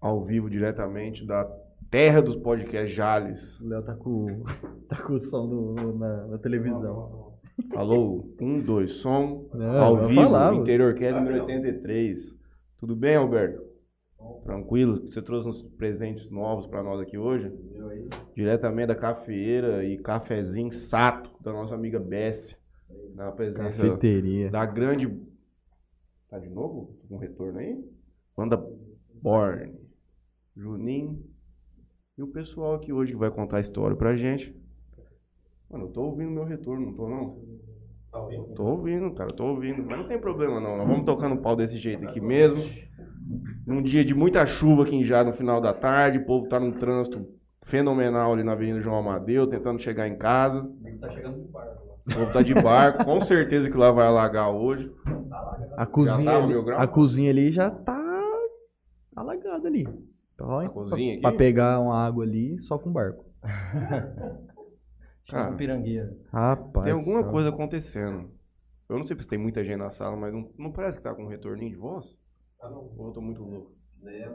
Ao vivo, diretamente da terra dos podcasts Jales. O Léo tá com, tá com o som do, na, na televisão. Alô, um, dois, som. Não, ao eu vivo, falava. Interior Cast número 83. Tudo bem, Alberto? Tranquilo? Você trouxe uns presentes novos pra nós aqui hoje? Diretamente da cafeeira e cafezinho sato da nossa amiga Bessie. Na presença Cafeteria. da grande. Tá de novo? Tô com retorno aí? Banda Born. Juninho. E o pessoal aqui hoje que vai contar a história pra gente. Mano, eu tô ouvindo meu retorno, não tô não? Tá ouvindo? Tô ouvindo, cara, tô ouvindo. Mas não tem problema não. Nós vamos tocar no pau desse jeito aqui mesmo. Num dia de muita chuva aqui já no final da tarde, o povo tá num trânsito fenomenal ali na Avenida João Amadeu, tentando chegar em casa. O povo tá de barco, com certeza que lá vai alagar hoje. A cozinha, tá ali, a cozinha ali já tá alagada ali. Então, A cozinha aqui? pra pegar uma água ali, só com barco. Cara, Pirangueira. Rapaz. tem alguma céu. coisa acontecendo. Eu não sei se tem muita gente na sala, mas não, não parece que tá com um retorninho de voz? Ou eu tô muito louco? É,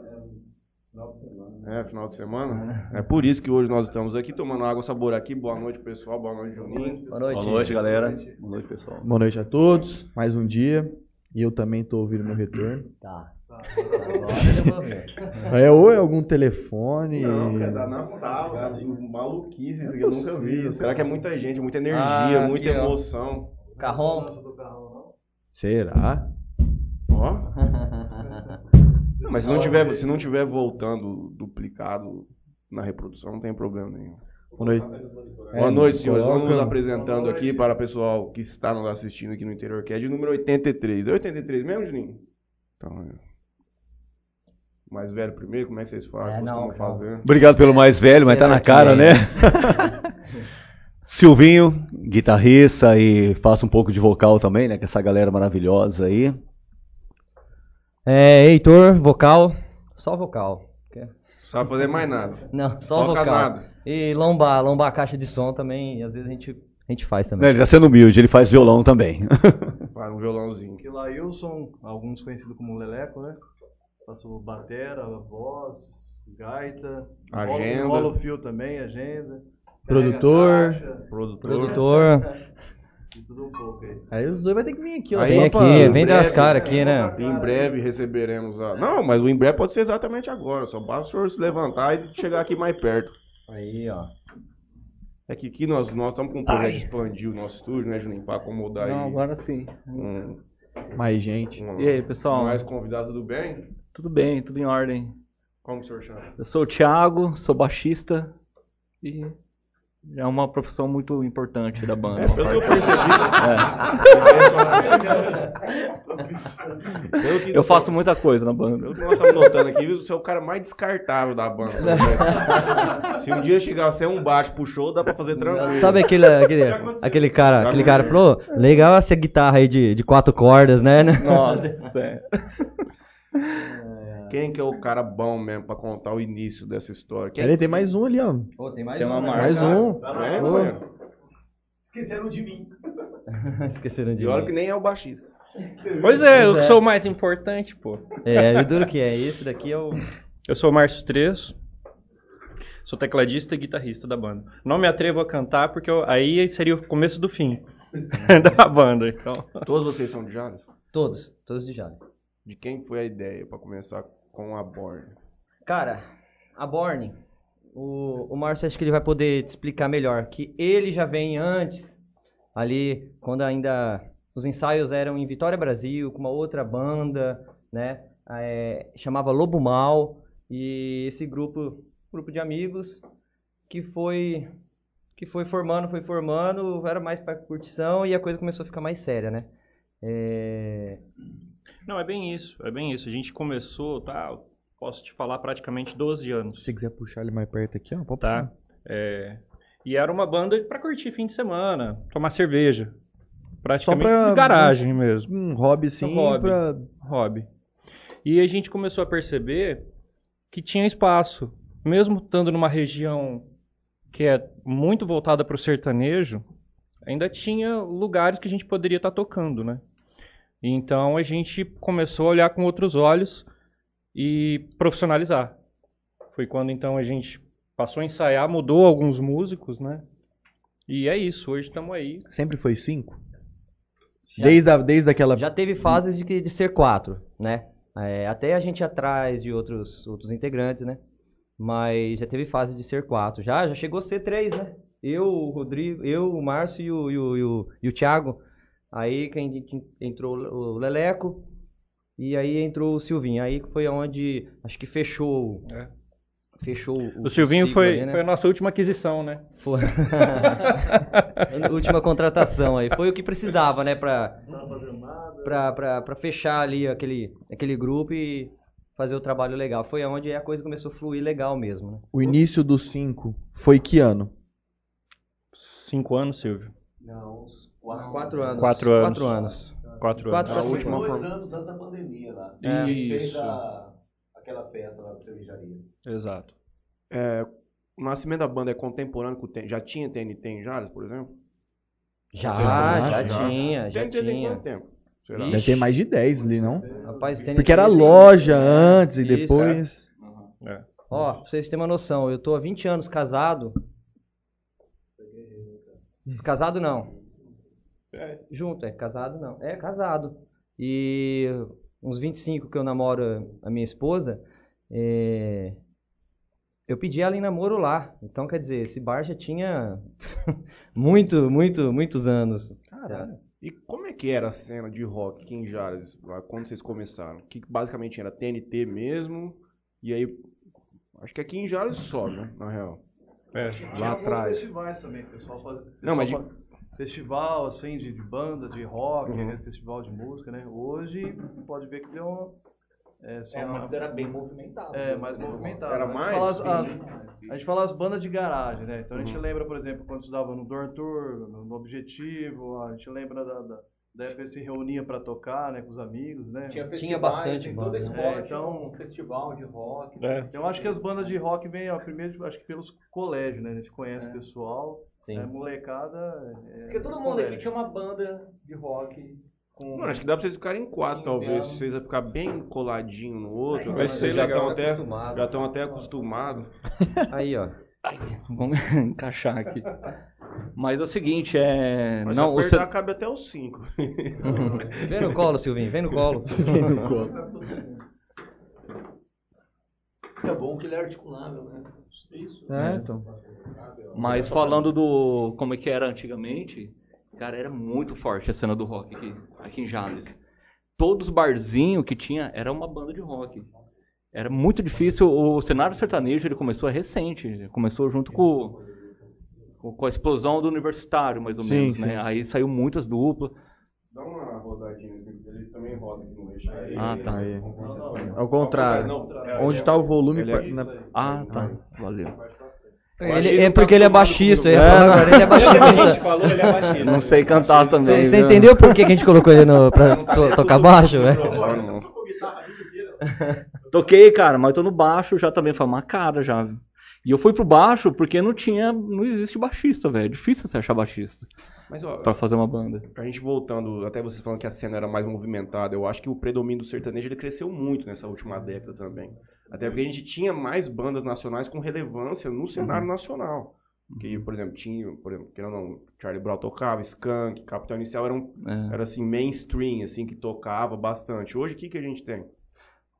final de semana. É por isso que hoje nós estamos aqui tomando água sabor aqui. Boa noite, pessoal. Boa noite, Juninho. Boa noite. Boa noite, galera. Boa noite, pessoal. Boa noite a todos. Mais um dia. E eu também tô ouvindo meu retorno. Tá. Agora eu vou ver. É, ou é algum telefone. Não, cara, tá na sala, tá maluquice, isso aqui eu nunca vi. Será que é muita gente, muita energia, Ah, muita emoção? Carrom. Será? Mas se não, tiver, se não tiver voltando duplicado na reprodução, não tem problema nenhum. Boa noite. Boa noite, senhores. Vamos nos apresentando aqui para o pessoal que está nos assistindo aqui no Interior Cast, número 83. É 83 mesmo, Juninho? Então, é. Mais velho primeiro, como é que vocês fazem? É, não, fazer? Obrigado pelo mais velho, mas tá na que cara, é? né? Silvinho, guitarrista e faço um pouco de vocal também, né? Com essa galera maravilhosa aí. É, Heitor, vocal. Só vocal. Sabe fazer mais nada. Não, só Toca vocal. nada. E lombar, lombar a caixa de som também, às vezes a gente, a gente faz também. Ele tá sendo humilde, ele faz violão também. Faz um violãozinho. Que Lailson, alguns conhecidos como Leleco, né? Faço batera, voz, gaita. Agenda. Enrolo o fio também, agenda. Produtor. caixa, Produtor. Produtor, tudo um pouco aí. Aí os dois vai ter que vir aqui, ó. Aí, vem pra- aqui, vem em das caras aqui, né? Em breve receberemos a. Não, mas o em breve pode ser exatamente agora. Só basta o senhor se levantar e chegar aqui mais perto. Aí, ó. É que aqui nós, nós estamos com um projeto de expandir o nosso estúdio, né, Juninho? Para acomodar Não, aí agora sim. um, Mais gente. um- E aí, pessoal? mais convidado, tudo bem? Tudo bem, tudo em ordem. Como o senhor chama? Eu sou o Thiago, sou baixista e é uma profissão muito importante da banda. Pelo que eu percebi. Pelo que- Eu faço muita coisa na banda. Pelo que nós estamos notando aqui, você é o cara mais descartável da banda. né? Se um dia chegar a ser um baixo pro show, dá pra fazer tranquilo. Sabe aquele, aquele, aquele cara, Já aquele cara falou, legal essa guitarra aí de, de quatro cordas, né? Nossa, é. Quem que é o cara bom mesmo pra contar o início dessa história? Quem Ele tem mais um ali, ó. Pô, tem mais Tem uma né? marca. Mais um. É, Ô. mano. Esqueceram de E olha mim. que nem é o baixista. Pois é, eu Pois é. sou o mais importante, pô. É, o duro que é, esse daqui é o... Eu sou o Márcio Três. Sou tecladista e guitarrista da banda. Não me atrevo a cantar porque eu- aí seria o começo do fim da banda. Então, Todos vocês são de Jales? Todos, todos de Jales. De quem foi a ideia pra começar com a Born? Cara, a Borne, o, o Márcio acho que ele vai poder te explicar melhor. Que ele já vem antes, ali, quando ainda os ensaios eram em Vitória Brasil, com uma outra banda, né? é, chamava Lobo Mal. E esse grupo, grupo de amigos, que foi que foi formando, foi formando, era mais pra curtição e a coisa começou a ficar mais séria, né? É, não, é bem isso, é bem isso. A gente começou, tá? Posso te falar praticamente 12 anos. Se quiser puxar ele mais perto aqui, ó, pode Tá. É, e era uma banda pra curtir fim de semana, tomar cerveja. Só Praticamente pra de garagem mesmo, Um hobby sim Um hobby. pra... hobby. E a gente começou a perceber que tinha espaço, mesmo estando numa região que é muito voltada para o sertanejo, ainda tinha lugares que a gente poderia estar tocando, né? Então a gente começou a olhar com outros olhos e profissionalizar. Foi quando então a gente passou a ensaiar, mudou alguns músicos, né? E é isso, hoje estamos aí. Sempre foi cinco? Desde, a, desde aquela. Já teve fases de, que- de ser quatro, né? É, até a gente atrás de outros, outros integrantes, né? Mas já teve fase de ser quatro. Já, já chegou a ser três, né? Eu, o Rodrigo, eu, o Márcio e o, e o, e o, e o Thiago. Aí quem entrou o Leleco e aí entrou o Silvinho. Aí foi onde acho que fechou. É. Fechou o, O Silvinho foi, ali, né? foi a nossa última aquisição, né? Foi. Última contratação aí. Foi o que precisava, né? Pra, pra, pra, pra fechar ali aquele, aquele grupo e fazer o trabalho legal. Foi onde a coisa começou a fluir legal mesmo, né? O início dos cinco foi que ano? Cinco anos, Silvio. Quatro anos. Quatro anos. Quatro anos. Quatro Quatro anos. cinco. última Dois anos antes da pandemia lá. É. A gente fez Isso. a- aquela festa lá da cervejaria. Exato. O nascimento da banda é contemporâneo com o TNT. Já tinha TNT em Jales, por exemplo? Já, Já, já, já. tinha, já TNT tem tinha. quanto tempo? Será? Deve ter mais de 10 ali, não? Rapaz, tem Porque era loja antes e Isso. depois. Ó, pra vocês terem uma noção, eu tô há 20 anos casado. Casado não. Junto, é casado não. É casado. E uns 25 que eu namoro a minha esposa, é, eu pedi ela em namoro lá. Então, quer dizer, esse bar já tinha muito, muito, muitos anos. Caralho. E como é que era a cena de rock aqui em Jales, quando vocês começaram? Que basicamente era TNT mesmo, e aí... Acho que aqui em Jales só, né, na real. É. Tinha Lá alguns atrás. festivais também, que o pessoal faz. Não, mas fa- Festival, assim, de, de banda, de rock, Uhum. né, festival de música, né? Hoje, pode ver que deu uma... É, só É, uma- mas era bem movimentado. É, né? mais movimentado. Era né? mais? Fala as- a, a gente fala as bandas de garagem, né? Então a gente Uhum. lembra, por exemplo, quando estudava no Dorn Tour, no, no Objetivo, a gente lembra da, da, da época que se reunia pra tocar, né, com os amigos, né? Tinha, Tinha bastante em toda banda, né? escola É, então- um festival de rock. É. Eu acho que as bandas de rock vêm, ó, primeiro, acho que pelos colégios, né? A gente conhece o pessoal, Sim. é, molecada... É, Porque todo do mundo colégio. aqui tinha uma banda de rock com... Mano, acho que dá pra vocês ficarem em quatro, Sim, talvez. Vocês vão ficar bem coladinho no outro. Vai vocês ser já legal. estão até, Acostumado. já estão até acostumados. Aí, ó. Vamos encaixar aqui. Mas é o seguinte, é. Mas não, apertar, cabe até os cinco. Vem no colo, Silvinho, vem no colo. É bom que ele é articulável, né? Isso. É, então. Mas falando do como é que era antigamente, cara, era muito forte a cena do rock aqui, aqui em Jales. Todos os barzinhos que tinha era uma banda de rock. Era muito difícil. O cenário sertanejo ele começou recente. Começou junto com, com a explosão do universitário, mais ou Sim, menos. sim. Né? Aí saiu muitas duplas. Dá uma rodadinha, ele também roda aqui no eixo. Ah, tá. Aí. Ao contrário. Não, Onde tá o volume. É- na- Ah, tá. Valeu. Ele, é tá porque ele é baixista, falar agora, ele é baixista. falou, ele é baixista. Não sei cantar também. Você, entendeu por que a gente colocou ele no, pra to- tocar baixo, velho? Não, não. Toquei, cara, mas tô no baixo já também, foi uma cara já. E eu fui pro baixo porque não tinha, não existe baixista, velho. É difícil você achar baixista Mas, ó, pra fazer uma banda. a gente voltando, até vocês falando que a cena era mais movimentada, eu acho que o predomínio do sertanejo ele cresceu muito nessa última década também. Até porque a gente tinha mais bandas nacionais com relevância no cenário nacional. Que, por exemplo, tinha, por exemplo, querendo ou não, Charlie Brown tocava, Skank, Capital Inicial eram, É. era assim, mainstream, assim, que tocava bastante. Hoje, o que, que a gente tem?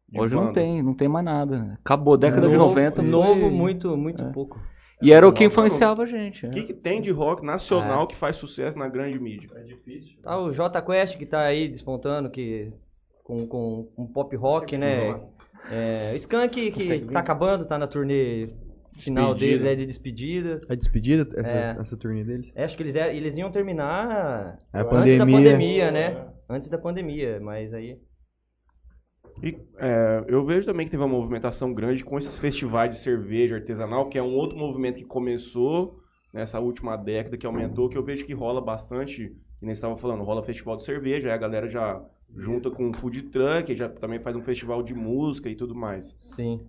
De Hoje não tem, não tem mais nada. Acabou, década de Novo- 90. foi- Novo, muito, muito pouco. E era o que influenciava a gente. O é. que, que tem de rock nacional que faz sucesso na grande mídia? Tá o J Quest que tá aí despontando, que com, com um pop rock, né? É, Skank que tá acabando, tá na turnê final Despedida. deles, é de despedida. A despedida, essa, É. essa turnê deles? É, acho que eles, é- eles iam terminar A antes pandemia. da pandemia, né? Antes da pandemia, mas aí... E, é, eu vejo também que teve uma movimentação grande com esses festivais de cerveja artesanal, que é um outro movimento que começou nessa última década, que aumentou, que eu vejo que rola bastante, que nem estava falando, rola festival de cerveja, aí a galera já junta com food truck, já também faz um festival de música e tudo mais. Sim.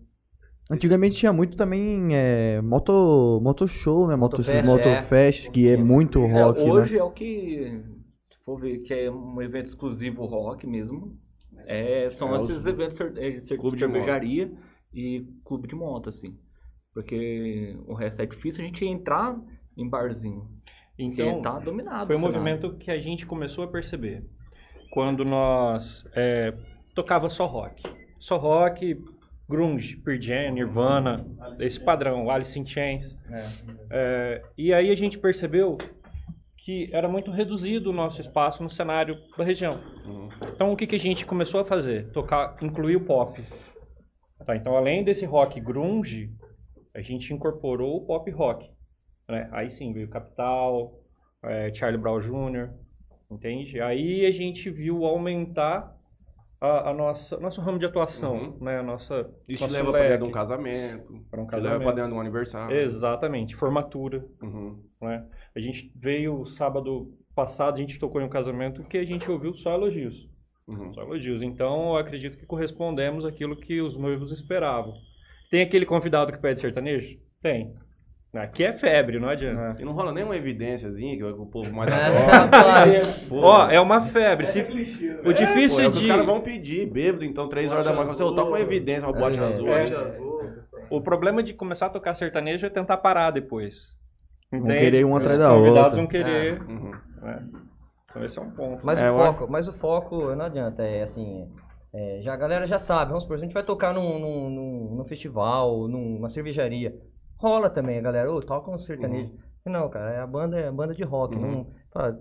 Antigamente tinha muito também é, moto, moto show, né? Moto, esses Motofest, é. que é muito É, rock, né? hoje é o que for ver que é um evento exclusivo rock mesmo, é, são É, esses os- eventos cer- é, clube de cervejaria e clube de moto, assim. Porque o resto é difícil a gente entrar em barzinho. Então, tá dominado. Foi um movimento que a gente começou a perceber quando nós é, tocava só rock. Só rock, grunge, Pearl Jam, Nirvana, esse padrão, Alice in Chains. É, e aí a gente percebeu que era muito reduzido o nosso espaço no cenário da região. Então o que, que a gente começou a fazer? Tocar, incluir o pop. Tá, então além desse rock grunge, a gente incorporou o pop rock. né? Aí sim veio Capital, é, Charlie Brown Jr., entende? Aí a gente viu aumentar a, a nossa nosso ramo de atuação, Uhum. né? A nossa Isso leva pra dentro de um casamento. Pra um te leva casamento. dentro de um aniversário. Exatamente, formatura. Uhum. né? A gente veio sábado passado, a gente tocou em um casamento que a gente ouviu só elogios. Uhum. Só elogios. Então, eu acredito que correspondemos àquilo que os noivos esperavam. Tem aquele convidado que pede sertanejo? Tem. Aqui é febre, não adianta. E não rola nem uma evidênciazinha que o povo mais É, adora. Pô, Ó, é uma febre. Se... O difícil Pô, é o que de. os caras vão pedir, bêbado, então, três horas da manhã. Você, tá com evidência, uma boate É, azul. é. azul. O problema de começar a tocar sertanejo é tentar parar depois. Vão querer um atrás Os da convidados outra. vão querer. Uhum. né? Então, esse é um ponto. Mas, É, o eu foco, mas o foco não adianta, é assim, é, já, a galera já sabe, vamos supor, se a gente vai tocar num, num, num, num festival, numa cervejaria, rola também, a galera, ô, toca um sertanejo. Não, cara, é a banda, é a banda de rock, Uhum. não,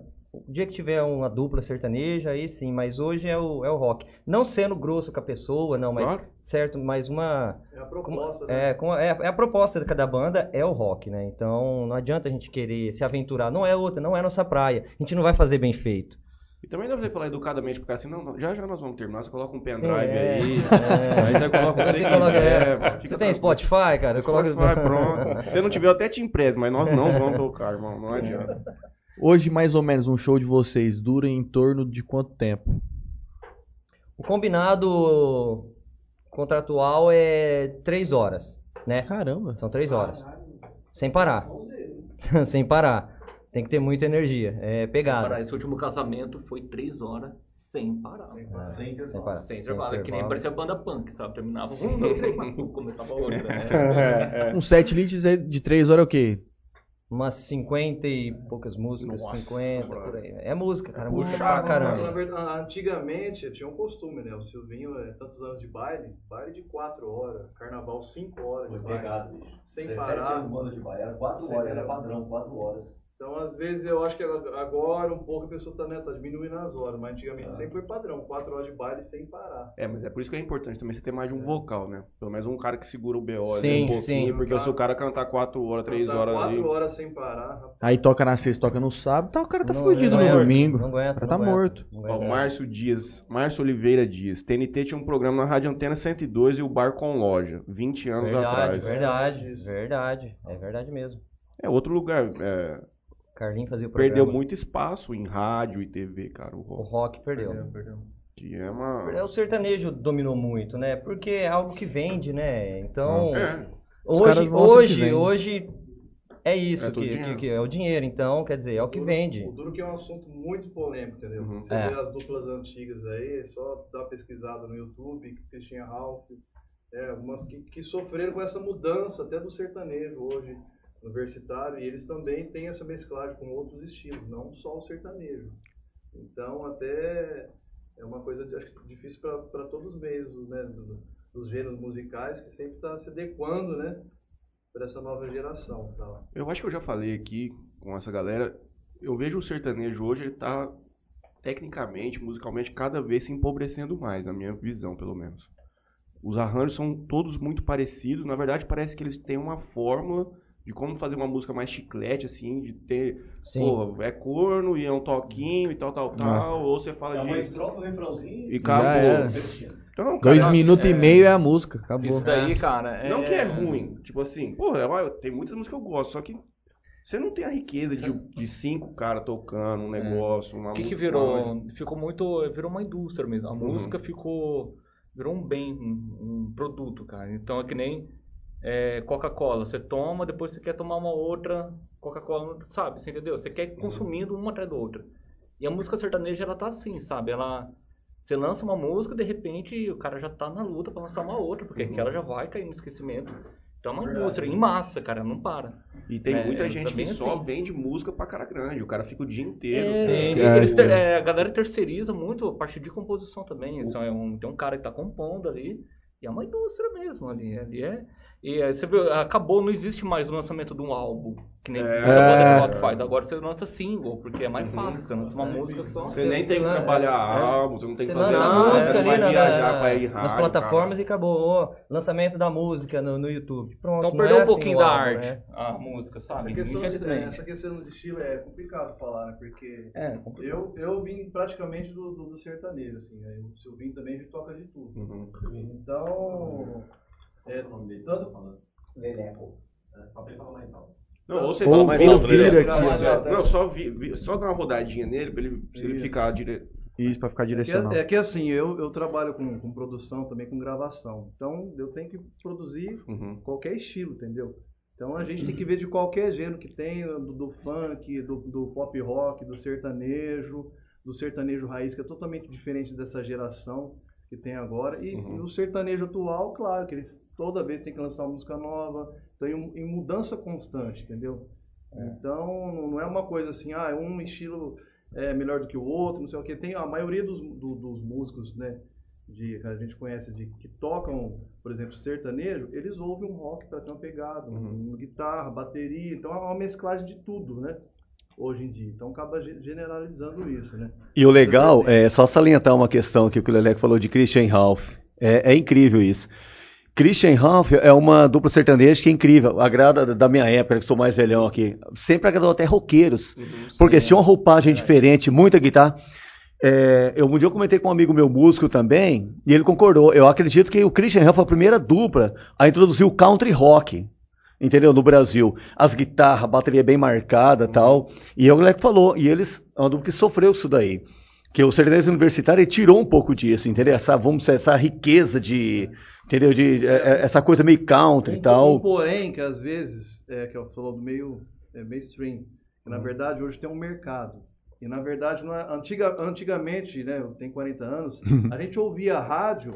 o dia que tiver uma dupla sertaneja, aí sim, mas hoje é o, é o rock. Não sendo grosso com a pessoa, não, mas, Claro. certo, mas uma... É a proposta, né? é, com- é, é a proposta de cada banda é o rock, né? Então não adianta a gente querer se aventurar. Não é outra, não é nossa praia. A gente não vai fazer bem feito. E também deve você falar educadamente pro cara assim, não, não, já já nós vamos terminar, você coloca um pendrive Sim, é, aí, é. aí você coloca o que você, Você coloca- quiser, é. fica Você tem. Spotify, cara? Spotify, Coloca- pronto. Se não tiver, eu até te empresto, mas nós não vamos tocar, irmão, não adianta. Hoje, mais ou menos, um show de vocês dura em torno de quanto tempo? O combinado contratual é três horas, né? Caramba. São três horas. Sem parar. Sem parar. Tem que ter muita energia. É pegada. esse último casamento foi três horas sem parar. Sem parar. Sem intervalo. É que nem intervalo. parecia banda punk, sabe? Terminava um, começava outra, né? É, é. Um set list é de três horas é o quê? Umas 50 e poucas músicas, Nossa, 50, brother. por aí. É música, cara. Puxa, música pra caramba. verdade, antigamente tinha um costume, né? O Silvinho, é, tantos anos de baile, baile de 4 horas, carnaval 5 horas de baile. Sem parar. de baile, era 4 Sem horas, era padrão, 4 horas. Então, às vezes, eu acho que agora um pouco a pessoa tá, né, tá diminuindo as horas, mas antigamente sempre foi padrão, 4 horas de baile sem parar. É, mas é por isso que é importante também você ter mais de um vocal, né? Pelo menos um cara que segura o BO ali Sim, um pouquinho, sim. porque se o cara cantar 4 horas, 3 Tá horas ali... 4 horas sem parar, rapaz. Aí toca na sexta, toca no sábado, tá, o cara tá Não- fudido não no aguenta, domingo. Não aguenta, O cara não tá aguenta, morto. não Ó, Márcio Dias, Márcio Oliveira Dias. TNT tinha um programa na Rádio Antena 102 e o Bar com Loja, 20 anos Verdade, atrás. verdade, verdade. É verdade mesmo. É outro lugar. é, Carlinho fazia o programa. perdeu muito espaço em rádio e TV, cara, o O rock. rock perdeu. Que é uma. É, O sertanejo dominou muito, né? Porque é algo que vende, né? Então, É, hoje, caras vão sempre hoje, hoje é isso É que, que, que é o dinheiro. Então, quer dizer, é o que vende. O duro que é um assunto muito polêmico, entendeu? Uhum. Você É. vê as duplas antigas aí, é só dar uma pesquisada no YouTube, Christian Ralph, é, umas que, que sofreram com essa mudança até do sertanejo hoje, universitário, e eles também têm essa mesclagem com outros estilos, não só o sertanejo. Então, até é uma coisa acho difícil para todos os meios, né, do- dos gêneros musicais, que sempre está se adequando, né, para essa nova geração. Tá? Eu acho que eu já falei aqui com essa galera. Eu vejo o sertanejo hoje, ele tá tecnicamente, musicalmente, cada vez se empobrecendo mais, na minha visão, pelo menos. Os arranjos são todos muito parecidos. Na verdade, parece que eles têm uma fórmula de como fazer uma música mais chiclete, assim, de ter. Sim. Pô, é corno e é um toquinho e tal, tal, tal. Ou você fala É uma de. estrofe, um refrãozinho. E acabou. Então, cara, Dois minutos e meio é a música, acabou. Isso daí, cara. É... Não que é ruim, tipo assim, pô, é- tem muitas músicas que eu gosto, só que você não tem a riqueza de, de cinco caras tocando um negócio, uma O que, que virou? Ficou muito. Virou uma indústria mesmo. A Uhum. música ficou. Virou um bem, um, um produto, cara. Então é que nem é, Coca-Cola. Você toma, depois você quer tomar uma outra Coca-Cola, sabe? Você entendeu? Você quer ir consumindo uma atrás da outra. E a música sertaneja, ela tá assim, sabe? Ela. Você lança uma música, de repente o cara já tá na luta pra lançar uma outra, porque aquela já vai cair no esquecimento. Então é uma indústria em massa, cara, não para. E tem É, muita tá gente que só assim. vende música pra cara grande. O cara fica o dia inteiro. É, sem- eles É, ter- é. é, a galera terceiriza muito a parte de composição também. Então, é um, tem um cara que tá compondo ali. E é uma indústria mesmo ali. ali é, e aí você viu, acabou, não existe mais o lançamento de um álbum. Que nem É. muita banda de rock faz. Agora você lança single, porque é mais fácil. Você lança uma música só. Você nem Você tem que trabalhar é. álbum, você não tem Você que fazer lança a nada, música você não ali vai na- viajar na- pra ir nas rádio, plataformas e acabou. Lançamento da música no, no YouTube. Pronto. Então perdeu é um assim pouquinho o da álbum, arte, né? a música, Essa sabe? questão, de, é, Infelizmente. essa questão de estilo é complicado falar, né? Porque É, eu, eu vim praticamente do, do, do sertanejo, assim. Né? O Silvinho também a gente toca de tudo. Uhum. Então. É, tanto, Não, ou você Ou- fala mais ou alto, vira né? aqui, você- Não, só, vi, vi- só dá uma rodadinha nele, pra ele, se ele ficar direto. Isso, pra ficar É que, direcional. é que assim, eu, eu trabalho com, com produção também, com gravação. Então eu tenho que produzir Uhum. qualquer estilo, entendeu? Então a gente tem que ver de qualquer gênero que tem, do, do funk, do, do pop rock, do sertanejo, do sertanejo raiz, que é totalmente diferente dessa geração que tem agora. E, Uhum. e o sertanejo atual, claro, que eles toda vez tem que lançar uma música nova, então em, em mudança constante, entendeu? Então não é uma coisa assim, ah, um estilo é melhor do que o outro, não sei o que. Tem a maioria dos, do- dos músicos, né, de, que a gente conhece, de, que tocam, por exemplo, sertanejo, eles ouvem um rock para ter uma pegada, Uhum. uma guitarra, bateria, então é uma mesclagem de tudo, né? Hoje em dia. Então acaba ge- generalizando isso, né? E o legal é só salientar uma questão que o Leleco falou de Christian Ralph. É, é incrível isso. Christian Ralph é uma dupla sertaneja que é incrível. Agrada da minha época, que sou mais velhão aqui. Sempre agradou até roqueiros. Porque se tinha uma roupagem diferente, muita guitarra. É, eu, um dia eu comentei com um amigo meu músico também, e ele concordou. Eu acredito que o Christian Ralph foi a primeira dupla a introduzir o country rock. Entendeu? No Brasil. As guitarras, a bateria bem marcada e tal. E o Leco falou, e eles, é uma dupla que sofreu isso daí. Que o sertanejo universitário tirou um pouco disso, entendeu? Essa, vamos dizer, essa riqueza de. Entendeu? De, é, é, essa coisa meio country e Um, tal. um porém que às vezes, é, que eu falou do meio é, mainstream, que Uhum. na verdade hoje tem um mercado. E na verdade, não é, antiga, antigamente, né, eu tenho 40 anos, a gente ouvia a rádio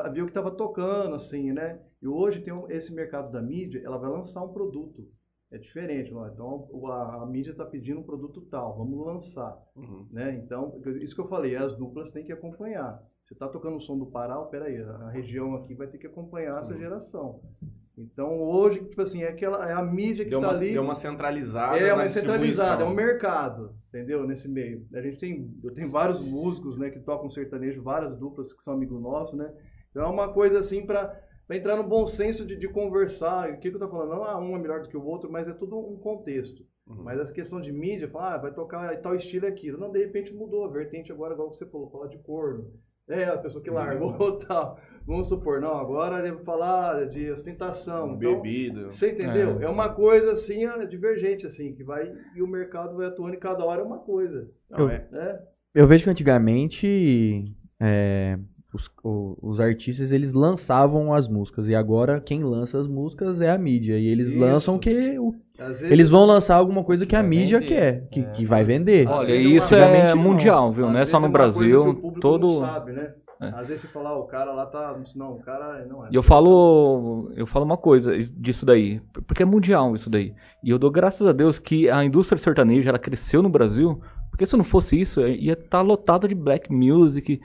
para ver o que estava tocando, assim, né? E hoje tem um- esse mercado da mídia, ela vai lançar um produto. É diferente, ó, então o- a, a mídia está pedindo um produto tal, vamos lançar, Uhum. né? Então, isso que eu falei, as duplas têm que acompanhar. Você está tocando o som do Pará, peraí, a região aqui vai ter que acompanhar essa geração. Então hoje, tipo assim, é aquela é a mídia que está ali. deu uma centralizada. É uma centralizada, é um mercado, entendeu? Nesse meio. A gente tem, eu tenho vários músicos, né, que tocam sertanejo, várias duplas que são amigos nossos, né? Então é uma coisa assim para entrar no bom senso de, de conversar. E O que, que eu tô falando? Não, ah, um é melhor do que o outro, mas é tudo um contexto. Uhum. Mas essa questão de mídia, falar, ah, vai tocar tal estilo é aquilo. Não, de repente mudou a vertente agora, igual você falou, falar de corno. É, a pessoa que largou tal. Vamos supor, não, agora ele vai falar de ostentação. Então, Bebida. você entendeu? É. uma coisa assim, é, divergente, assim, que vai. E o mercado vai atuando e cada hora é uma coisa. Não, é. Né? Eu vejo que antigamente é, os, o- os artistas eles lançavam as músicas e agora quem lança as músicas é a mídia e eles Isso. lançam que o- vezes, eles vão lançar alguma coisa que a mídia vender. quer, que, que vai vender. Olha, é isso é antigamente não. mundial, viu? às Não é só no uma coisa Brasil. que o público Todo. Não sabe, né? É. Às vezes você fala, ah, o cara lá tá. Não, o cara não é. E eu falo, eu falo uma coisa disso daí, porque é mundial isso daí. E eu dou graças a Deus que a indústria sertaneja ela cresceu no Brasil, porque se não fosse isso, ia estar lotado de black music,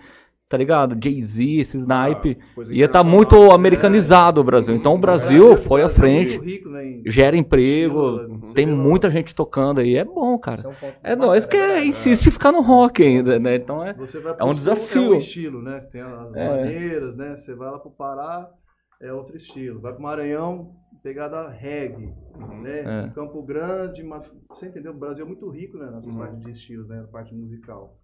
tá ligado? Jay-Z, esses naipe, coisa ia estar internacional, muito né? americanizado o Brasil. Então o O Brasil foi à Brasil é frente, rico, né, gera emprego, Estilo, você tem muita gente tocando aí, é bom, cara. É um É nós que bacana, né? insiste em ficar no rock ainda, né? Então é. Você vai É um sul, É desafio. um estilo, né? Tem as É. maneiras, né? Você vai lá pro Pará, é outro estilo. Vai pro Maranhão, pegada reggae, né? É. Campo Grande, mas, você entendeu? O Brasil é muito rico, né? Nessa Uhum. parte de estilos, né? Na parte musical.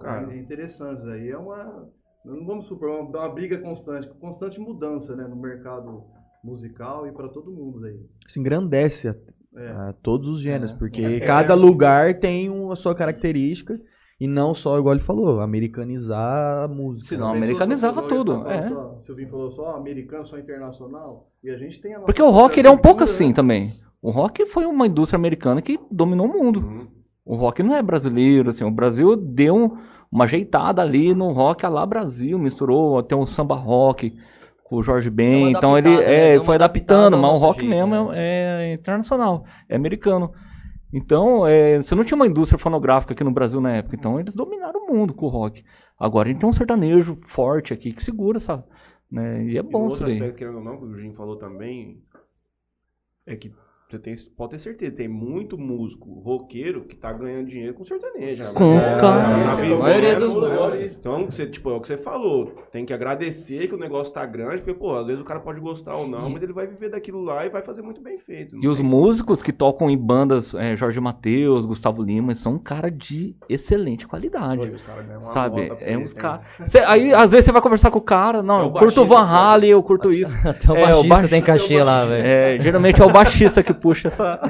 Cara. É interessante aí. É uma... Não vamos supor, é uma, uma briga constante, constante mudança, né? No mercado musical e para todo mundo aí. Isso engrandece a, É. a todos os gêneros, porque É. cada lugar tem uma sua característica e não só, igual ele falou, americanizar a música. Senão, americanizava só- tudo, só- é. Só, o Silvinho falou só americano, só internacional. E a gente tem a nossa Porque o rock ele é um pouco cultura, assim né? também. O rock foi uma indústria americana que dominou o mundo. Uhum. O rock não é brasileiro, assim, o Brasil deu um- uma ajeitada ali no rock a lá Brasil, misturou até um samba rock com o Jorge Ben, então ele é, uma foi adaptando, mas o rock jeito, mesmo né? é, é internacional, é americano. Então, é, você não tinha uma indústria fonográfica aqui no Brasil na época, então eles dominaram o mundo com o rock. Agora a gente tem um sertanejo forte aqui que segura, sabe? Né? E é E um bom isso outro daí. aspecto, querendo ou não, que o Jim falou também, é que você tem, pode ter certeza, tem muito músico roqueiro que tá ganhando dinheiro com sertanejo. né? Com- É, cara, a maioria o dos músicos. Então, você, tipo, é o que você falou. Tem que agradecer que o negócio tá grande, porque, pô, às vezes o cara pode gostar ou não, mas ele vai viver daquilo lá e vai fazer muito bem feito. E os tem- músicos que tocam em bandas, é, Jorge Mateus, Gustavo Lima, são um cara de excelente qualidade. Olha, os uma Sabe? É uns caras. Aí, às vezes, você vai conversar com o cara, não, É o eu curto o baixista Van Halen, eu curto isso. Até o É, baixista baixi- tem cachê lá, velho. É, geralmente é o baixista que puxa essa.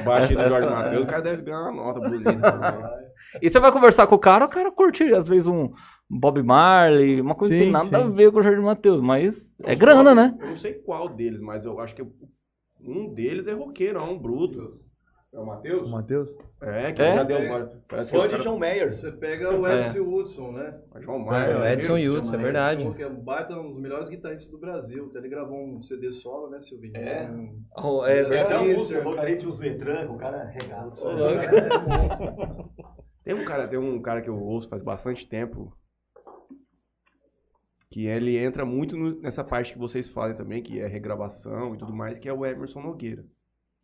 O baixista do Jorge Matheus, o cara deve ganhar uma nota bonita também. E você vai conversar com o cara, o cara curte, às vezes, um Bob Marley, uma coisa que Sim, tem nada a sim. ver com o Jorge Matheus, mas é Os grana, qual- né? Eu não sei qual deles, mas eu acho que um deles é roqueirão, bruto. É o Matheus? O Matheus? É, que É? já deu. Parece que de caras- John Mayer. Você pega o Edson Hudson, né? João É, Maia, o né? Edson Ele- Hudson, é Edson, verdade. Que é um baita, um dos melhores guitarristas do Brasil. Até ele gravou um CD solo, né, Silvinho? É. Um- Oh, é Tem até Margarite e os Metrancos, o cara arregaça. Tem um cara, tem um cara que eu ouço faz bastante tempo. Que ele entra muito no- nessa parte que vocês fazem também, que é regravação e tudo mais, que é o Emerson Nogueira.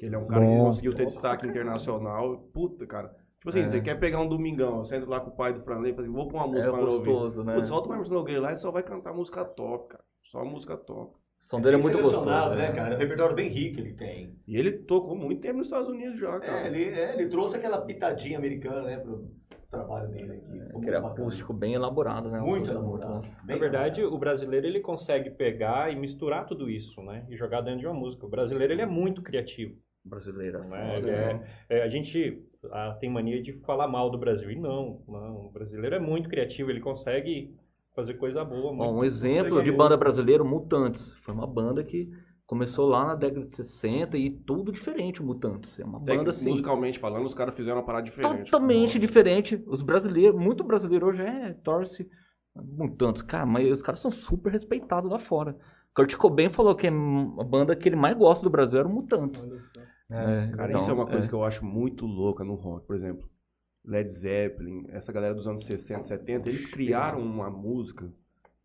Que ele é um cara que conseguiu ter destaque internacional. Puta, cara. Tipo assim, você quer pegar um domingão, você entra lá com o pai do Franley e fala assim, vou pôr uma música É pra ele ouvir. gostoso, né? Putz, solta o Emerson Nogueira lá e só vai cantar música top, cara. Só música top. O som dele é muito gostoso. selecionado, né, né? cara? É um repertório bem rico ele tem. E ele tocou muito tempo nos Estados Unidos já, cara. É, ele, é, ele trouxe aquela pitadinha americana, né, pro trabalho dele aqui. Aquele bacana. acústico bem elaborado, né? Muito elaborado. Bem Na verdade, o brasileiro ele consegue pegar e misturar tudo isso, né? E jogar dentro de uma música. O brasileiro ele é muito criativo, brasileira. né? Ele é- é, a gente ah, tem mania de falar mal do Brasil e não, não. O brasileiro é muito criativo, ele consegue fazer coisa boa. Bom, muito- um exemplo de banda brasileira, Mutantes. Foi uma banda que começou lá na década de 60 e tudo diferente, o Mutantes. É uma banda assim, musicalmente falando, os caras fizeram uma parada diferente. totalmente diferente. Os brasileiros, muito brasileiro hoje é, torce Mutantes. Cara, mas os caras são super respeitados lá fora. Kurt Cobain falou que a banda que ele mais gosta do Brasil era o Mutantes. É, Cara, então, isso é uma coisa é. que eu acho muito louca no rock. Por exemplo, Led Zeppelin, essa galera dos anos 60, 70, eles criaram uma música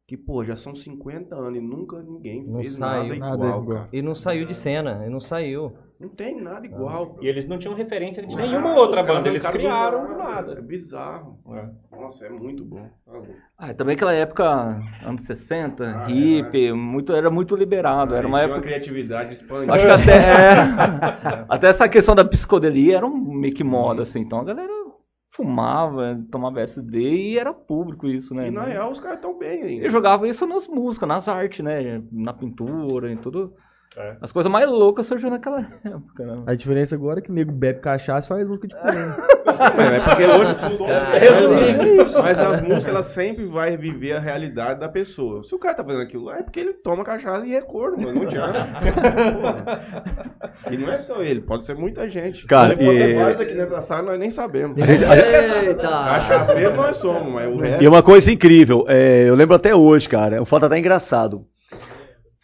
que, pô, já são 50 anos e nunca ninguém Não fez saiu. nada igual, Nada igual. cara. E não saiu de cena, e não saiu. Não tem nada igual. E eles não tinham referência de Os nenhuma outra banda, eles criaram do É nada. bizarro. É. Nossa, é muito bom. Tá. Ah, também aquela época, anos 60, Ah, hippie, muito, era muito liberado. era Aí uma tinha época. uma criatividade expandida. Acho que até, é, até essa questão da psicodelia era um meio que moda, assim. Então a galera fumava, tomava SD e era público isso, né? E na real os caras estão bem ainda. Eu jogava isso nas músicas, nas artes, né? Na pintura, em tudo. É. As coisas mais loucas surgiram naquela época, né? A diferença agora é que o nego bebe cachaça e faz música de corrente. É, porque hoje. Caramba. Mas, mas as músicas, elas sempre vai viver a realidade da pessoa. Se o cara tá fazendo aquilo lá, é porque ele toma cachaça e é corno, mano. Não adianta. E não é só ele, pode ser muita gente. Cara, pode ter e- vários aqui nessa sala, nós nem sabemos. Eita! Cachaceiro nós somos, mas o resto. E uma coisa incrível, é, eu lembro até hoje, cara, é um fato até engraçado.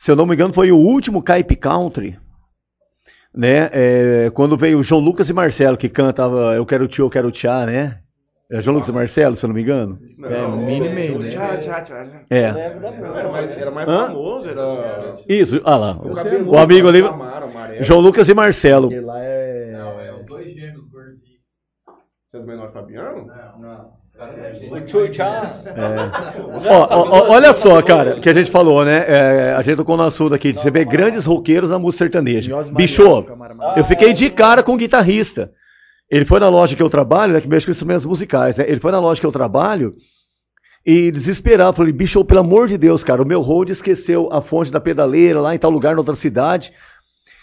Se eu não me engano, foi o último Caip Country, né? é, quando veio o João Lucas e Marcelo, que cantava Eu Quero Tio, Eu Quero Tchá, né? É João Lucas e Marcelo, se eu não me engano. Não, É, mini meio, Tchá, tchá, tchá, tchá. É. Era mais, era mais Hã? famoso, era. Isso, ah lá. O, O, amigo ali, Amaro, amarelo. João Lucas e Marcelo. Porque lá é. Você é do menor Fabiano? O Tchutchá. Ó, ó, ó, olha só, cara, que a gente falou, né? É, a gente tocou no assunto aqui, de você vê grandes roqueiros na música sertaneja. Bicho, eu fiquei de cara com o guitarrista. Ele foi na loja que eu trabalho, né, que mexe com instrumentos musicais, né? Ele foi na loja que eu trabalho e desesperado, falei, bicho, pelo amor de Deus, cara, o meu road esqueceu a fonte da pedaleira lá em tal lugar, em outra cidade.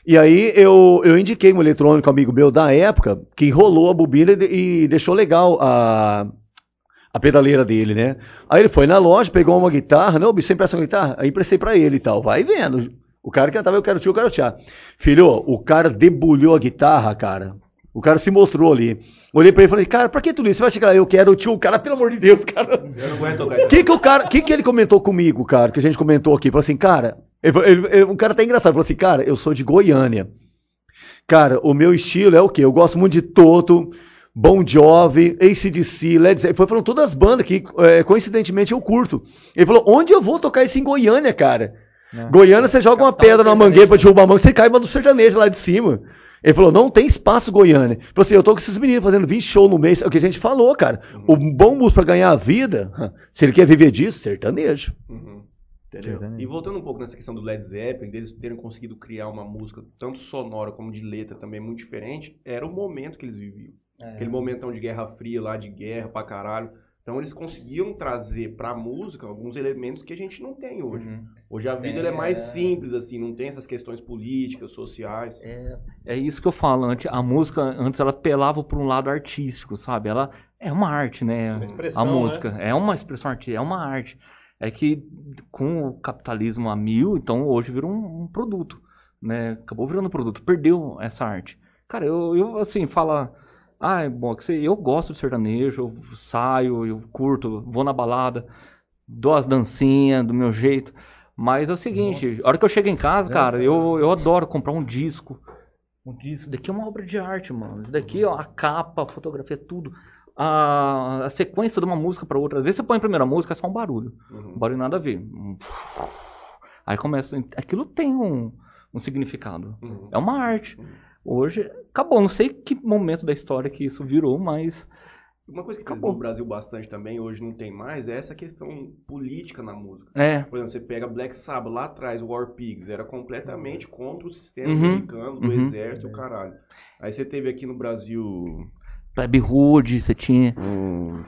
E aí eu, eu indiquei um eletrônico amigo meu da época que enrolou a bobina e, e deixou legal a, a pedaleira dele, né? Aí ele foi na loja, pegou uma guitarra, não, bicho, você empresta uma guitarra? Aí emprestei pra ele e tal, vai vendo. O cara cantava, eu quero tio, eu quero tchá. Filho, o cara debulhou a guitarra, cara. O cara se mostrou ali. Olhei pra ele e falei, cara, pra que tudo isso? Você vai chegar lá, eu quero o tio, o cara, pelo amor de Deus, cara. Eu não aguento O que que o cara, que que ele comentou comigo, cara, que a gente comentou aqui? Falou assim, cara, ele, ele, ele, um cara tá engraçado, falou assim, cara, eu sou de Goiânia. Cara, o meu estilo é o quê? Eu gosto muito de Toto, Bon Jovi, ACDC, Led Zeppelin. Foi falando todas as bandas que, é, coincidentemente, eu curto. Ele falou, onde eu vou tocar isso em Goiânia, cara? Goiânia, você joga uma pedra numa mangueira pra derrubar a manga, você cai e manda um sertanejo lá de cima. Ele falou, não tem espaço Goiânia. Ele falou assim, eu tô com esses meninos fazendo 20 shows no mês. É o que a gente falou, cara. O bom músico pra ganhar a vida, se ele quer viver disso, sertanejo. Uhum. Entendeu? Sertanejo. E voltando um pouco nessa questão do Led Zeppelin, deles terem conseguido criar uma música tanto sonora como de letra também muito diferente, era o momento que eles viviam. Aquele momentão de Guerra Fria lá, de guerra pra caralho. Então eles conseguiam trazer pra música alguns elementos que a gente não tem hoje. Uhum. Hoje a vida ela é mais simples, assim, não tem essas questões políticas, sociais. É isso que eu falo. Antes, a música, antes ela pelava por um lado artístico, sabe? Ela é uma arte, né? Uma expressão, a música é uma expressão artística, é uma arte. É que com o capitalismo a mil, então hoje virou um, um produto, né? Acabou virando um produto, perdeu essa arte. Cara, eu, eu assim, fala, ah, é você- eu gosto de sertanejo, eu saio, eu curto, vou na balada, dou as dancinhas do meu jeito. Mas é o seguinte, a hora que eu chego em casa, cara, eu, eu adoro comprar um disco. Um disco. Isso daqui é uma obra de arte, mano. Isso daqui, ó, a capa, a fotografia, tudo. A, a sequência de uma música pra outra. Às vezes você põe a primeira música, é só um barulho. Uhum. Um barulho nada a ver. Aí começa. Aquilo tem um, um significado. Uhum. É uma arte. Hoje, acabou. Não sei que momento da história que isso virou, mas. Uma coisa que Acabou. no Brasil bastante também, hoje não tem mais, é essa questão política na música. É. Por exemplo, você pega Black Sabbath lá atrás, War Pigs, era completamente contra o sistema Uhum, americano, do uhum. exército o caralho. Aí você teve aqui no Brasil Plebe Hood, você tinha. um,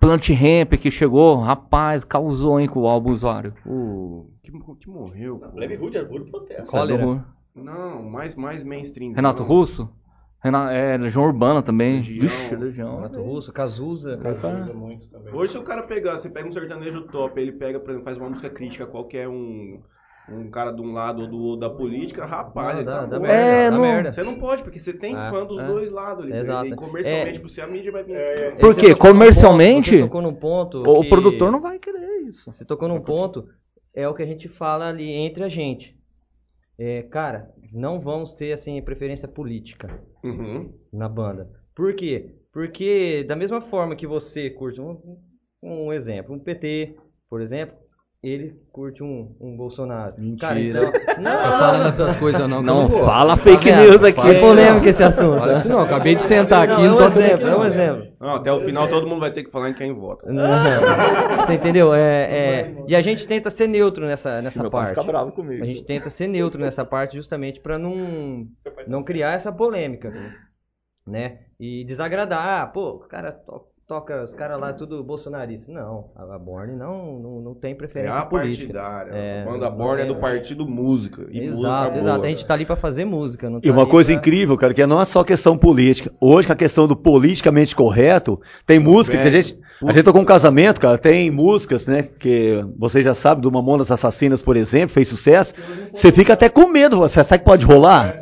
Plant Ramp que chegou, rapaz, causou, hein, com o álbum usuário. o que, que morreu. pô. Leve Hood é puro protesto. Cólera. Não, mais, mais mainstream. Renato não. Russo? Rena- é, Legião Urbana também. Legião. Vixe, Legião. Renato Russo, Cazuza. Usa muito também. Hoje se o cara pegar, você pega um sertanejo top, ele pega, por exemplo, faz uma música crítica, qualquer um, um cara de um lado ou do outro da política, rapaz, Não, ele dá, tá dá merda, É, dá não- merda. Você não pode, porque você tem É, fã dos é. dois lados ali. Exato. E comercialmente, É. por ser a mídia vai vir. É, Por Você quê? Comercialmente, ponto- Você tocou num ponto. O que- produtor não vai querer isso. Você tocou num ponto, é o que a gente fala ali entre a gente. É, cara, não vamos ter assim preferência política Uhum. na banda. Por quê? Porque da mesma forma que você curte um, um exemplo, um PT, por exemplo, ele curte um, um Bolsonaro. Cara, Mentira. então, Não fala essas coisas não. Não, vou. fala fake news aqui. É polêmico não. esse assunto. Fala isso não, acabei de sentar aqui Não, e é não um tô dando exemplo, aqui, é um não. exemplo. Não, até o final todo mundo vai ter que falar em quem vota. Não, Você entendeu? É, é, e a gente tenta ser neutro nessa, nessa Meu pai parte. fica bravo comigo. A gente tenta ser neutro nessa parte justamente para não, não criar essa polêmica, né? E desagradar. Ah, pô, o cara toca, os caras lá tudo bolsonarista. Não, a Borne não, não, não tem É preferência a política. partidária. É, a banda não Born é tem- do partido música. E música Exato, boa. exato. A gente tá ali para fazer música, não E tá uma coisa pra- incrível, cara, que não é só questão política. Hoje, com a questão do politicamente correto, tem música que a velho. gente. A gente tocou um casamento, cara, tem músicas, né, que vocês já sabem, do Mamonas Assassinas, por exemplo, fez sucesso. Você fica até com medo, você sabe que pode rolar?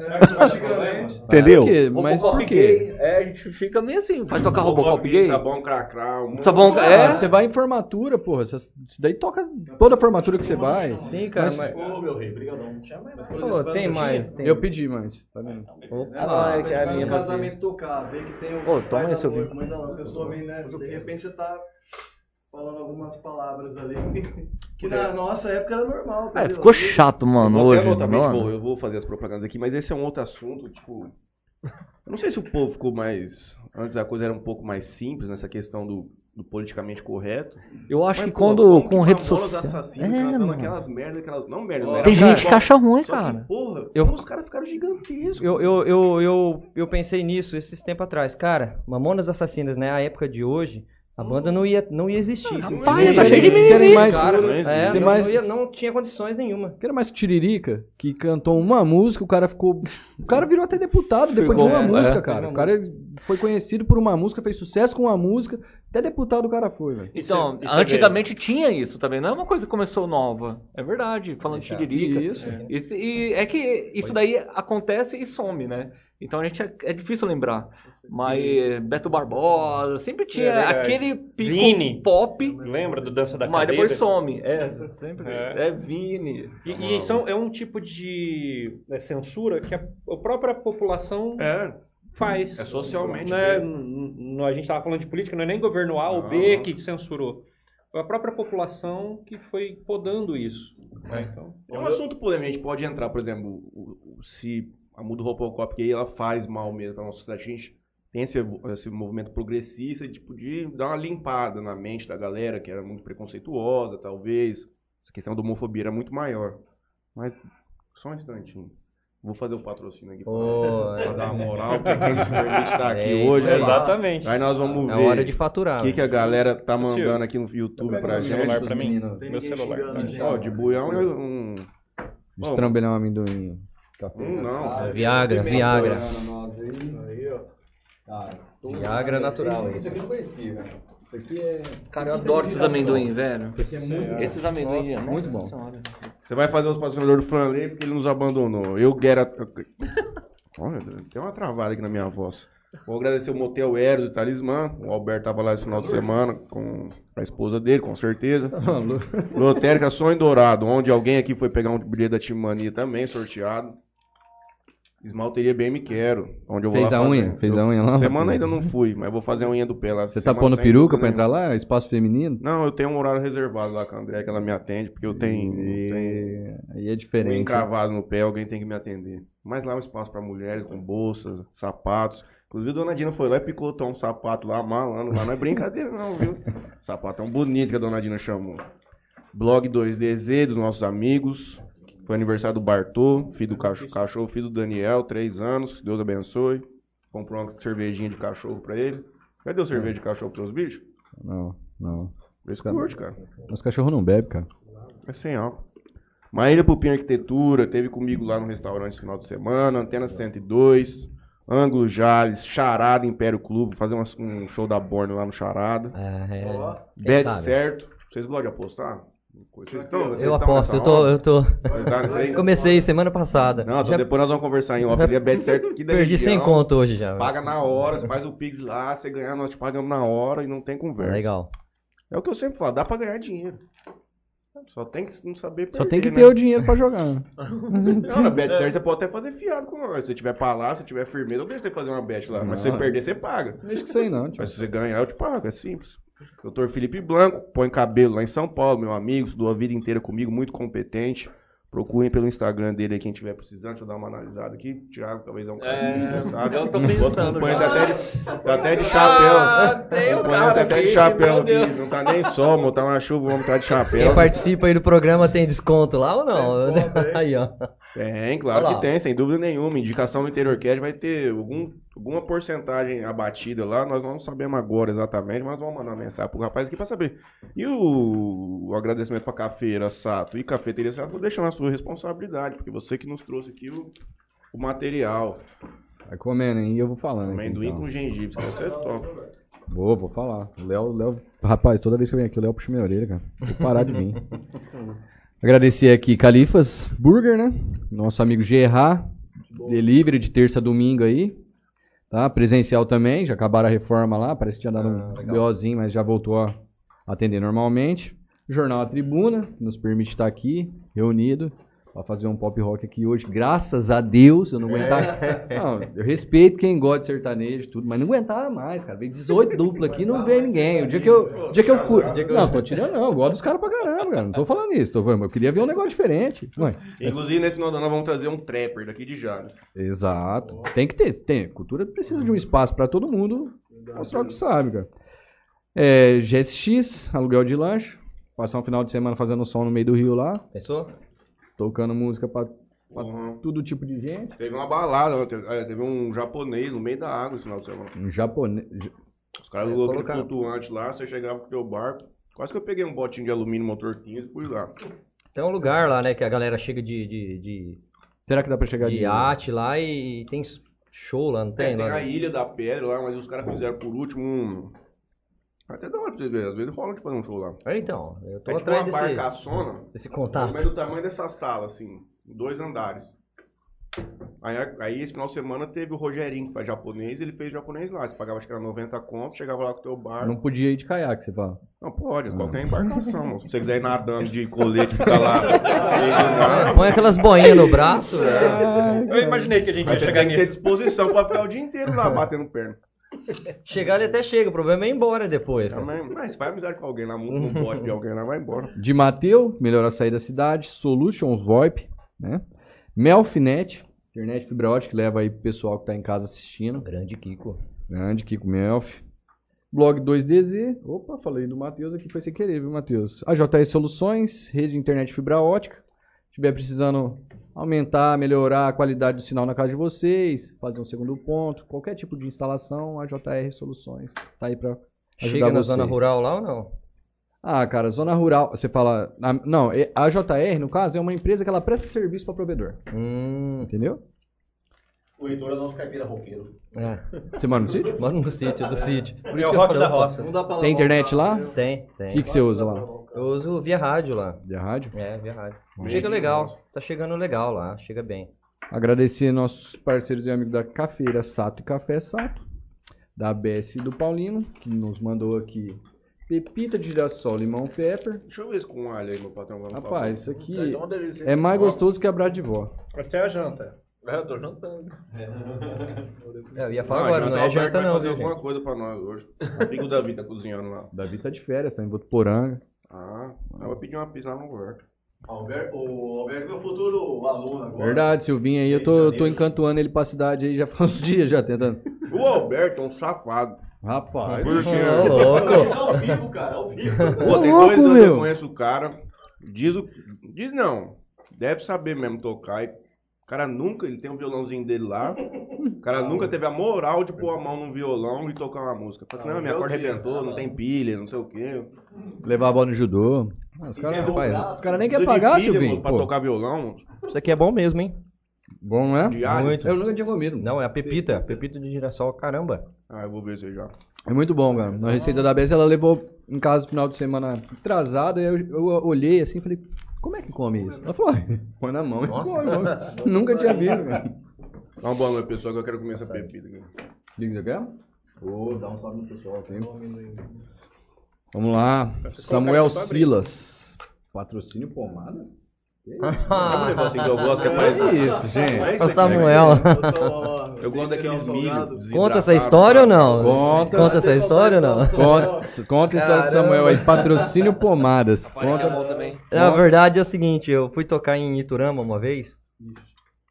Entendeu? Mas por quê? É, a gente fica meio assim. Vai tocar Robocop gay? Sabão cracrau. um Sabão- de- é? Ah, Você vai em formatura, porra. Isso daí toca toda a formatura que você vai. Sim, cara, mas. Ô, meu rei, brigadão. Pô, tem mais. Tem... Eu pedi mais, tá vendo? Opa. Ah, é que é a minha casamento tocar, ver que tem o Ô, toma esse vem, né? De repente você tá falando algumas palavras ali. Que na nossa época era normal. É, ficou chato, Eu mano, hoje. mano. tipo, eu vou fazer as propagandas aqui, mas esse é um outro assunto, tipo. Eu não sei se o povo ficou mais. Antes a coisa era um pouco mais simples nessa questão do, do politicamente correto. Eu acho Mas, que pô, quando com que rede Mamonas social. Assassinas É, cantando mano. aquelas merdas, aquelas. Não merda, não Ó, era Tem bom. gente que acha ruim, Só que, cara. porra, Eu- como os caras ficaram gigantescos. Eu, eu, eu, eu, eu pensei nisso esses tempos atrás. Cara, Mamonas Assassinas, né? A época de hoje, a banda não ia, não ia existir. Rapaz, simplesmente. tá cheio de querem mais. Cara, não é, não, mais- não ia- não tinha condições nenhuma. Que era mais Tiririca, que cantou uma música, o cara ficou. O cara virou até deputado depois Ficou, de uma é, música, é. cara. O cara foi conhecido por uma música, fez sucesso com uma música, até deputado o cara foi, velho. Então, Isso é- antigamente tinha isso também, não é uma coisa que começou nova. É verdade, falando de tiririca. Isso. Isso- e é que isso daí acontece e some, né? Então a gente é, é difícil lembrar. Mas Beto Barbosa, sempre tinha É aquele pico Vini. pop, Lembra do Dança da mas Cadeira? depois some. É, sempre. É. É, Vini. E, e são, é um tipo de é, censura que a, a própria população É, faz. é socialmente. Não é- mesmo. n- n- a gente estava falando de política, não é nem governo A ou Não. B que censurou. Foi a própria população que foi podando isso. né? Então, É um assunto polêmico. A gente pode entrar, por exemplo, se a muda Robocop que aí ela faz mal mesmo pra nossa sociedade. A gente tem esse, esse movimento progressista tipo, de dar uma limpada na mente da galera que era muito preconceituosa, talvez. Essa questão da homofobia era muito maior. Mas só um instantinho. Vou fazer o patrocínio aqui pra, Ô, pra dar uma moral, porque quem nos permite estar aqui É isso hoje. exatamente. Aí nós vamos é ver hora de faturar. o que, que a galera tá mandando aqui no YouTube pra meu celular gente. pra mim. Meu celular. gente. Ó, de buião é um. Destrambelhar um amendoim. Café. Um não. É Viagra, Viagra. Ó. Cara, Viagra natural. Esse, esse aqui eu não conhecia, cara. Isso aqui é. Cara, eu adoro esses amendoim, velho. Isso aqui é muito Esses amendoim, Nossa, muito bom. Senhora. Você vai fazer os patrocinadores do Franley porque ele nos abandonou. Eu, Guerra. Olha, tem uma travada aqui na minha voz. Vou agradecer o Motel Eros e Talismã. O Alberto tava lá esse final de semana com a esposa dele, com certeza. Lotérica Sonho Dourado, onde alguém aqui foi pegar um bilhete da Timania também, sorteado. Esmalteria Bem Me Quero, onde eu vou Fez a fazer. unha? Fez Eu- a unha lá? Semana ainda não fui, mas vou fazer a unha do pé lá. Você tá pondo peruca pra entrar lá? Espaço feminino? Não, eu tenho um horário reservado lá com a André, que ela me atende, porque eu tenho, eu tenho Aí é um diferente. encravado no pé, alguém tem que me atender. Mas lá é um espaço pra mulheres, com bolsas, sapatos. Inclusive, a dona Dina foi lá e picotou um sapato lá, malando. Lá não é brincadeira, não, viu? Sapatão bonito que a dona Dina chamou. Blog 2DZ dos nossos amigos. Foi aniversário do Bartô, filho do cachorro, cachorro, filho do Daniel, três anos. que Deus abençoe. Comprou uma cervejinha de cachorro pra ele. Cadê o cerveja de cachorro pros bichos? Não, não. Eles curte, cara. Nosso cachorro não bebe, cara. É sem álcool. Maíra Pupim Arquitetura, teve comigo lá no restaurante esse final de semana, Antena 102, Ângulo Jales, Charada Império Clube, fazer uma- um show da Borne lá no Charada. É, é. Bet sabe? certo. Vocês gostam de apostar? Vocês estão, vocês Eu estão aposto, eu tô, eu tô. Aí? Comecei semana passada. Não, Já depois nós vamos conversar em off. Ali é Bet certo da perdi região. 100 conto hoje já. Paga na hora, você faz o Pix lá, você ganhar, nós te pagamos na hora e não tem conversa. Legal. É o que eu sempre falo, dá pra ganhar dinheiro. Só tem que não saber perder, Só tem que né? ter o dinheiro pra jogar. Não, na bet certo você pode até fazer fiado com nós. Se você tiver pra lá, se tiver firmeza, eu deixo você fazer uma bet lá. Mas se você Não. perder, você paga. Não isso aí, não, tio. Mas se você ganhar, eu te pago. É simples. Doutor Felipe Blanco, põe cabelo lá em São Paulo, meu amigo, estudou a vida inteira comigo, muito competente. Procurem pelo Instagram dele aí quem tiver precisando. Deixa eu dar uma analisada aqui. Thiago, talvez é um cara É, que você sabe. eu tô pensando. Tá até de, tá até de chapéu. Ah, tem um cara tá até de chapéu aqui. Deus. Não tá nem sol, mano. Tá uma chuva, vamos estar de chapéu. Quem participa aí do programa tem desconto lá ou não? Desconto aí, ó. Tem, claro Olha lá. que tem, sem dúvida nenhuma. Indicação no Interior Cash vai ter algum, alguma porcentagem abatida lá. Nós não sabemos agora exatamente, mas vamos mandar uma mensagem pro rapaz aqui pra saber. E o, o agradecimento pra Cafeira Sato e Cafeteria Sato, vou deixar na sua responsabilidade, porque você que nos trouxe aqui o, o material. Vai comendo, hein? E eu vou falando. Amendoim então. com gengibre, vai ser top. Vou, vou falar. Léo, Léo. Rapaz, toda vez que eu venho aqui, o Léo puxa minha orelha, cara. Vou parar de vir. Agradecer aqui Califas Burger, né? Nosso amigo Gerard. Delivery de terça a domingo aí. Tá? Presencial também. Já acabaram a reforma lá. Parece que tinha dado um BOzinho, mas já voltou a atender normalmente. Jornal A Tribuna, que nos permite estar aqui, reunido. Pra fazer um pop rock aqui hoje, graças a Deus, eu não aguentava. Não, eu respeito quem gosta de sertanejo e tudo, mas não aguentava mais, cara. Veio 18 dupla aqui não veio ninguém. O dia que eu, o dia que eu fui. Não, tô tirando, não. Eu gosto dos caras pra caramba, cara. Não tô falando isso. Tô falando, eu queria ver um negócio diferente. Ué, Inclusive, nesse final nós vamos trazer um trapper daqui de Jales. Exato. Tem que ter. Tem. Cultura precisa de um espaço pra todo mundo. Mostrar o que sabe, cara. É, GSX, aluguel de lanche. Passar um final de semana fazendo som no meio do rio lá. Pensou? Tocando música pra, pra Uhum. todo tipo de gente. Teve uma balada, teve, é, teve um japonês no meio da água esse final de semana. Um japonês. Os caras É, colocam aquele flutuante lá, você chegava com o teu barco. Quase que eu peguei um botinho de alumínio motor 15 e fui lá. Tem um lugar lá, né, que a galera chega de, de, de, Será que dá pra chegar de de iate lá e tem show lá, não Tem, tem? tem lá? a Ilha da Pedra lá, mas os caras fizeram por último um. Até da hora pra vocês verem, às vezes rola de fazer um show lá. É, Então, eu tô É tipo atrás uma desse, barcaçona, desse contato. menos do tamanho dessa sala, assim, dois andares. Aí, aí esse final de semana teve o Rogerinho, que faz japonês, ele fez japonês lá. Você pagava, acho que era 90 conto, chegava lá com o teu bar. Não Não, podia ir de caiaque, você fala. pode, qualquer embarcação. moço. Se você quiser ir nadando de colete, ficar lá. Põe aquelas boinhas no braço. é. Eu imaginei que a gente ia Mas você chegar tem que ter nisso. disposição pra ficar o dia inteiro lá batendo perna. Chegar ele até chega, o problema é ir embora depois. né? Mas, mas faz amizade com alguém lá, no bote de alguém lá, vai embora. De Mateu, melhor açaí da cidade. Solutions VoIP, né? Melfinet, internet fibra ótica, que leva aí pro pessoal que tá em casa assistindo. Grande Kiko. Grande Kiko Melf. Blog 2DZ. Opa, falei do Matheus aqui, foi sem querer, viu, Matheus? A JS Soluções, rede de internet fibra ótica. Se estiver precisando aumentar, melhorar a qualidade do sinal na casa de vocês, fazer um segundo ponto, qualquer tipo de instalação, a JR Soluções tá aí pra ajudar Chega na vocês. zona rural lá ou não? Ah, cara, zona rural, você fala. não, é- a JR, no caso, é uma empresa que ela presta serviço para provedor. Hum, Entendeu? O Heitor é nosso caipira roqueiro. é. Você mora no sítio? Mora no sítio, do sítio. Por É isso o que eu rock da roça. Tem internet o lá? carro, viu? Tem, O tem. que, que você usa lá? Eu uso via rádio lá. De rádio? É, via rádio. Chega legal. Tá chegando legal lá, chega bem. Agradecer nossos parceiros e amigos da Cafeira Sato e Café Sato, da ABS do Paulino, que nos mandou aqui pepita de girassol, limão pepper. Deixa eu ver isso com alho aí, meu patrão. vamos Rapaz, isso Isso aqui é delícia. é mais gostoso que a brade de vó. Essa é a janta. É, eu tô jantando. É, eu ia falar. falar agora, não é janta não, fazer viu, alguma coisa pra nós hoje. Amigo o Davi tá cozinhando lá. Davi tá de férias, tá em Votuporanga. Ah, eu vou pedir uma pizza lá no Alberto. Alberto, o Alberto é meu futuro aluno agora. Verdade, Silvinho aí, eu tô, tô encantuando ele pra cidade aí já faz uns dias já tentando. O Alberto é um safado. Rapaz, Ô, louco. Isso é ao vivo, cara, ao vivo. Pô, tem louco, dois anos que meu. eu conheço o cara. Diz o. Diz não. Deve saber mesmo tocar. E o cara nunca. Ele tem um violãozinho dele lá. O cara nunca teve a moral de pôr a mão num violão e tocar uma música. Fala assim, não, minha corda arrebentou, não tem pilha, não sei o quê. levar a bola no judô. Ah, os caras cara nem querem pagar, Silvinho. Pra Pô, tocar violão, Isso aqui é bom mesmo, hein? Bom, não é? diário. Muito. Eu nunca tinha comido. Não, é a pepita. Pepita de girassol, caramba. Ah, eu vou ver isso aí já. É muito bom, cara. Na receita da Bess, ela levou em casa no final de semana atrasado, e eu, eu olhei assim e falei, como é que come isso? Ela falou, "Ai, põe na mão e Nossa. come. mano." Nunca tinha visto, cara. Dá uma boa noite, pessoal, que eu quero comer essa pepita aqui. Liga, você quer? Ô, dá um salve no pessoal aqui. Vamos lá. Samuel abrir. Silas. Patrocínio pomada? Sabe um negócio que eu gosto que é mais. Que isso, gente? É aqui, Samuel. né? Eu gosto daqueles milhos. Conta essa história ou não? Conta. Conta essa história ou não? Conta, conta a história do Samuel aí. Patrocínio pomadas. Conta. também. Na verdade é o seguinte, eu fui tocar em Iturama uma vez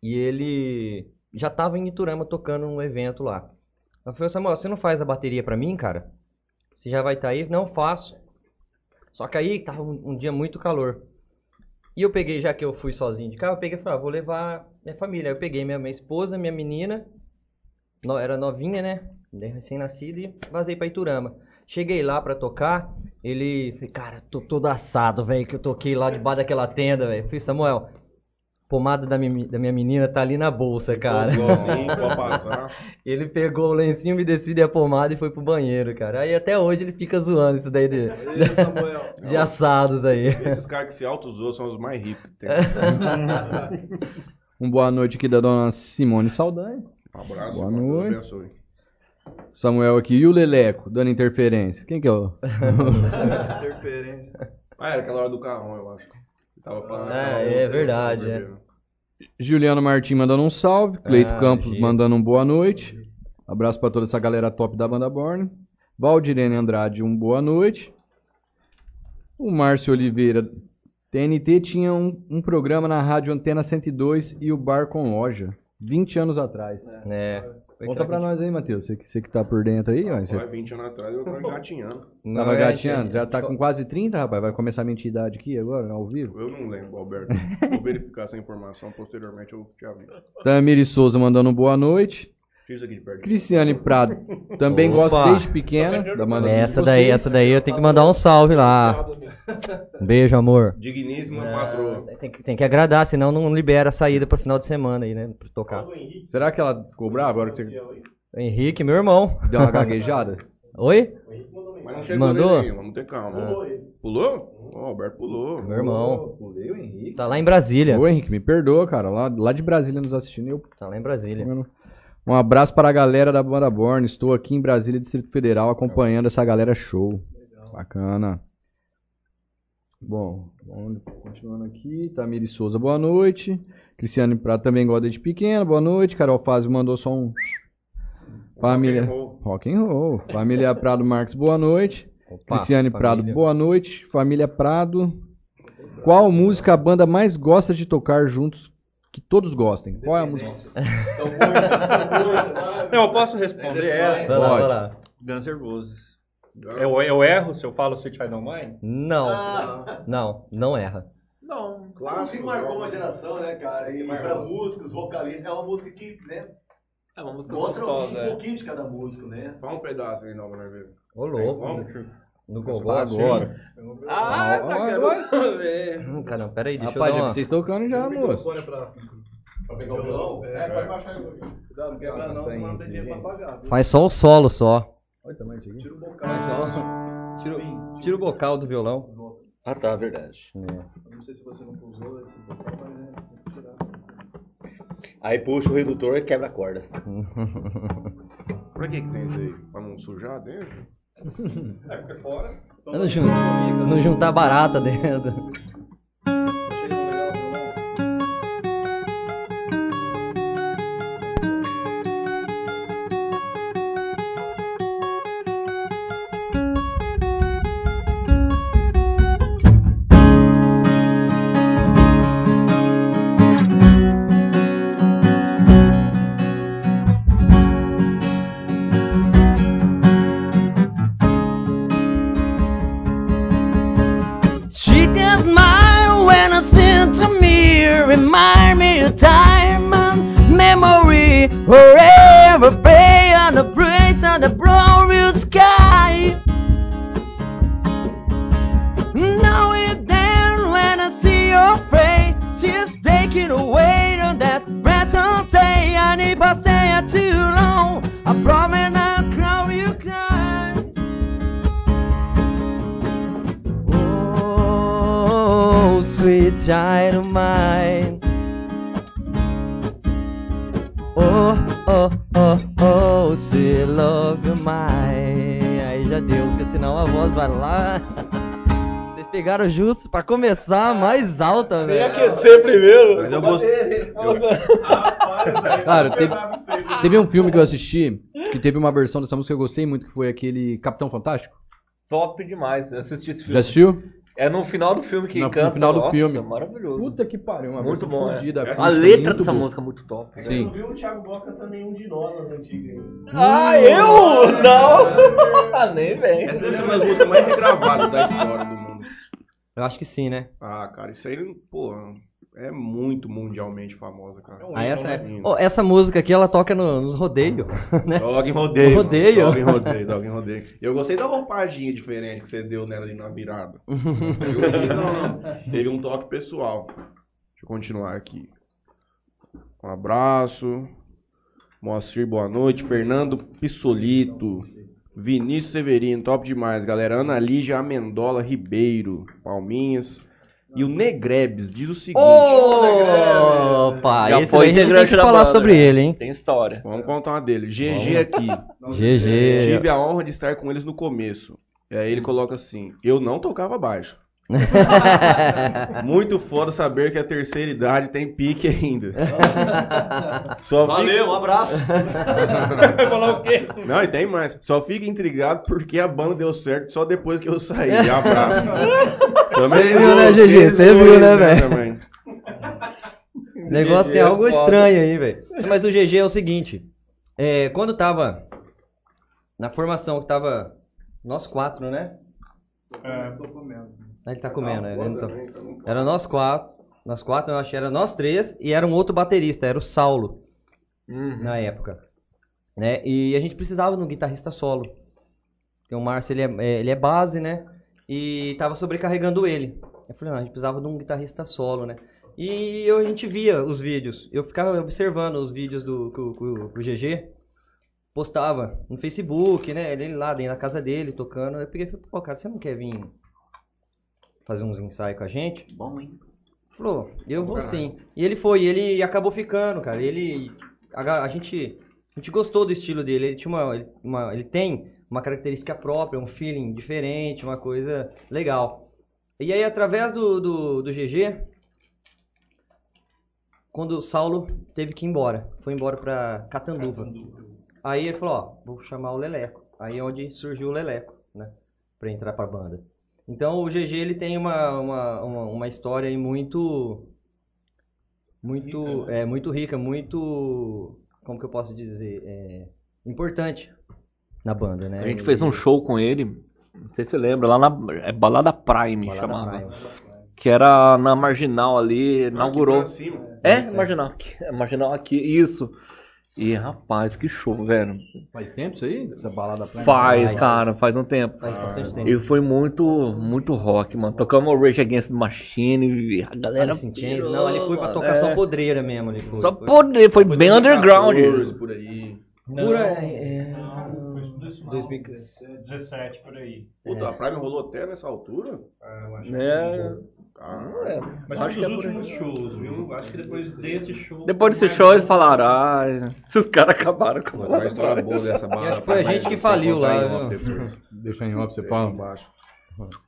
e ele já tava em Iturama tocando um evento lá. Eu falei, Samuel, você não faz a bateria pra mim, cara? Você já vai estar aí? Não, faço. Só que aí tava um, um dia muito calor. E eu peguei, já que eu fui sozinho de carro, eu peguei e falei, ah, vou levar minha família. Aí eu peguei minha, minha esposa, minha menina, no- era novinha, né? Recém-nascida e vazei pra Iturama. Cheguei lá pra tocar, ele, falei, cara, tô todo assado, velho, que eu toquei lá debaixo daquela tenda, velho. Falei, Samuel, pomada da minha, da minha menina tá ali na bolsa, cara. Igualzinho, pode passar. Ele pegou o lencinho umedecido e a pomada e foi pro banheiro, cara. Aí até hoje ele fica zoando isso daí de, Ei, Samuel. de assados aí. Esses caras que se auto-zoam são os mais ricos que tem. Um boa noite aqui da dona Simone Saldanha. Um abraço. Boa Deus noite. abençoe. Samuel aqui. E o Leleco, dando interferência. Quem que é o... Interferência. Ah, era aquela hora do carrão, eu acho. Você tava falando. É, é verdade, é. Juliano Martins mandando um salve. Cleito Ah, Campos Gi. mandando um boa noite. Abraço pra toda essa galera top da banda Born. Valdirene Andrade, um boa noite. O Márcio Oliveira. TNT tinha um, um programa na rádio Antena 102 e o Bar com Loja. 20 anos atrás. É. Conta pra nós aí, Matheus. Você, que- você que tá por dentro aí, ó. Você Vai 20 anos atrás eu tava engatinhando. Não tava é, gatinhando. gente. Já tá com quase 30, rapaz. Vai começar a mentir idade aqui agora, ao vivo. Eu não lembro, Alberto. Vou verificar essa informação posteriormente, eu te aviso. Tamiri Souza mandando boa noite. Tira isso aqui de perto. Cristiane Prado. Também Opa. gosto desde pequena da banda Essa de daí, vocês. essa daí eu tenho que mandar um salve lá. Um beijo, amor. Digníssima patroa. Tem que, tem que agradar, senão não libera a saída pra final de semana aí, né? Pra tocar. Será que ela ficou brava agora que você Henrique, meu irmão. deu uma gaguejada? Oi? Mas não chegou Mandou? vamos ter calma. Pulou? Ó, o Alberto pulou. Meu irmão. Pulei o Henrique. Tá lá em Brasília. Ô, Henrique, me perdoa, cara. Lá, lá de Brasília nos assistindo. Eu... Tá lá em Brasília. Um abraço para a galera da banda Born. Estou aqui em Brasília, Distrito Federal, acompanhando essa galera show. Bacana. Bom, continuando aqui. Tamiri Souza, boa noite. Cristiane Prado também gosta desde pequeno, boa noite. Carol Fazio mandou só um. Família. Rock and roll. Família Prado Marques, boa noite. Opa, Cristiane Prado, família. boa noite. Família Prado. Qual música a banda mais gosta de tocar juntos? Que todos gostem. Qual é a música? Não, eu posso responder essa. Vai lá, Pode. vai lá. Guns N' Roses. Eu, eu erro se eu falo Sweet Child Mine? Não. Ah. Não, não erra. Não. Clássico, marcou uma geração, né, cara? E para músicos, vocalistas, é uma música que, né, É uma música mostra um gostosa, é. pouquinho de cada músico, né? Fala um pedaço aí, pra ver. Ô, louco. No Gogó. agora. Ah, tá querendo Hum, caramba, peraí, deixa Rapaz, eu já dar vi vocês tocando já, moço. Pra pegar o violão? É, pode baixar aí um pouquinho. Cuidado, não quebra não, Tá senão não tem aí, dinheiro pra pagar. viu? uma... Faz só o solo, só. Olha o tamanho disso aqui. Tira o bocal. Faz só... Tira, o- tira o bocal do violão. Ah, tá, verdade. Eu Não sei se você não usou esse bocal, mas né, tem que tirar. Aí puxa o redutor e quebra a corda. Pra que que tem isso aí? Pra não sujar dentro? Porque fora. Eu não, jun... não juntar barata dentro. Forever começar mais alta, velho. aquecer primeiro. Mas eu gostei. Cara, teve, teve um filme que eu assisti que teve uma versão dessa música que eu gostei muito, que foi aquele Capitão Fantástico. Top demais. Eu assisti esse filme. Já assistiu? É no final do filme que No- no canta. final do Nossa, filme. maravilhoso. Puta que pariu, uma Muito música bom, é. A acústica letra dessa boa. música é muito top. Eu Sim. não vi o Thiago Boa cantando nenhum de nós nas antigas. Ah, eu? Não! Nem vem. Essa deve ser uma das músicas mais regravadas da história do mundo. Eu acho que sim, né? Ah, cara, isso aí, pô, é muito mundialmente famosa, cara. Ah, essa, é... Ô, essa música aqui, ela toca no- nos rodeios, né? Dog em rodeio. No rodeio. Dog em rodeio, dog em rodeio. Eu gostei da roupagem diferente que você deu nela ali na virada. não, não. Teve um toque pessoal. Deixa eu continuar aqui. Um abraço. Moacir, boa noite. Fernando Pissolito. Vinícius Severino, top demais, galera. Ana Lígia Amendola Ribeiro. Palminhas. E o Negrebes diz o seguinte. Opa, Já esse foi integrante que da falar banda, sobre né? ele, hein? Tem história. Vamos contar uma dele. GG aqui. GG. Tive a honra de estar com eles no começo. E aí ele coloca assim: Eu não tocava baixo. Muito foda saber que a terceira idade tem pique ainda. Só Valeu, um abraço. Vai falar o quê? Fica... Não, e tem mais. Só fica intrigado porque a banda deu certo só depois que eu saí. Abraço. Também Você viu, né, GG? Você viu, eles, né, velho? também. O negócio tem é algo foda. estranho aí, velho. Mas o GG é o seguinte. é, quando tava na formação que tava nós quatro, né? É, tô comendo. Ele tá comendo, né? Ele não tá- Também, então. Era nós quatro. Nós quatro, eu acho que era nós três e era um outro baterista, era o Saulo, na época. Né? E a gente precisava de um guitarrista solo. Porque o Márcio, ele é, é- ele é base, né? E tava sobrecarregando ele. Eu falei, não, a gente precisava de um guitarrista solo, né? E eu, a gente via os vídeos. Eu ficava observando os vídeos do com- com o GG postava no Facebook, né? Ele lá dentro da casa dele, tocando. Eu peguei e falei, pô, cara, você não quer vir fazer uns ensaios com a gente? Bom, hein? Falou, eu vou sim. E ele foi, e ele acabou ficando, cara. Ele. A, a gente. A gente gostou do estilo dele. Ele tinha uma, uma. Ele tem uma característica própria, um feeling diferente, uma coisa legal. E aí, através do, do, do GG, quando o Saulo teve que ir embora, foi embora pra Catanduva. Aí ele falou, ó, vou chamar o Leleco. Aí é onde surgiu o Leleco, né? Pra entrar pra banda. Então o GG ele tem uma, uma, uma, uma história aí muito. Muito. É, muito rica, muito. Como que eu posso dizer? É, importante na banda, né? A gente fez um show com ele, não sei se você lembra, lá na é Balada Prime Balada chamava. Prime. Que era na Marginal ali, inaugurou. Aqui pra cima. É, é. Marginal aqui, é, Marginal aqui, isso. E rapaz, que show, velho. Faz tempo isso aí? Essa balada pra Faz, cara, faz um tempo. Faz bastante tempo. E foi muito, muito rock, mano. Tocamos o Rage Against the Machine e a galera. Alice in Chains, não, ali foi pra tocar mano. só É. podreira mesmo. Ali foi, Só foi. poder, foi, bem 2014, underground. Por aí. Pura, é, Foi tudo isso, não. 17 por aí. Puta, a Prime rolou até nessa altura? É. Mas Acho foi que é dos por aí. últimos shows, viu? Acho que depois desse show. Depois desse show eles falaram, ah, esses caras acabaram com uma história boa dessa balada. acho que foi a gente que faliu lá. Deixa em off, você fala. embaixo.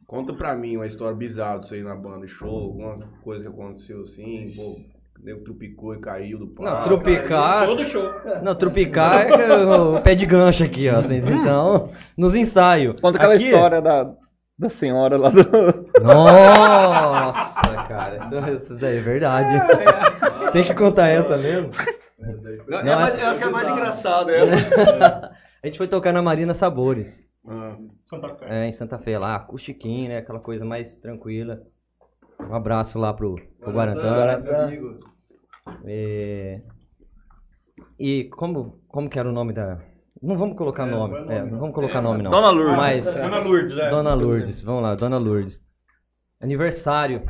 Conta pra mim uma história bizarra disso aí na banda, show, alguma coisa que aconteceu assim, pô, nego trupicou e caiu do palco. Não, trupicar. Todo show. Não, trupicar é o pé de gancho aqui, ó. assim, Então, nos ensaios. Conta aquela Aqui- história da, da senhora lá do. Nossa, cara, isso, isso daí é verdade. Tem que contar essa mesmo. Não, Não, é mais, eu acho que é mais engraçado essa. A gente foi tocar na Marina Sabores. Ah, Santa Fé. É, em Santa Fé lá, acustiquinho, né? Aquela coisa mais tranquila. Um abraço lá pro, pro Guarantã. É, E como, como que era o nome da. Não vamos colocar nome. É, não vamos colocar nome, não. Dona Lourdes. Mas, Dona Lourdes, é. Dona Lourdes, vamos lá, Dona Lourdes. Aniversário.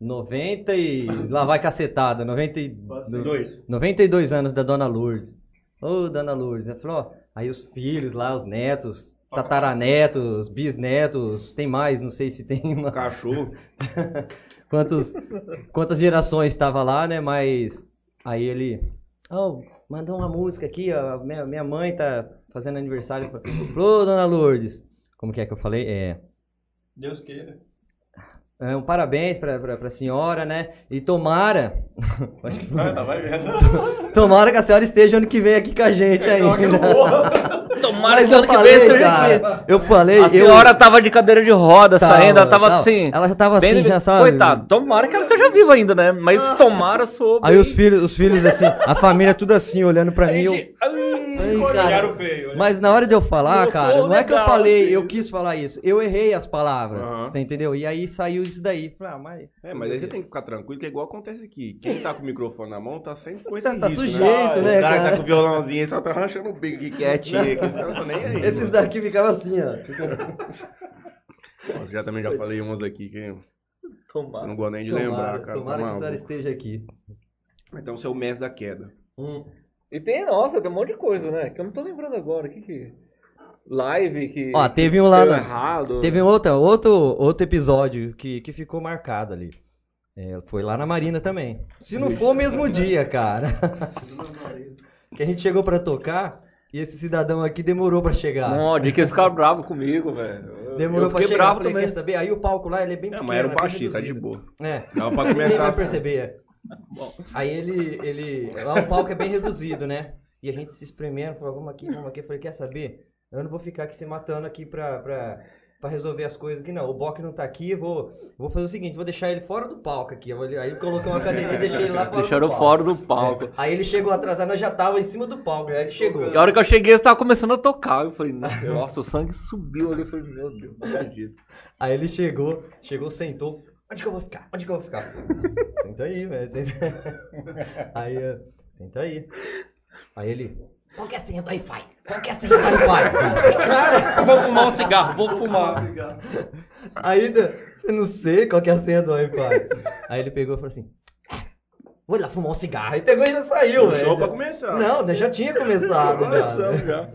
90 e. Lá vai cacetada. 90 e... Dois. 92 anos da Dona Lourdes. Ô, Dona Lourdes. Ela falou, ó, aí os filhos lá, os netos, tataranetos, bisnetos, tem mais, não sei se tem uma. cachorro. Quantos, quantas gerações estava lá, né? Mas aí ele. Oh, mandou uma música aqui, ó. Minha, minha mãe tá fazendo aniversário. Falou, Dona Lourdes. Como que é que eu falei? É. Deus queira. É, um parabéns pra, pra, pra senhora, né? E tomara. Acho que- tomara que a senhora esteja ano que vem aqui com a gente ainda. Tomara Mas que eu ano que falei, vem cara, eu falei, A eu- senhora tava de cadeira de roda Tava, saindo, ela tava tava. assim. Ela já tava assim, já sabe. Coitado, tomara que ela esteja viva ainda, né? Mas tomara sobre. Aí os filhos, os filhos assim, a família tudo assim, olhando pra mim. Eu, Ai, cara, feio. Mas na hora de eu falar, Eu cara, não é que eu falei, assim. eu quis falar isso. Eu errei as palavras, Aham. você entendeu? E aí saiu isso daí. Falei, ah, mas... É, mas aí você tem que ficar tranquilo, que é igual acontece aqui. Quem tá com o microfone na mão tá sempre com esse Tá- tá risco, sujeito, né? né, Os caras cara? tá com o violãozinho aí, só tá rachando o bico aqui quietinho, não nem aí. Esses mano. daqui ficavam assim, ó. Nossa, já também já falei umas aqui que eu Tomara. não gosto nem de Tomara, lembrar, cara. tomara tá que a senhora maluco. esteja aqui. Então você é o mestre da queda. E tem, nossa, tem um monte de coisa, né? Que eu não tô lembrando agora. O que que. Live que. Ó, teve que um lá errado. Teve um outro, outro, outro episódio que, que ficou marcado ali. É, foi lá na Marina também. Se não for o mesmo dia, cara. que a gente chegou pra tocar e esse cidadão aqui demorou pra chegar. Não, de que eles ficaram bravos comigo, velho. Demorou eu pra chegar, bravo falei, também. quer saber? Aí o palco lá, ele é bem Não, pequeno. mas era um é baixinho, tá de boa. É. Dava pra começar assim. perceber. Aí ele, ele. Lá o palco é bem reduzido, né? E a gente se espremendo, falou, vamos aqui, vamos aqui. Eu falei, quer saber? Eu não vou ficar aqui se matando aqui pra, pra, pra resolver as coisas aqui, não. O Bock não tá aqui, eu vou, eu vou fazer o seguinte, vou deixar ele fora do palco aqui. Eu Aí eu coloquei uma cadeirinha e deixei ele lá fora Deixaram do palco. fora do palco. É. Aí ele chegou atrasado, nós já tava em cima do palco, aí ele chegou. E a hora que eu cheguei, eles estavam começando a tocar. Eu falei, nossa, o sangue subiu ali. Eu falei, meu Deus, não acredito. Aí ele chegou, chegou, sentou. Onde que eu vou ficar? Onde que eu vou ficar? senta aí, velho. Senta... Aí, eh, senta aí. Aí ele. Qual que é a senha do Wi-Fi? Qual que é a senha do Wi-Fi? Cara, Vou fumar um cigarro, vou fumar. aí eu não sei qual que é a senha do Wi-Fi. Aí ele pegou e falou assim: Vou lá fumar um cigarro. Aí pegou e já saiu, velho. show pra começar. Não, né, já tinha começado já. Né? já.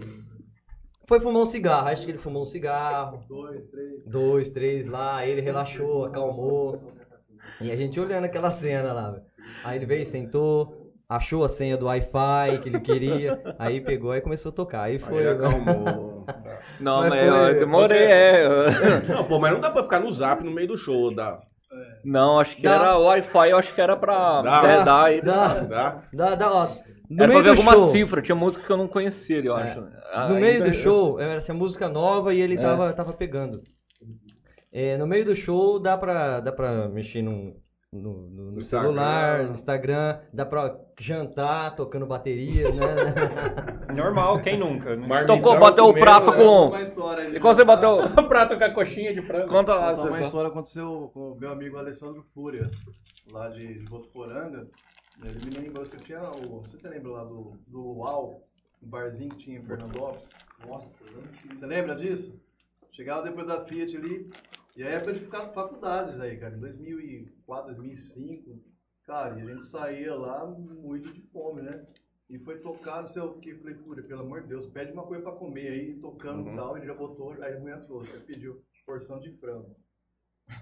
Foi fumar um cigarro. Acho que ele fumou um cigarro. Dois, três. Dois, três lá. Aí ele relaxou, acalmou. E a gente olhando aquela cena lá. velho. Aí ele veio, sentou, achou a senha do Wi-Fi que ele queria. Aí pegou e começou a tocar. Aí Aí foi. ele acalmou. Não, Mas mas, foi- eu demorei, é. Não, pô, mas não dá pra ficar no zap no meio do show, dá. Não, acho que Dá. era Wi-Fi, eu acho que era pra Dá. é, dar aí. Dá. Dá? Dá, dá, ó. No Era pra meio ver do alguma show. cifra, tinha música que eu não conhecia, eu É. acho. No Aí meio do show, era essa música nova e ele É. tava, tava pegando. É, no meio do show dá pra, dá pra mexer num- no, no- no Instagram. celular, no Instagram, dá pra jantar tocando bateria, né? Normal, quem nunca? Né? Marmitão Tocou, bateu o prato né? com. Uma história aí. E quando você bateu. O prato com a coxinha de frango. Conta lá. Uma história aconteceu com o meu amigo Alessandro Fúria, lá de, de Votuporanga. Ele me lembrou, você tinha o. Não sei se você lembra lá do, do Luau, um barzinho que tinha em Fernandópolis. Nossa, você lembra disso? Chegava depois da Fiat ali, e aí de ficar faculdades aí, cara, em 2004, 2005. Cara, e a gente saía lá muito de fome, né? E foi tocar, não sei o que, falei, Fúria, pelo amor de Deus, pede uma coisa pra comer aí, tocando e tal, ele já botou, aí a mulher trouxe, pediu porção de frango.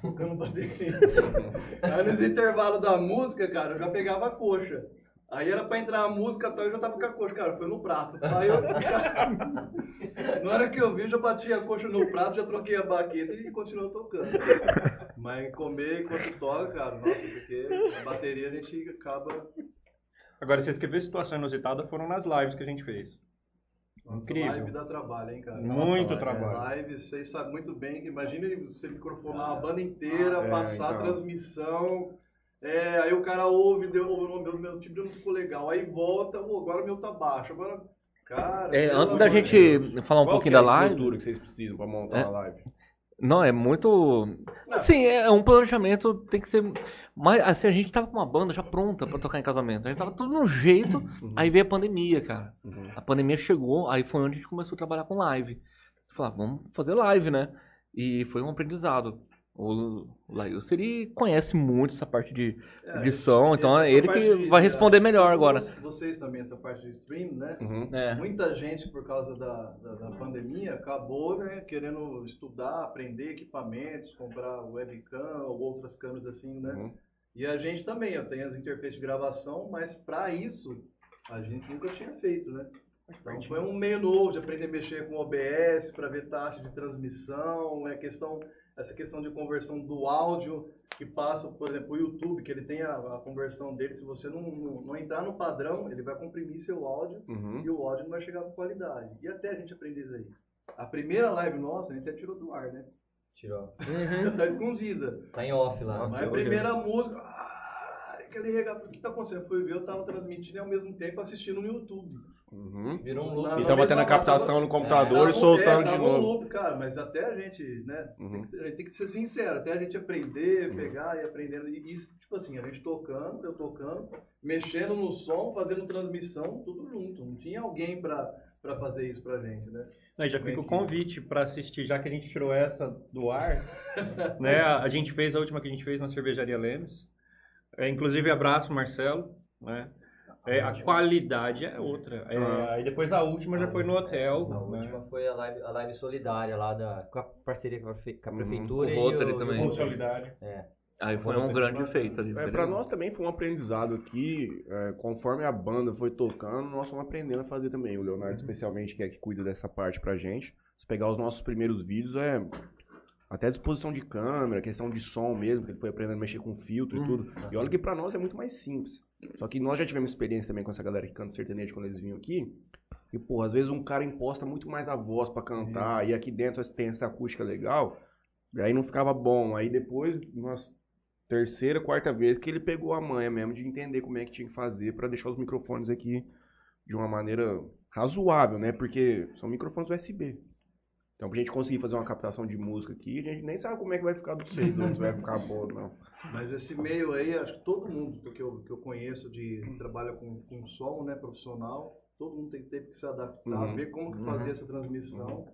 Tocando bateria. aí nos intervalos da música, cara, eu já pegava a coxa. Aí era pra entrar a música tal, eu já tava com a coxa, cara, foi no prato. Aí eu, na hora que eu vi, já bati a coxa no prato, já troquei a baqueta e continuou tocando. Mas comer enquanto toca, cara, nossa, porque a bateria a gente acaba. Agora, vocês querem ver situação inusitada foram nas lives que a gente fez. Nossa, Incrível. live dá trabalho, hein, cara? Muito Nossa, trabalho. Live, vocês sabem muito bem. Imagina você microfonar a banda inteira, É, passar a então. transmissão. É, aí o cara ouve, deu, o meu, meu timbre não ficou legal. Aí volta, "Ô, agora o meu tá baixo. Agora, cara. É, pelo antes da gente Deus. falar um Qual pouquinho é da live. estrutura que vocês precisam pra montar É. uma live? Não, é muito. Assim, é um planejamento, tem que ser. Mas assim, a gente tava com uma banda já pronta pra tocar em casamento. A gente tava tudo no jeito, aí veio a pandemia, cara. Uhum. A pandemia chegou, aí foi onde a gente começou a trabalhar com live. Falar, vamos fazer live, né? E foi um aprendizado. O Laílson, ele conhece muito essa parte de É, edição, então é ele que de- vai de- responder melhor agora. Vocês também, essa parte de stream, né? Uhum. É. Muita gente, por causa da, da, da pandemia, acabou né, querendo estudar, aprender equipamentos, comprar webcam ou outras câmeras assim, né? Uhum. E a gente também, eu tenho as interfaces de gravação, mas para isso a gente nunca tinha feito, né? Então foi um meio novo de aprender a mexer com OBS para ver taxa de transmissão, é questão essa questão de conversão do áudio que passa, por exemplo, o YouTube, que ele tem a, a conversão dele, se você não, não, não entrar no padrão, ele vai comprimir seu áudio Uhum. e o áudio não vai chegar com qualidade. E até a gente aprender isso aí. A primeira live nossa, a gente até tirou do ar, né? Tirou. tá escondida. Tá em off lá. Mas a primeira música. Ah, aquele regalo. O que tá acontecendo? Eu fui ver, eu tava transmitindo e ao mesmo tempo assistindo no YouTube. Uhum. Virou um Na- loop. na E tava mesma tendo a captação no computador Tava e soltando é, de tava um novo. loop, cara, mas até a gente, né? Tem, Uhum. que, ser- a gente tem que ser sincero, até a gente aprender, pegar e aprendendo. E isso, tipo assim, a gente tocando, eu tocando, mexendo no som, fazendo transmissão, tudo junto. Não tinha alguém pra, pra fazer isso pra gente, né? Aí já fica o convite para assistir, já que a gente tirou essa do ar, né? A a gente fez a última que a gente fez na cervejaria Lemes. É, inclusive abraço Marcelo, né? É, a qualidade é outra. É, Ah. Aí depois a última já foi no hotel. A né? última foi a live, a live solidária lá da, com a parceria com a, prefe- com a Uhum. prefeitura Com o e Rotary o, também. e o Rotary. solidário. É. Aí foi um grande feito ali. É, pra nós também foi um aprendizado aqui, é, conforme a banda foi tocando, nós fomos aprendendo a fazer também. O Leonardo, especialmente, que é que cuida dessa parte pra gente. Se pegar os nossos primeiros vídeos, é até disposição de câmera, questão de som mesmo, que ele foi aprendendo a mexer com filtro e tudo. E olha que pra nós é muito mais simples. Só que nós já tivemos experiência também com essa galera que canta sertanejo quando eles vinham aqui. E, pô, às vezes um cara imposta muito mais a voz pra cantar, e aqui dentro tem essa acústica legal, e aí não ficava bom. Aí depois, nós terceira, quarta vez que ele pegou a manha mesmo de entender como é que tinha que fazer pra deixar os microfones aqui de uma maneira razoável, né? Porque são microfones USB. Então, pra gente conseguir fazer uma captação de música aqui, a gente nem sabe como é que vai ficar do cedo, se vai ficar bom ou não. Mas esse meio aí, acho que todo mundo que eu, que eu conheço de que trabalha com, com som, né, profissional, todo mundo tem, teve que se adaptar, Uhum. ver como que Uhum. fazer essa transmissão.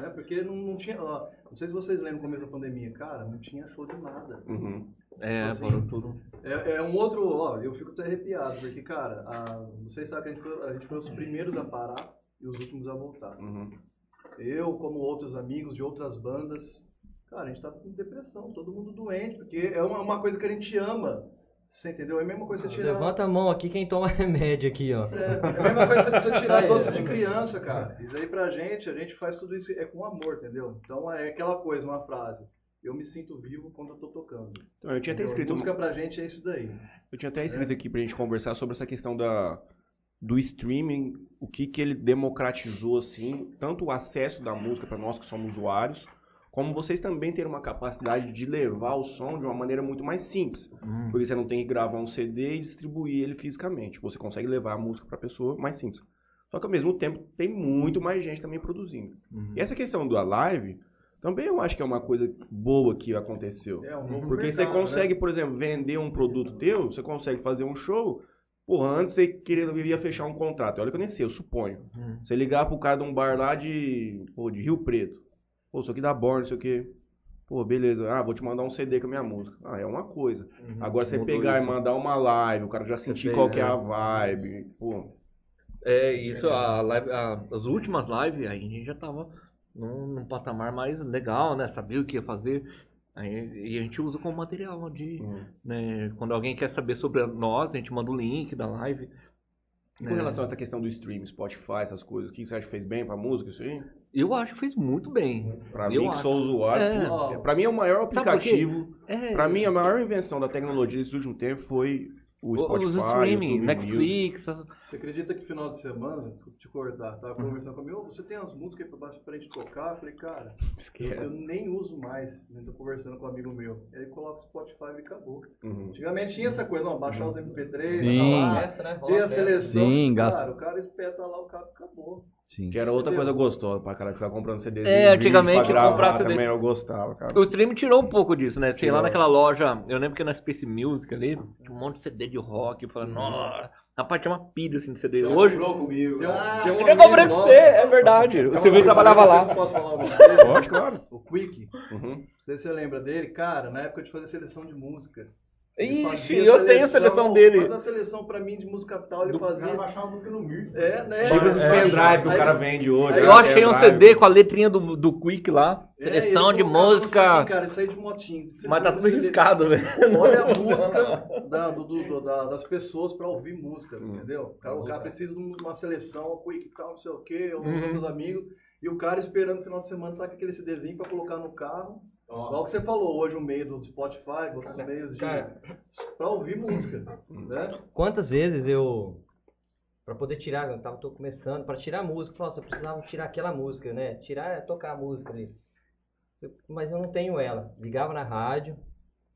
Né? Porque não, não tinha. ó, não sei se vocês lembram no começo da pandemia, cara, não tinha show de nada. Uhum. É, Assim, parou tudo. É, é um outro, ó, eu fico até arrepiado, porque, cara, a- vocês sabem que a gente, foi, a gente foi os primeiros a parar e os últimos a voltar. Uhum. Eu, como outros amigos de outras bandas, cara, a gente tá com depressão, todo mundo doente, porque é uma, uma coisa que a gente ama. Você entendeu? É a mesma coisa você tirar. Levanta a mão aqui quem toma remédio aqui, ó. É, é a mesma coisa você você tirar doce de criança, cara. Isso aí pra gente, a gente faz tudo isso é com amor, entendeu? Então é aquela coisa, uma frase. Eu me sinto vivo quando eu tô tocando. Então, eu tinha até Entendeu? escrito Música pra gente é isso daí. Eu tinha até escrito aqui pra gente conversar sobre essa questão da, do streaming, o que, que ele democratizou, assim, tanto o acesso da música para nós que somos usuários, como vocês também terem uma capacidade de levar o som de uma maneira muito mais simples. Porque você não tem que gravar um CD e distribuir ele fisicamente. Você consegue levar a música pra pessoa mais simples. Só que ao mesmo tempo tem muito mais gente também produzindo. E essa questão da live, também eu acho que é uma coisa boa que aconteceu. É um novo Porque você mercado, consegue, né? por exemplo, vender um produto teu, você consegue fazer um show. Porra, antes você queria, ia fechar um contrato. Olha que eu nem sei, eu suponho. Você ligar pro cara de um bar lá de, pô, de Rio Preto. Pô, isso aqui dá born, não sei o quê. Pô, beleza. Ah, vou te mandar um CD com a minha música. Ah, é uma coisa. Agora você pegar isso. e mandar uma live, o cara já sentir qual que é é. a vibe. Pô, É, isso, a live, a- as últimas lives, aí a gente já tava num, num patamar mais legal, né? Sabia o que ia fazer. Aí, e a gente usa como material de, Uhum. né? Quando alguém quer saber sobre nós, a gente manda o link da live. Né? com relação a essa questão do stream, Spotify, essas coisas, o que você acha que fez bem pra música, isso aí? Eu acho que fez muito bem. Pra Eu mim, que acho. sou usuário, É. pra mim é o maior aplicativo. É, Pra mim, a maior invenção da tecnologia desse último tempo foi o Spotify, os streaming, YouTube. Netflix, as- Você acredita que final de semana, desculpa te cortar, tava conversando comigo, "Ô, você tem as músicas aí pra baixo pra gente tocar? Eu falei, cara, eu, Esquece. eu nem uso mais, né? tô conversando com um amigo meu. E aí coloca o Spotify e acabou. Uhum. Antigamente tinha essa coisa, não, baixar os MP3, Sim. falar, Essa, né? Rola a seleção. Sim, gasta- Cara, o cara espeta lá, o cara acabou. Sim. Que era outra Entendeu? coisa gostosa pra cara ficar comprando CDs. É, antigamente pra comprar gravar CD. também eu gostava, cara. O stream tirou um pouco disso, né? Sei Tirou. lá naquela loja, eu lembro que na Space Music ali, tinha um monte de CD de rock, eu falei, nossa, rapaz, tinha uma pilha assim de CD. Hoje, Comprou comigo. Um, tem um eu amigo comprei pra você, é verdade. O Silvio trabalhava lá. se eu posso falar o nome dele. Pode, claro. O Quick. Uhum. Não sei se você lembra dele. Cara, na época de fazer seleção de música. Ele Ixi, eu tenho a seleção dele. Faz a seleção pra mim de música tal, ele fazia. baixar a música no Mir. É, né? Tipo esses É, pendrive que o aí- cara vende hoje. Eu né? achei um. CD com a letrinha do, do Quick lá, É, seleção ele de música, CD, cara, isso aí de motinho. Você mas tá tudo riscado, velho. Olha a música da- do- do- do- da- das pessoas pra ouvir música, Hum. entendeu? O cara, o cara precisa de uma seleção, quick tal, não sei o quê, ou Uhum. outros amigos, e o cara esperando no final de semana, tá com aquele CDzinho pra colocar no carro. Igual que você falou, hoje o meio do Spotify, outros meios de. Cara. pra ouvir música. Né? Quantas vezes eu, pra poder tirar, eu tava tô começando, pra tirar a música, eu falava, nossa, eu precisava tirar aquela música, né? Tirar é tocar a música ali. Eu- mas eu não tenho ela. Ligava na rádio,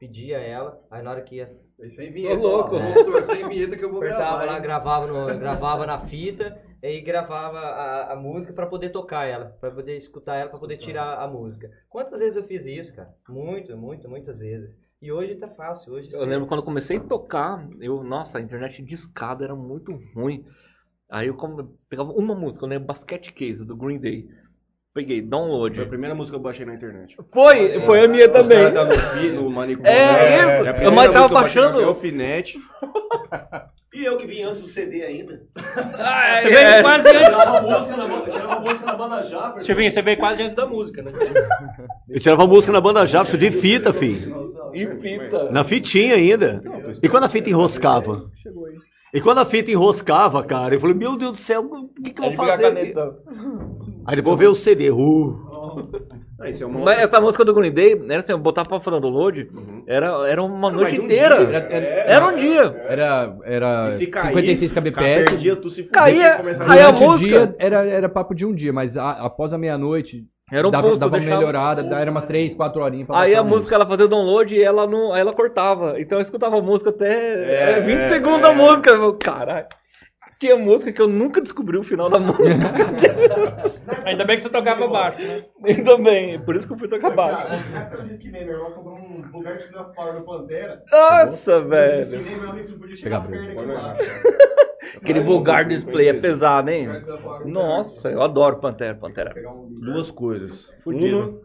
pedia ela, aí na hora que ia, E sem vinheta. Ô, louco. ó, sem vinheta que eu vou apertava gravar. lá, hein? gravava, no, gravava na fita, e aí gravava a, a música pra poder tocar ela, pra poder escutar ela, pra poder tirar a música. Quantas vezes eu fiz isso, cara? Muito, muito, muitas vezes. E hoje tá fácil, hoje Eu você- lembro quando eu comecei a tocar, eu, nossa, a internet de escada era muito ruim. Aí eu como- pegava uma música, eu lembro Basket Case, do Green Day. Peguei, Foi a download. primeira música que eu baixei na internet. Foi, foi a minha também. tá no, no manicômio. É, né? isso. a Eu primeira mais tava eu baixando- foi Alfinete. E eu que vim antes do CD ainda. Ah, Você é, veio quase Eu antes. tirava música na banda, eu tirava música na banda já. Chivinho, você veio quase antes da música, né? Eu tirava música na banda Java, de fita, filho. E fita. Na fitinha ainda. E quando a fita enroscava? E quando a fita enroscava, cara, eu falei, meu Deus do céu, o que, que eu Aí vou a fazer? Aí depois veio o CD. Uh. Ah, isso é uma Mas essa música do Green Day, era assim, eu botava pra fazer download, era, era uma noite um inteira. dia, Era, Era um dia. Era, era E caísse, 56 cara, kbps. perdia, tu se Caía, aí a música- dia era, era papo de um dia, mas a- após a meia-noite Era um dava, pulso, dava uma melhorada, daí era umas 3, 4 horinhas pra Aí a música ela fazia o download e ela não, aí ela cortava. Então eu escutava a música até é, 20 é, segundos é. da música. Eu, Caralho. Tinha música que eu nunca descobri o final da música. Ainda bem que você tocava baixo, né? Ainda bem, por isso que eu fui tocar baixo. Um. Nossa, velho. Aquele vulgar display é pesado, hein? Nossa, eu adoro Pantera. Pantera. Duas coisas. Fudido.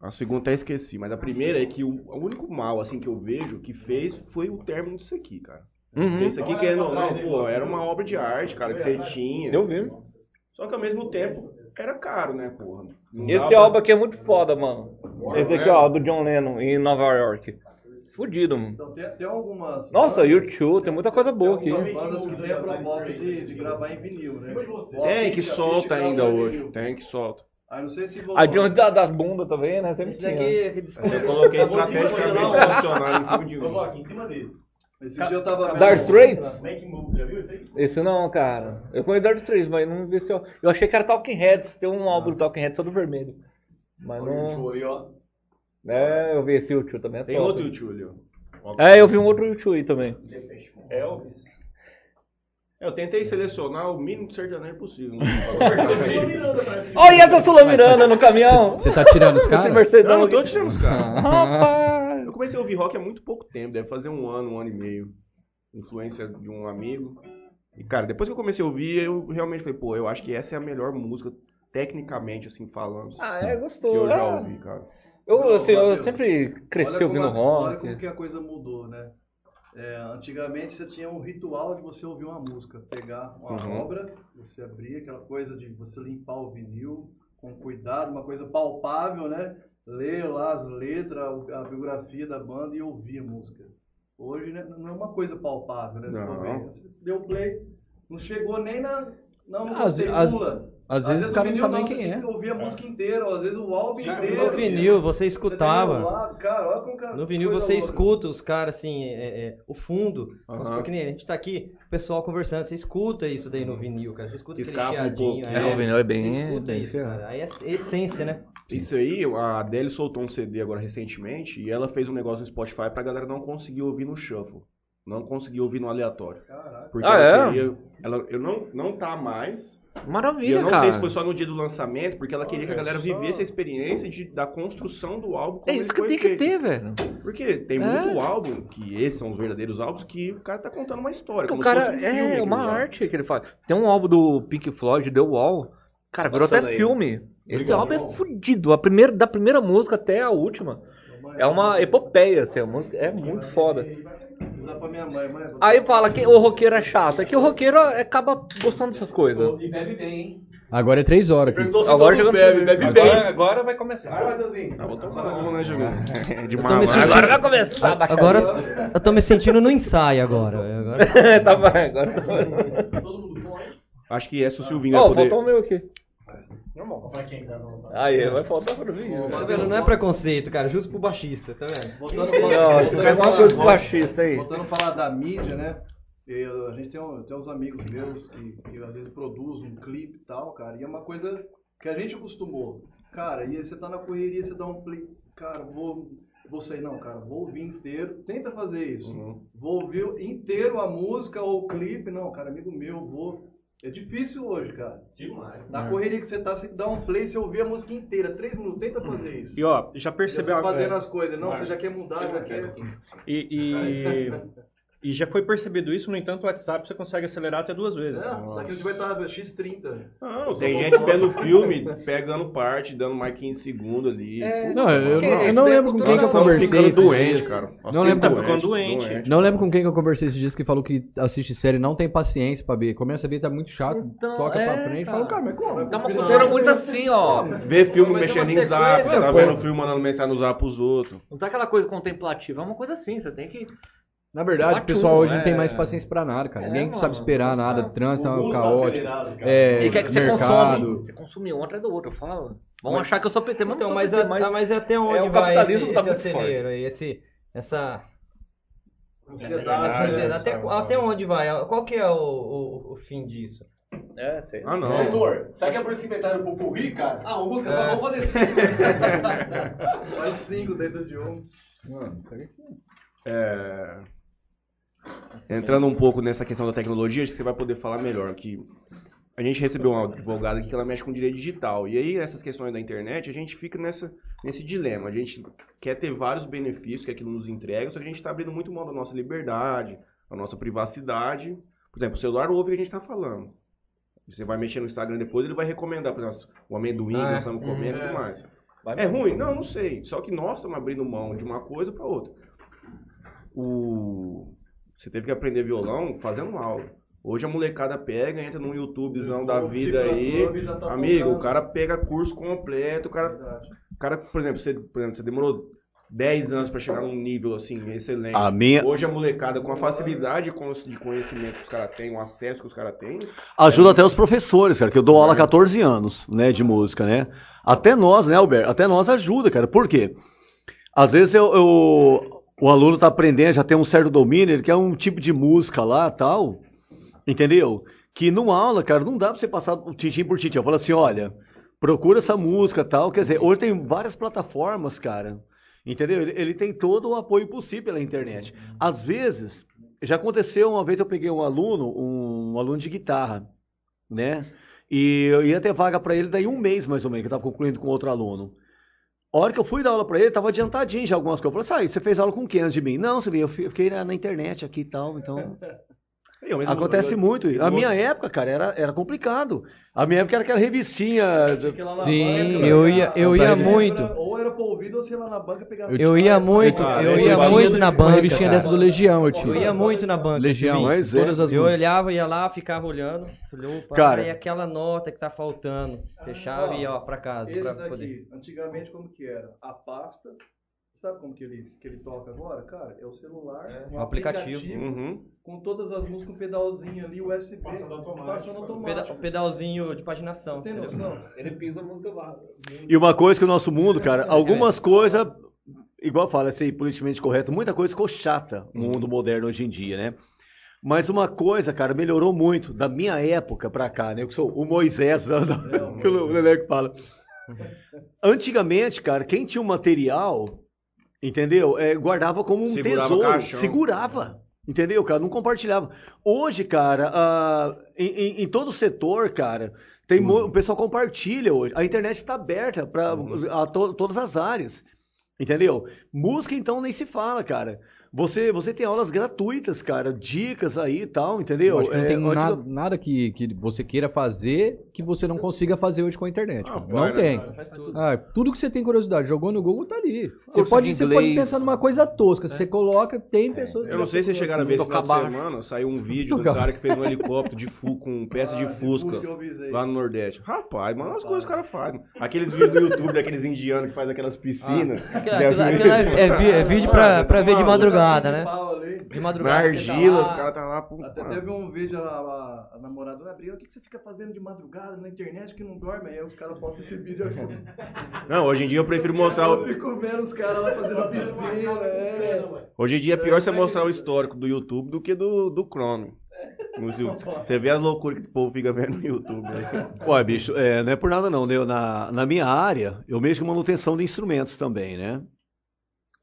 Uma, a segunda até esqueci, mas a primeira é que o, o único mal assim que eu vejo que fez foi o término disso aqui, cara. Uhum. Isso aqui, querendo ou não, pô, era uma obra de arte, cara, que você tinha. Eu vi. Só que ao mesmo tempo era caro, né, porra? Não Esse dava- álbum aqui é muito foda, mano. Esse aqui, ó, do John Lennon, em Nova York. Fudido, mano. Então tem, tem algumas. Nossa, YouTube, tem muita coisa boa aqui. Tem bandas que tem a proposta de, de gravar em vinil, né? Tem que solta ainda hoje. Tem que solta. Ah, não sei se voltou. A John da- das bundas também, né? Sempre Esse daqui, Eu coloquei estrategicamente em cima de um. Em cima desse. Esse dia eu tava vendo- Dark Straits? Esse não, cara. Eu conheço Dark Straits, mas não vi se eu... Eu achei que era Talking Heads. Tem um álbum do Talking Heads só do vermelho. Mas Olha o não... show aí, ó. É, eu vi esse YouTube também. É Tem top. outro YouTube ali, ó. É, eu vi um outro YouTube aí também. Elvis. É, Eu tentei selecionar o mínimo de sertanejo possível. né? Olha essa Sula Miranda no caminhão! Você tá tirando os caras? Mercedão Não, não tô tirando os caras. Rapaz! Eu comecei a ouvir rock há muito pouco tempo, deve fazer um ano, um ano e meio. Influência de um amigo. E, cara, depois que eu comecei a ouvir, eu realmente falei, pô, eu acho que essa é a melhor música, tecnicamente, assim, falando. Ah, é Que gostoso. eu já É. ouvi, cara. Eu, assim, eu sempre cresci ouvindo a- Olha rock. como que a coisa mudou, né? É, antigamente você tinha um ritual de você ouvir uma música, pegar uma Uhum. obra, você abrir aquela coisa de você limpar o vinil com cuidado, uma coisa palpável, né? Ler lá as letras, a biografia da banda e ouvir a música. Hoje né, não é uma coisa palpável, né? Você, Não. deu play, não chegou nem na. Não, não Às- às- pula. Às vezes o cara não sabe nem você quem é. que ouvir a música inteira, ou às vezes o álbum Já inteiro. No vinil, você Você escutava. ao lado, cara, olha como cara- No vinil você louca. escuta os caras, assim, é, é, o fundo. Supor que nem a gente tá aqui, o pessoal conversando, você escuta isso daí no vinil, cara. Você escuta Escapa um aquele chiadinho. pouco. É, o vinil é bem- Você escuta bem isso, cara. Aí é essência, né? Isso aí, a Adele soltou um CD agora recentemente e ela fez um negócio no Spotify pra galera não conseguir ouvir no shuffle. Não conseguir ouvir no aleatório. Caraca. Porque Ah, ela é? queria. Ela, eu não, não tá mais. E Maravilha, eu não cara. sei se foi só no dia do lançamento, porque ela queria que a galera vivesse a experiência de, da construção do álbum como É isso que tem que ter, velho. Porque tem É. muito álbum, que esses são os verdadeiros álbuns, que o cara tá contando uma história. O cara se fosse um filme, é aquilo uma arte que ele faz. Tem um álbum do Pink Floyd, The Wall. Cara, virou Passando até aí. filme. Esse Obrigado, álbum é fudido. A primeira, da primeira música até a última. É uma epopeia, assim. A música é muito foda. Dá pra minha mãe, mãe. Aí fala que o roqueiro é chato. É que o roqueiro acaba gostando dessas coisas. E bebe bem, hein? Agora é três horas aqui. Perguntou se Agora todos bebe, bebe Agora, bem. agora vai começar. Vai, Matheusinho. Ah, vou tomar um, né, Júlio? É de tô me malandro. sentindo- Agora vai começar a. Agora eu tô me sentindo no ensaio agora. agora. tá bom, agora tá bom. Todo mundo? Acho que essa o Silvinho Ó, vai poder... faltou o meu aqui. Pra quem tá não Aí, vai faltar pra mim. Tá vendo? Não é preconceito, cara. Justo pro baixista, tá vendo? Voltando a Não, falar, você faz uma coisa com o baixista aí. voltando a falar da mídia, né? Eu- a gente tem, um- tem uns amigos meus que, que às vezes produzem um clipe e tal, cara, e é uma coisa que a gente acostumou. Cara, e aí você tá na correria, você dá um play, cara, vou, vou sair, não, cara, vou ouvir inteiro, tenta fazer isso. Uhum. Vou ouvir inteiro a música ou o clipe, não, cara, amigo meu, vou. É difícil hoje, cara. Demais. Na correria que você tá, você dá um play, você ouvir a música inteira, três minutos, tenta fazer isso. E ó, já Você percebeu fazendo é, as coisas, não, você já quer mudar, já quer. e, e, e já foi percebido isso, no entanto, o WhatsApp você consegue acelerar até duas vezes. É, daqui a gente vai estar X30. Não, tem gente vendo filme, pegando parte, dando mais 15 segundos ali. Não, eu, não- eu não é lembro com quem que eu conversei ficando esses doente, dias. cara. Nós Não lembro- Tá ficando doente. Não lembro com quem que eu conversei esses dias que falou que assiste série e não tem paciência pra ver. Começa a ver, tá muito chato, Então, toca é, pra frente e fala, cara. mas como? Tá uma cultura muito assim, ó. Vê filme é mexendo em zap, tá vendo filme mandando mensagem no zap pros outros. Não tá aquela coisa contemplativa, é uma coisa assim, você tem que. Na verdade, o pessoal hoje não é. tem mais paciência pra nada, cara. É, Ninguém mano. sabe esperar nada, trânsito O é mundo tá caótico. cara. É, E quer que você mercado. consome. Você consome um atrás do outro, eu falo. Vão achar que eu sou PT, mas Então, não mas, sou a- PT, mas... ah, mas até onde é, o vai esse, capitalismo tá esse muito acelero aí, esse, essa... Ansiedade. ansiedade, até, essa- até onde vai? Qual que é o, o, o fim disso? É, sei. Ah, não. Diretor, sabe que é por isso que inventaram o Pupurri, cara? Ah, uma música só vamos fazer cinco. Faz cinco dentro de um. É... entrando um pouco nessa questão da tecnologia, acho que você vai poder falar melhor. Que a gente recebeu uma advogada aqui que ela mexe com direito digital. E aí, essas questões da internet, a gente fica nessa, nesse dilema. A gente quer ter vários benefícios que aquilo nos entrega, só que a gente está abrindo muito mão da nossa liberdade, da nossa privacidade. Por exemplo, o celular ouve o que a gente está falando. Você vai mexer no Instagram depois, ele vai recomendar, por exemplo, o amendoim que Ah, nós estamos comendo e uhum. tudo mais. Vai É ruim? Não, não sei. Só que nós estamos abrindo mão de uma coisa para outra. O... Você teve que aprender violão fazendo aula. Hoje a molecada pega, entra num YouTubezão da YouTube, vida aí. Tá Amigo, o cara pega curso completo, o cara, Verdade. o cara por, exemplo, você, por exemplo, você demorou 10 anos para chegar num nível assim excelente. A minha- Hoje a molecada, com a facilidade de con- de conhecimento que os caras têm, o acesso que os caras têm, Ajuda até os professores, cara, que eu dou aula há 14 anos, né, de música, né? Até nós, né, Alberto? Até nós ajuda, cara. Por quê? Às vezes eu, eu- o aluno tá aprendendo, já tem um certo domínio, ele quer um tipo de música lá, tal, entendeu? Que numa aula, cara, não dá pra você passar o tintim por tintim. Eu falo assim, olha, procura essa música, tal. Quer dizer, hoje tem várias plataformas, cara, entendeu? Ele, ele tem todo o apoio possível pela internet. Às vezes, já aconteceu uma vez eu peguei um aluno, um, aluno de guitarra, né? E eu ia ter vaga pra ele daí um mês mais ou menos, que eu tava concluindo com outro aluno. A hora que eu fui dar aula pra ele, tava adiantadinho já algumas coisas. Eu falei assim, ah, você fez aula com quem antes de mim? Não, você eu fi- eu fiquei na internet aqui e tal, então... Eu mesmo- Acontece eu- muito. eu- A minha época, cara, era, era complicado. A minha época era aquela revistinha... Sim, banca, eu ia- eu ia Era- muito. Ou era pra ouvir, ou ia lá na banca pegar Eu ia muito, Ah, eu esse ia muito na Uma banca. revistinha cara. dessa do Legião, eu tinha. Eu ia muito na banca. Legião, Mas é. todas as Eu olhava, ia lá, ficava olhando. Falei, opa, Cara. e aquela nota que tá faltando. Fechava ó, e ia ó, pra casa. Esse Pra daqui, poder. antigamente como que era? A pasta, sabe como que ele, que ele toca agora? Cara, é o celular, um Um aplicativo. Uhum. Com todas as músicas, um pedalzinho ali, USB, passando automático. Passando automático. peda- um pedalzinho de paginação. Tem entendeu? noção? Ele pisa a música. E uma coisa que o nosso mundo, cara, algumas coisas, igual fala, assim, politicamente correto, muita coisa ficou chata no mundo moderno hoje em dia, né? Mas uma coisa, cara, melhorou muito da minha época pra cá, né? Eu sou o Moisés, né? que o Leleco fala. Antigamente, cara, quem tinha um material, entendeu? É, guardava como um Segurava tesouro. caixão. Segurava. Entendeu, cara? Não compartilhava. Hoje, cara, ah, em, em- todo setor, cara, tem mo- o pessoal compartilha hoje. A internet está aberta para todas as áreas. Entendeu? Música, então, nem se fala, cara. Você, você tem aulas gratuitas, cara, dicas aí e tal, entendeu? Não É, tem nada, nada que, que você queira fazer que você não consiga fazer hoje com a internet. Ah, cara. não né, tem. cara? Tudo. Ah, tudo que você tem curiosidade, jogou no Google, tá ali. Você pode, de você pode inglês. pensar numa coisa tosca. Você coloca, tem pessoas que Eu não sei se vocês chegaram a ver esse final de semana, saiu um vídeo do cara que fez um helicóptero de fu com peça de Ah, Fusca eu visei. lá no Nordeste. Rapaz, mano, as coisas que o cara faz. Aqueles vídeos do YouTube daqueles indianos que faz aquelas piscinas. Aquilo é, é é vídeo pra, Ah, pra tá ver de madrugada, né? De Na madrugada. tá argila, lá. os caras tá lá. Até teve um vídeo, a, namorada da briga, o que você fica fazendo de madrugada na internet que não dorme? Aí os caras postam esse vídeo aqui. Não, hoje em dia eu prefiro mostrar Eu o... fico vendo os caras lá fazendo a piscina, é. Hoje em dia é pior você mostrar o histórico do YouTube do que do, do Chrome. Você vê as loucuras que o povo fica vendo no YouTube. né? Olha, bicho, é, não é por nada não, né? Eu, Na, na minha área, eu mexo com manutenção de instrumentos também, né?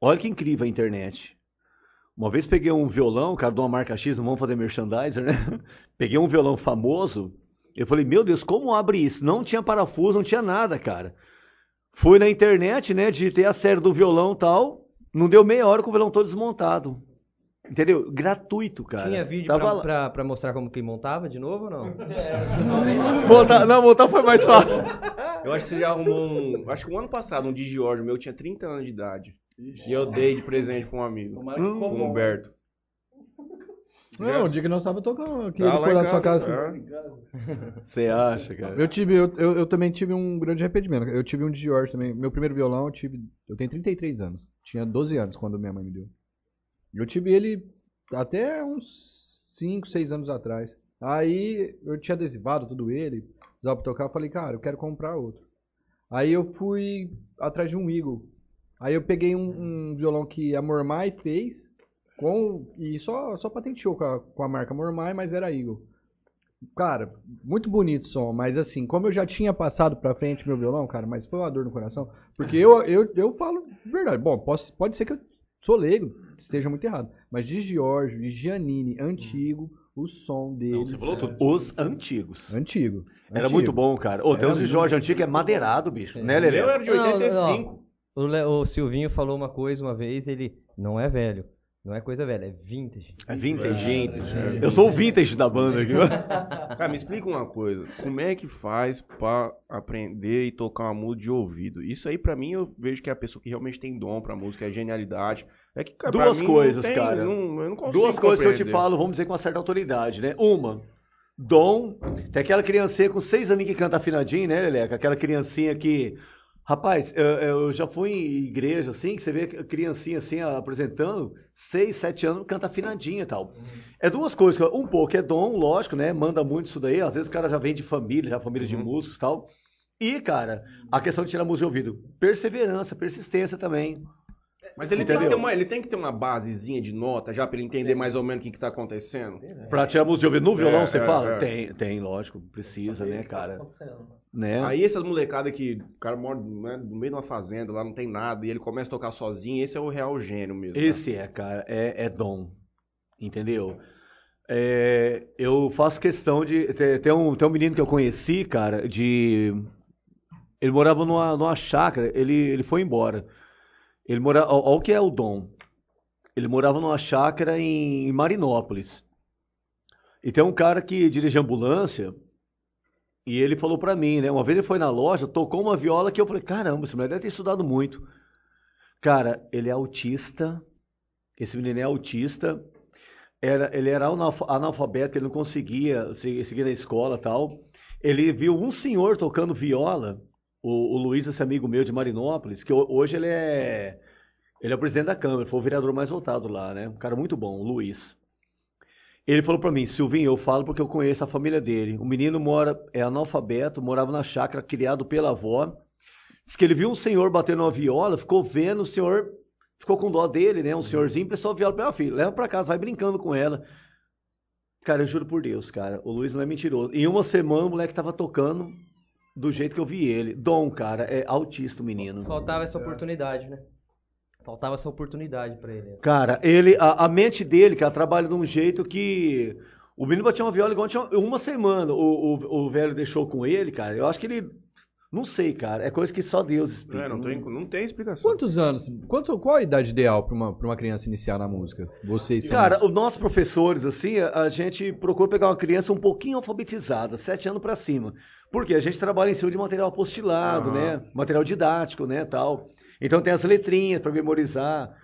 Olha que incrível a internet. Uma vez peguei um violão, cara, de uma marca X, não vamos fazer merchandiser, né? Peguei um violão famoso, eu falei, meu Deus, como abre isso? Não tinha parafuso, não tinha nada, cara. Fui na internet, né, digitei a série do violão e tal, não deu meia hora com o violão todo desmontado. Entendeu? Gratuito, cara. Tinha vídeo Tava pra, pra, pra mostrar como que montava de novo ou não? Montar, não, montar foi mais fácil. Eu acho que você já arrumou um. Acho que um ano passado, um Digiordio meu tinha 30 anos de idade. E eu dei de presente pra um amigo. Tomara que bom. Humberto. Não, o dia que nós tava tocando aqui, Tá ele lá foi lá na sua casa. é. Você acha, cara? Eu tive, eu, eu, eu também tive um grande arrependimento. Eu tive um Dior também. Meu primeiro violão, eu tive. Eu tenho 33 anos. Tinha 12 anos quando minha mãe me deu. Eu tive ele até uns 5, 6 anos atrás. Aí eu tinha adesivado tudo ele, usava pra tocar, eu falei, cara, eu quero comprar outro. Aí eu fui atrás de um Eagle. Aí eu peguei um, um violão que a Mormai fez, com, e só, só patenteou com a, com a marca Mormai, mas era Eagle. Cara, muito bonito o som, mas assim, como eu já tinha passado pra frente meu violão, cara, mas foi uma dor no coração. Porque eu, eu, eu falo verdade. Bom, posso, pode ser que eu sou leigo, esteja muito errado. Mas de Giorgio, de Giannini, antigo, o som deles. Você falou tudo. Os antigos. Antigo. Era antigo. muito bom, cara. Ô, tem uns de. Jorge antigo que é madeirado, bicho. Né, O meu Lelê? era de Não, não, 85. O, Le- o Silvinho falou uma coisa uma vez, ele não é velho. Não é coisa velha, é vintage. É vintage. Vintage, é. Eu sou o vintage da banda aqui. Cara, me explica uma coisa. Como é que faz pra aprender e tocar uma música de ouvido? Isso aí, pra mim, eu vejo que é a pessoa que realmente tem dom pra música, é genialidade. É que, cara, Duas mim, coisas, tem- cara. não- eu não consigo Duas coisas que eu te falo, vamos dizer com uma certa autoridade, né? Uma, dom. Tem aquela criancinha com seis aninhos que canta afinadinho, né, Leleca? Aquela criancinha que. Rapaz, eu, eu já fui em igreja assim, que você vê a criancinha assim apresentando, seis, sete anos, canta afinadinha e tal. É duas coisas. Um pouco é dom, lógico, né? Manda muito isso daí. Às vezes o cara já vem de família, já família de músicos e tal. E, cara, a questão de tirar música de ouvido. Perseverança, persistência também. Mas ele tem, que ter uma, ele tem que ter uma basezinha de nota já pra ele entender mais ou menos o que, que tá acontecendo. Pra tirar música de ouvido no violão, É, você é, fala? é. Tem, tem, lógico. Precisa, né, cara? Né? Aí essas molecadas que o cara mora né, no meio de uma fazenda, lá não tem nada, e ele começa a tocar sozinho, esse é o real gênio mesmo. né? Esse é, cara, é, é dom. Entendeu? É, eu faço questão de. Tem, um, tem um menino que eu conheci, cara, de. Ele morava numa, numa chácara, ele, ele foi embora. Ele morava. Olha o que é o dom. Ele morava numa chácara em Marinópolis. E tem um cara que dirige ambulância. E ele falou pra mim, né? Uma vez ele foi na loja, tocou uma viola que eu falei: caramba, esse moleque deve ter estudado muito. Cara, ele é autista. Esse menino é autista. Era, ele era analfa- analfabeto, ele não conseguia se- seguir na escola tal. Ele viu um senhor tocando viola, o, o Luiz, esse amigo meu de Marinópolis, que ho- hoje ele é, ele é o presidente da Câmara, foi o vereador mais votado lá, né? Um cara muito bom, o Luiz. Ele falou pra mim, Silvinho, eu falo porque eu conheço a família dele. O menino mora, é analfabeto, morava na chácara, criado pela avó. Diz que ele viu um senhor batendo uma viola, ficou vendo, o senhor ficou com dó dele, né? Um senhorzinho, prestou a viola pra ela, filho, leva pra casa, vai brincando com ela. Cara, eu juro por Deus, cara, o Luiz não é mentiroso. Em uma semana o moleque tava tocando do jeito que eu vi ele. Dom, cara, é autista o menino. Faltava essa oportunidade, né? Faltava essa oportunidade pra ele. Cara, ele, a, a mente dele, cara, trabalha de um jeito que. O menino batia uma viola igual tinha uma semana. O, o, o velho deixou com ele, cara. Eu acho que ele. Não sei, cara. É coisa que só Deus explica. É, não, tem, não tem explicação. Quantos anos? Quanto, qual a idade ideal pra uma, pra uma criança iniciar na música? Vocês são- Cara, os nossos professores, assim, a, a gente procura pegar uma criança um pouquinho alfabetizada, sete anos pra cima. Porque a gente trabalha em cima de material apostilado, Aham. né? Material didático, né, tal. Então tem as letrinhas pra memorizar.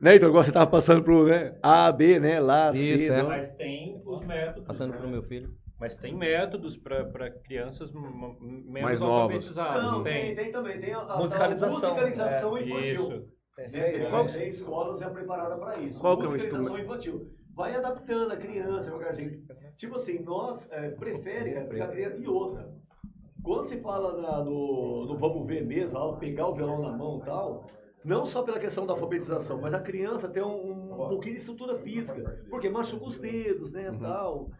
Né, então, igual você tava passando pro, né? A, B, né? Lá, C, Isso, é. Dó. Mas tem os métodos. Passando pro meu filho. Mas tem métodos para crianças menos Mais novas. alfabetizadas. Não, tem. tem, também. Tem a, a- a Musicalização. musicalização É, infantil. isso. Né? Qual- Tem escolas já preparadas para isso. Qual que é o Musicalização infantil. Vai adaptando a criança devagarzinho. Tipo assim, nós é, prefere cara, a criança e outra. Quando se fala na- no, no vamos ver mesmo, pegar o violão na mão e tal, não só pela questão da alfabetização, mas a criança tem um, um pouquinho de estrutura física, porque machuca os dedos, né, tal.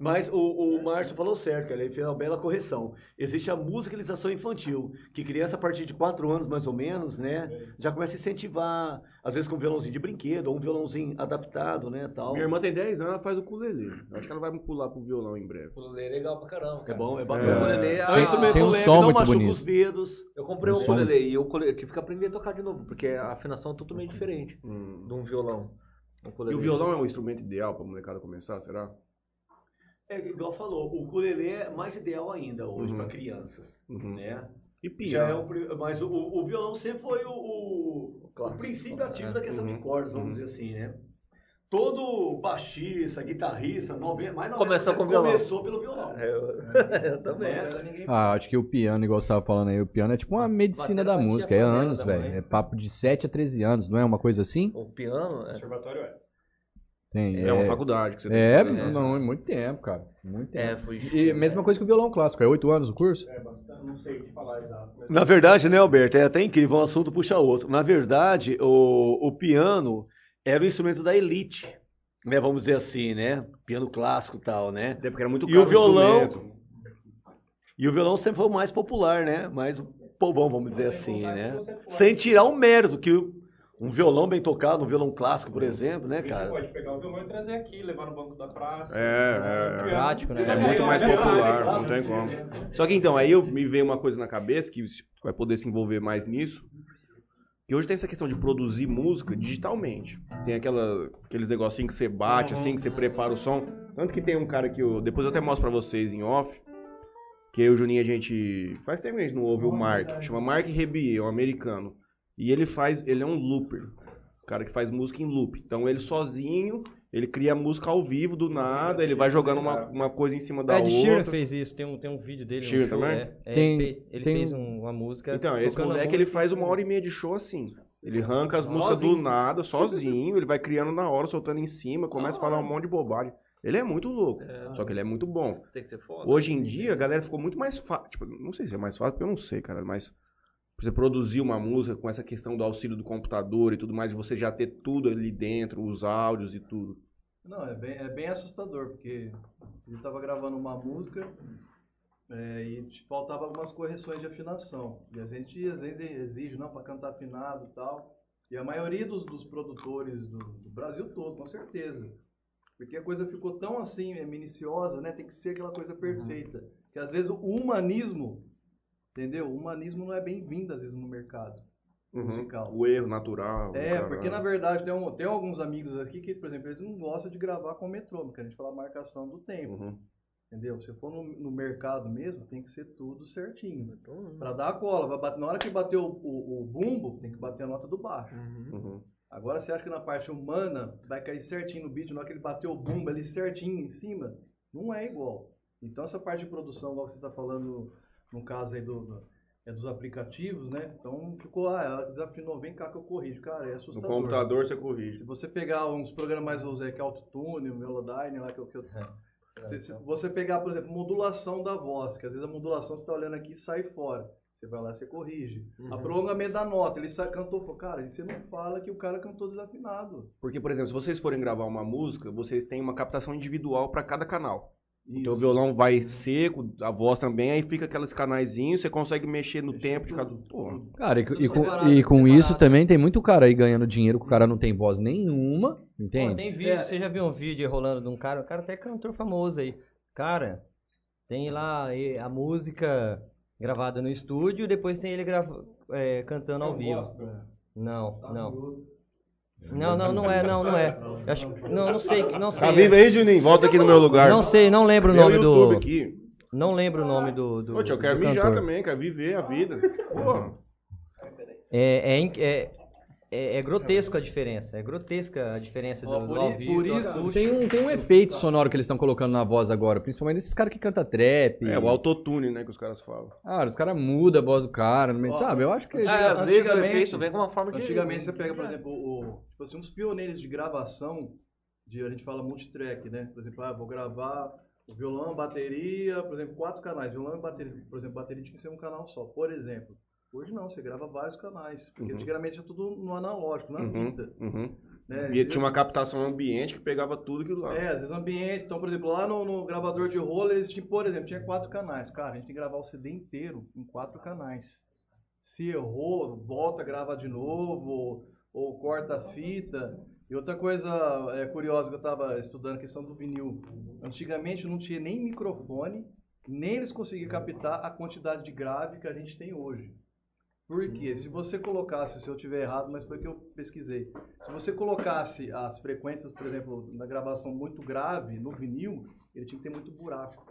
Mas o, o Márcio falou certo, cara, ele fez uma bela correção. Existe a musicalização infantil, que criança a partir de 4 anos, mais ou menos, né, já começa a incentivar, às vezes com um violãozinho de brinquedo, ou um violãozinho adaptado, né, tal. Minha irmã tem 10 anos, ela faz o ukulele. Acho que ela vai pular pro violão em breve. O ukulele é legal pra caramba. É Cara. bom, é O bacana. É. É um instrumento Tem um leve, som não muito machuca bonito. os dedos. Eu comprei um Um som. ukulele e o ukulele tive que aprender a tocar de novo, porque a afinação é totalmente diferente Hum. de um violão. Um E o violão é um instrumento ideal pra molecada começar, será? É, igual falou, o ukulele é mais ideal ainda hoje Uhum. para crianças, Uhum. né? E Já é pri- mas o, o violão sempre foi o, o, o princípio ativo da questão Uhum. de cordas, vamos Uhum. dizer assim, né? Todo baixista, guitarrista, nove- mais 90% Começou com violão. começou pelo violão. É, eu, eu também. Né? Ah, acho que o piano, igual você tava falando aí, o piano é tipo uma medicina Batera da música, é anos, velho. É papo de 7 a 13 anos, não é uma coisa assim? O piano é. Conservatório é. Tem. É uma faculdade que você tem É, não, é muito tempo, cara. Muito tempo. É, foi. E mesma coisa que o violão clássico, é 8 anos o curso? É bastante, não sei te falar exato. Mas... Na verdade, né, Alberto, é até incrível, um assunto puxa outro. Na verdade, o, o piano era o instrumento da elite, né? Vamos dizer assim, né? Piano clássico e tal, né? Até porque era muito E caro o violão-. E o violão sempre foi o mais popular, né? Mais povão, vamos dizer assim, né? Sem tirar o mérito, que o, Um violão bem tocado, um violão clássico, por exemplo, né, A gente cara? pode pegar o violão e trazer aqui, levar no banco da praça. É, é, é. Prático, né? É muito mais popular, não tem como. Só que então, aí eu me veio uma coisa na cabeça que vai poder se envolver mais nisso. Que hoje tem essa questão de produzir música digitalmente. Tem aquela, aqueles negocinhos que você bate, assim, que você prepara o som. Tanto que tem um cara que eu. Depois eu até mostro pra vocês em off. Que eu e o Juninho a gente. Faz tempo que a gente não ouve o Mark. Chama Mark Rebier, é um americano. E ele faz. Ele é um looper. O cara que faz música em loop. Então ele sozinho, ele cria música ao vivo do nada, ele vai jogando uma, uma coisa em cima da Ed Sheeran outra. fez isso, tem um, tem um vídeo dele. Sheeran um show, também? é. É, Tem- ele fez, ele tem fez um- um- uma música. Então, esse moleque ele faz uma hora e meia de show assim. Ele arranca as músicas do nada, sozinho, ele vai criando na hora, soltando em cima, começa a falar um monte de bobagem. Ele é muito louco, só que ele é muito bom. Tem que ser foda. Hoje em dia, a galera ficou muito mais fácil. Tipo, não sei se é mais fácil, porque eu não sei, cara, mas você produzir uma música com essa questão do auxílio do computador e tudo mais, você já ter tudo ali dentro, os áudios e tudo. Não, é bem, é bem assustador, porque ele estava gravando uma música é, e te faltava algumas correções de afinação. E a gente às vezes exige, não, para cantar afinado e tal. E a maioria dos, dos produtores do, do Brasil todo, com certeza. Porque a coisa ficou tão assim, é, minuciosa, né? Tem que ser aquela coisa perfeita. Que às vezes o humanismo, entendeu? O humanismo não é bem-vindo às vezes no mercado musical. O erro natural. É, porque na verdade tem, um- tem alguns amigos aqui que, por exemplo, eles não gostam de gravar com metrônomo, a gente fala marcação do tempo. Uhum. Entendeu? Se for no, no mercado mesmo, tem que ser tudo certinho. Pra dar a cola. vai bater- na hora que bater o, o, o bumbo, tem que bater a nota do baixo. Uhum. Agora você acha que na parte humana vai cair certinho no beat, na hora que ele bateu o bumbo ali certinho em cima? Não é igual. Então essa parte de produção, igual você está falando no caso aí do, do- é dos aplicativos, né? Então ficou, ah, ela desafinou, vem cá que eu corrijo. Cara, é No assustador. computador você corrige. Se você pegar uns programas mais usados, que é Autotune, o Melodyne, lá que eu... Que eu se, se você pegar, por exemplo, modulação da voz, que às vezes a modulação você está olhando aqui e sai fora. Você vai lá e você corrige. A prolongamento da nota, ele sa- cantou, falou, cara, e você não fala que o cara cantou desafinado. Porque, por exemplo, se vocês forem gravar uma música, vocês têm uma captação individual para cada canal. Então o Isso. violão vai seco, a voz também, aí fica aqueles canaizinhos, você consegue mexer no tempo de cada. Pô, Cara, e, Tudo e com, separado, e com separado. isso também tem muito cara aí ganhando dinheiro que o cara não tem voz nenhuma, Pô, entende? tem vídeo, É. você já viu um vídeo rolando de um cara, o cara até é cantor famoso aí. Cara, tem lá a música gravada no estúdio e depois tem ele grava, eh, cantando ao vivo. Não, não. Não, não, não é, não, não é. Eu acho, não, não sei, não sei. Tá vivo aí, Juninho? Volta aqui no meu lugar. Não sei, não lembro o Meu nome YouTube do. aqui. Não lembro o nome do. do, Pô, tio, eu do quero mijar cantor. também, quero viver a vida. Porra. É, é, inc- é, é, é grotesco a diferença. É grotesca a diferença do, Ó, do por ao i- vivo. por do isso-. Tem um, tem um efeito sonoro que eles estão colocando na voz agora, principalmente esses caras que cantam trap. É, o autotune, né, que os caras falam. Ah, os caras mudam a voz do cara, Ó, sabe? Eu acho que... É, às vezes o Antigamente- efeito vem com uma forma de. Antigamente você pega, por exemplo, o, tipo assim, uns pioneiros de gravação, de, a gente fala multitrack, né? Por exemplo, ah, vou gravar o violão, bateria, por exemplo, quatro canais, violão e bateria. Por exemplo, bateria tinha que ser um canal só, por exemplo. Hoje não, você grava vários canais, porque Uhum. antigamente é tudo no analógico, na Uhum, fita. uhum. Né? E tinha uma captação ambiente que pegava tudo aquilo lá. É, às vezes ambiente. Então, por exemplo, lá no, no gravador de rolo, eles tinham, por exemplo, tinha quatro canais. Cara, a gente tem que gravar o CD inteiro em quatro canais. Se errou, volta, grava de novo, ou, ou corta a fita. E outra coisa é, curiosa que eu estava estudando, a questão do vinil. Antigamente não tinha nem microfone, nem eles conseguiam captar a quantidade de grave que a gente tem hoje. Por quê? Se você colocasse, se eu tiver errado, mas foi o que eu pesquisei. Se você colocasse as frequências, por exemplo, na gravação muito grave no vinil, ele tinha que ter muito buraco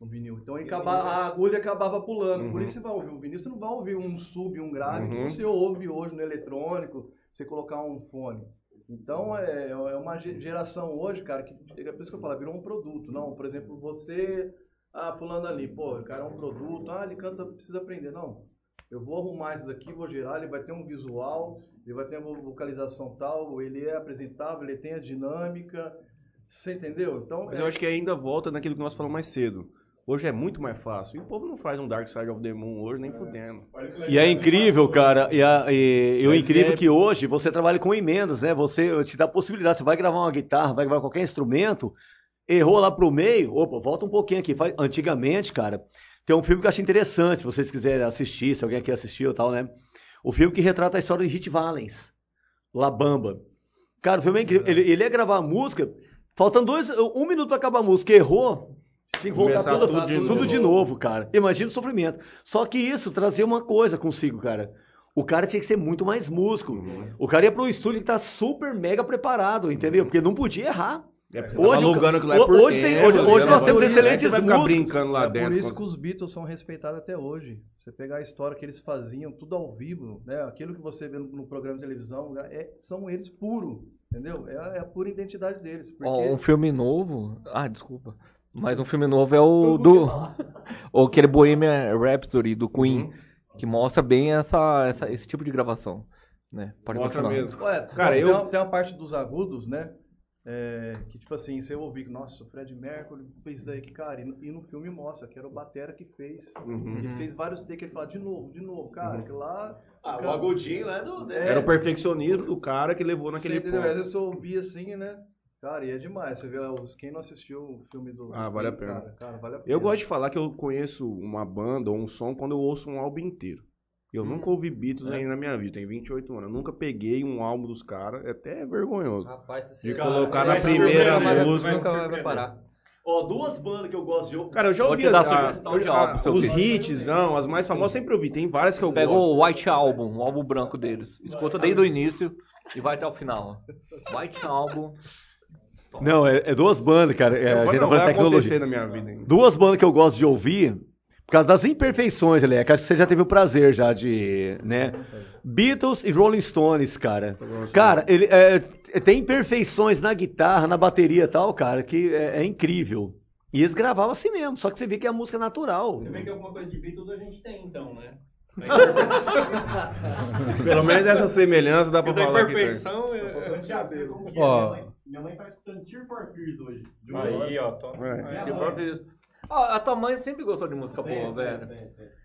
no vinil. Então ele acaba- a agulha acabava pulando. Por Uhum. isso você vai ouvir um vinil, você não vai ouvir um sub, um grave, Uhum. que você ouve hoje no eletrônico, você colocar um fone. Então é, é uma ge- geração hoje, cara, que é por isso que eu falo, virou um produto. Não, por exemplo, você, ah, fulano ali, pô, o cara é um produto, ah, ele canta, precisa aprender. Não, eu vou arrumar isso daqui, vou gerar, ele vai ter um visual, ele vai ter uma vocalização tal, ele é apresentável, ele tem a dinâmica, você entendeu? Então, Mas é- eu acho que ainda volta naquilo que nós falamos mais cedo. Hoje é muito mais fácil. E o povo não faz um Dark Side of the Moon hoje nem fudendo. E é incrível, cara. E, a, e, e o incrível é- que hoje você trabalha com emendas, né? Você te dá a possibilidade. Você vai gravar uma guitarra, vai gravar qualquer instrumento, errou lá pro meio, opa, volta um pouquinho aqui. Antigamente, cara, tem um filme que eu achei interessante, se vocês quiserem assistir, se alguém aqui assistiu tal, né? O filme que retrata a história de Hit Valens. La Bamba. Cara, o filme é incrível. Ele, ele ia gravar a música, faltando dois, um minuto pra acabar a música, errou. Tinha que voltar tudo, de tudo de novo. novo, cara. Imagina o sofrimento. Só que isso trazia uma coisa consigo, cara. O cara tinha que ser muito mais músico. O cara ia pro estúdio e tá super mega preparado, entendeu? Porque não podia errar. É, Hoje o- alugando aquilo lá por hoje tem- tempo, hoje- hoje né? nós temos excelentes vai ficar músicos. brincando lá é dentro. por isso que os Beatles são respeitados até hoje. Você pegar a história que eles faziam, tudo ao vivo, né? Aquilo que você vê no, no programa de televisão, é- são eles puro, entendeu? É, a- é a pura identidade deles. Porque Ó, um filme novo. Ah, desculpa. Mas um filme novo é o do. ou aquele Bohemian Rhapsody do Queen. Que mostra bem essa, essa- esse tipo de gravação. Né? Pode Mostra continuar. mesmo. Ué, Cara, tem, eu- tem uma, tem uma parte dos agudos, né? É, que tipo assim, você ouvir que, nossa, o Fred Mercury fez isso daí, que, cara, e no, e no filme mostra que era o Batera que fez. Uhum. Ele fez vários takes, ele fala de novo, de novo, cara, que lá. Ah, o cara, agudinho lá é do. é- Era o perfeccionismo do cara que levou naquele Você entendeu? Às ponto. vezes eu ouvi assim, né? Cara, e é demais. Você vê os, quem não assistiu o filme do. Ah, vale a pena. Cara, cara, vale a pena. Eu gosto de falar que eu conheço uma banda ou um som quando eu ouço um álbum inteiro. Eu nunca ouvi Beatles ainda na minha vida, tenho 28 anos. Eu nunca peguei um álbum dos caras, é até vergonhoso. Rapaz, se De você- colocar na primeira música. Nunca vai, parar. Ó, duas bandas que eu gosto de ouvir. Cara, eu já ouvi as- a- a- álbum, os hits, não, as mais famosas eu sempre ouvi. Tem várias que eu Pega gosto. o White Album, o álbum branco deles. Escuta desde o início e vai até o final. White Album. Não, é, é duas bandas, cara. É, a Não, gente tá não, falando de vai acontecer tecnologia. na minha vida ainda. Duas bandas que eu gosto de ouvir, por causa das imperfeições, Lé, que acho que você já teve o prazer já de, né? Beatles e Rolling Stones, cara. Cara, ele é, tem imperfeições na guitarra, na bateria e tal, cara, que é, é incrível. E eles gravavam assim mesmo, só que você vê que é a música natural. Também que alguma coisa de Beatles a gente tem, então, né? Pelo menos essa semelhança dá pra Da falar que tem. imperfeição é... Thiago, você como que é? Ó. Minha mãe- tá escutando Tear for Fears hoje. De uma hora. Aí, ó, tô... É. Próprio- Ah, a tua mãe sempre gostou de música boa, velho.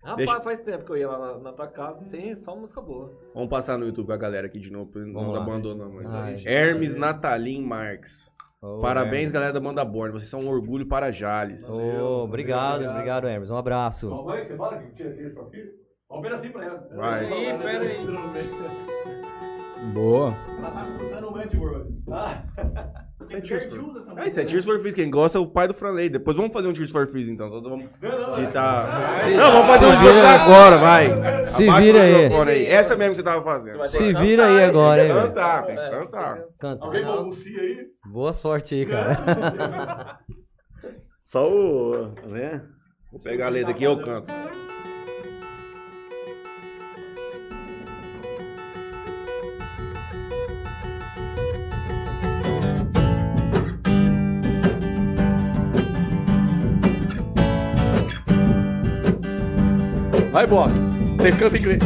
Rapaz, Deixa- faz tempo que eu ia lá na, na tua casa, sim, só música boa. Vamos passar no YouTube com a galera aqui de novo, pra não Vamos lá. abandonamos. Ai. Hermes Natalim Marques. Ô, Parabéns, Hermes. galera da banda Born. Vocês são um orgulho para Jales. Ô, obrigado, obrigado, Hermes. Um abraço. Mamãe, você fala que Tears for Fears? Vamos ver assim pra ela. Vai. Ih, pera aí. Boa. Ela tá escutando o Mad World. Ah. Tem Tears for essa É isso, é Tears for Fears. Quem gosta é o pai do Franley. Depois vamos fazer um Tears for Fears então. Só vamos... Não, não, Que tá... Se- Não, vamos fazer um vira- agora, vai. Se Abaixa vira aí. microfone Essa mesmo que você tava fazendo. Se vira aí agora, hein. Cantar, tem que cantar. Canta. Alguém balbucia aí? Boa sorte aí, cara. Só o. né? Vou pegar a letra aqui e eu canto. Vai, Block. Você canta em inglês.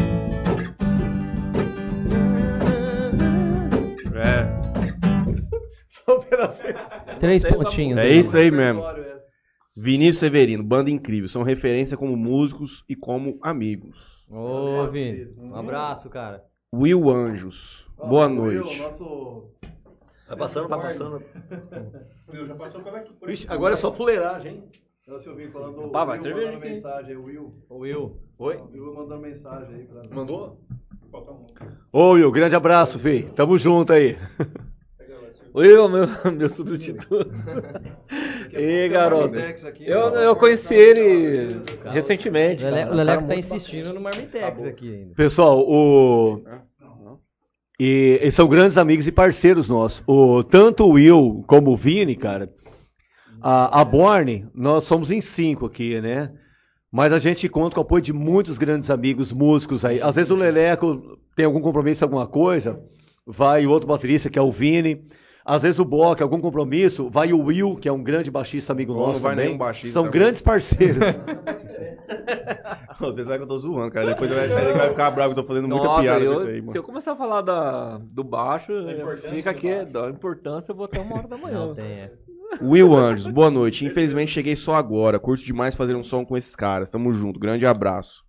É. Só um pedacinho. Três pontinhos. É isso aí mesmo. Vinícius Severino, banda incrível. São referência como músicos e como amigos. Ô, Vini. Um abraço, cara. Will Anjos. Boa Ó, o Will, noite. nosso. Vai passando, vai passando. Will já passou por aqui. Por Ixi, agora é só fuleiragem, hein? Eu ouvi falando Pá, vai cerveja mandando aqui. mensagem, Will. Ô, Will. Oi? O Will mandando mensagem aí pra Mandou? Ô, Will, grande abraço, filho. Tamo junto aí. Will, meu, meu substituto. Ei, garoto. Eu, eu conheci ele recentemente. O Lele- cara. o Leleco Cara, tá insistindo no Marmitex aqui ainda. Pessoal, o. E eles são grandes amigos e parceiros nossos. O, tanto o Will como o Vini, cara. A, a Borne, nós somos em cinco aqui, né? Mas a gente conta com o apoio de muitos grandes amigos músicos aí. Às vezes o Leleco tem algum compromisso, alguma coisa, vai o outro baterista, que é o Vini. Às vezes o Block, algum compromisso, vai o Will, que é um grande baixista amigo Ou não nosso vai também. nenhum baixista São também. grandes parceiros. Você sabe que eu tô zoando, cara. Depois ele vai, vai ficar bravo que eu tô fazendo muita Nossa, piada eu, com isso aí, se eu mano. começar a falar da, do baixo, fica aqui, baixo. da importância, eu vou até uma hora da manhã. Não tem, é. Will Anjos, boa noite. Infelizmente cheguei só agora. Curto demais fazer um som com esses caras. Tamo junto. Grande abraço.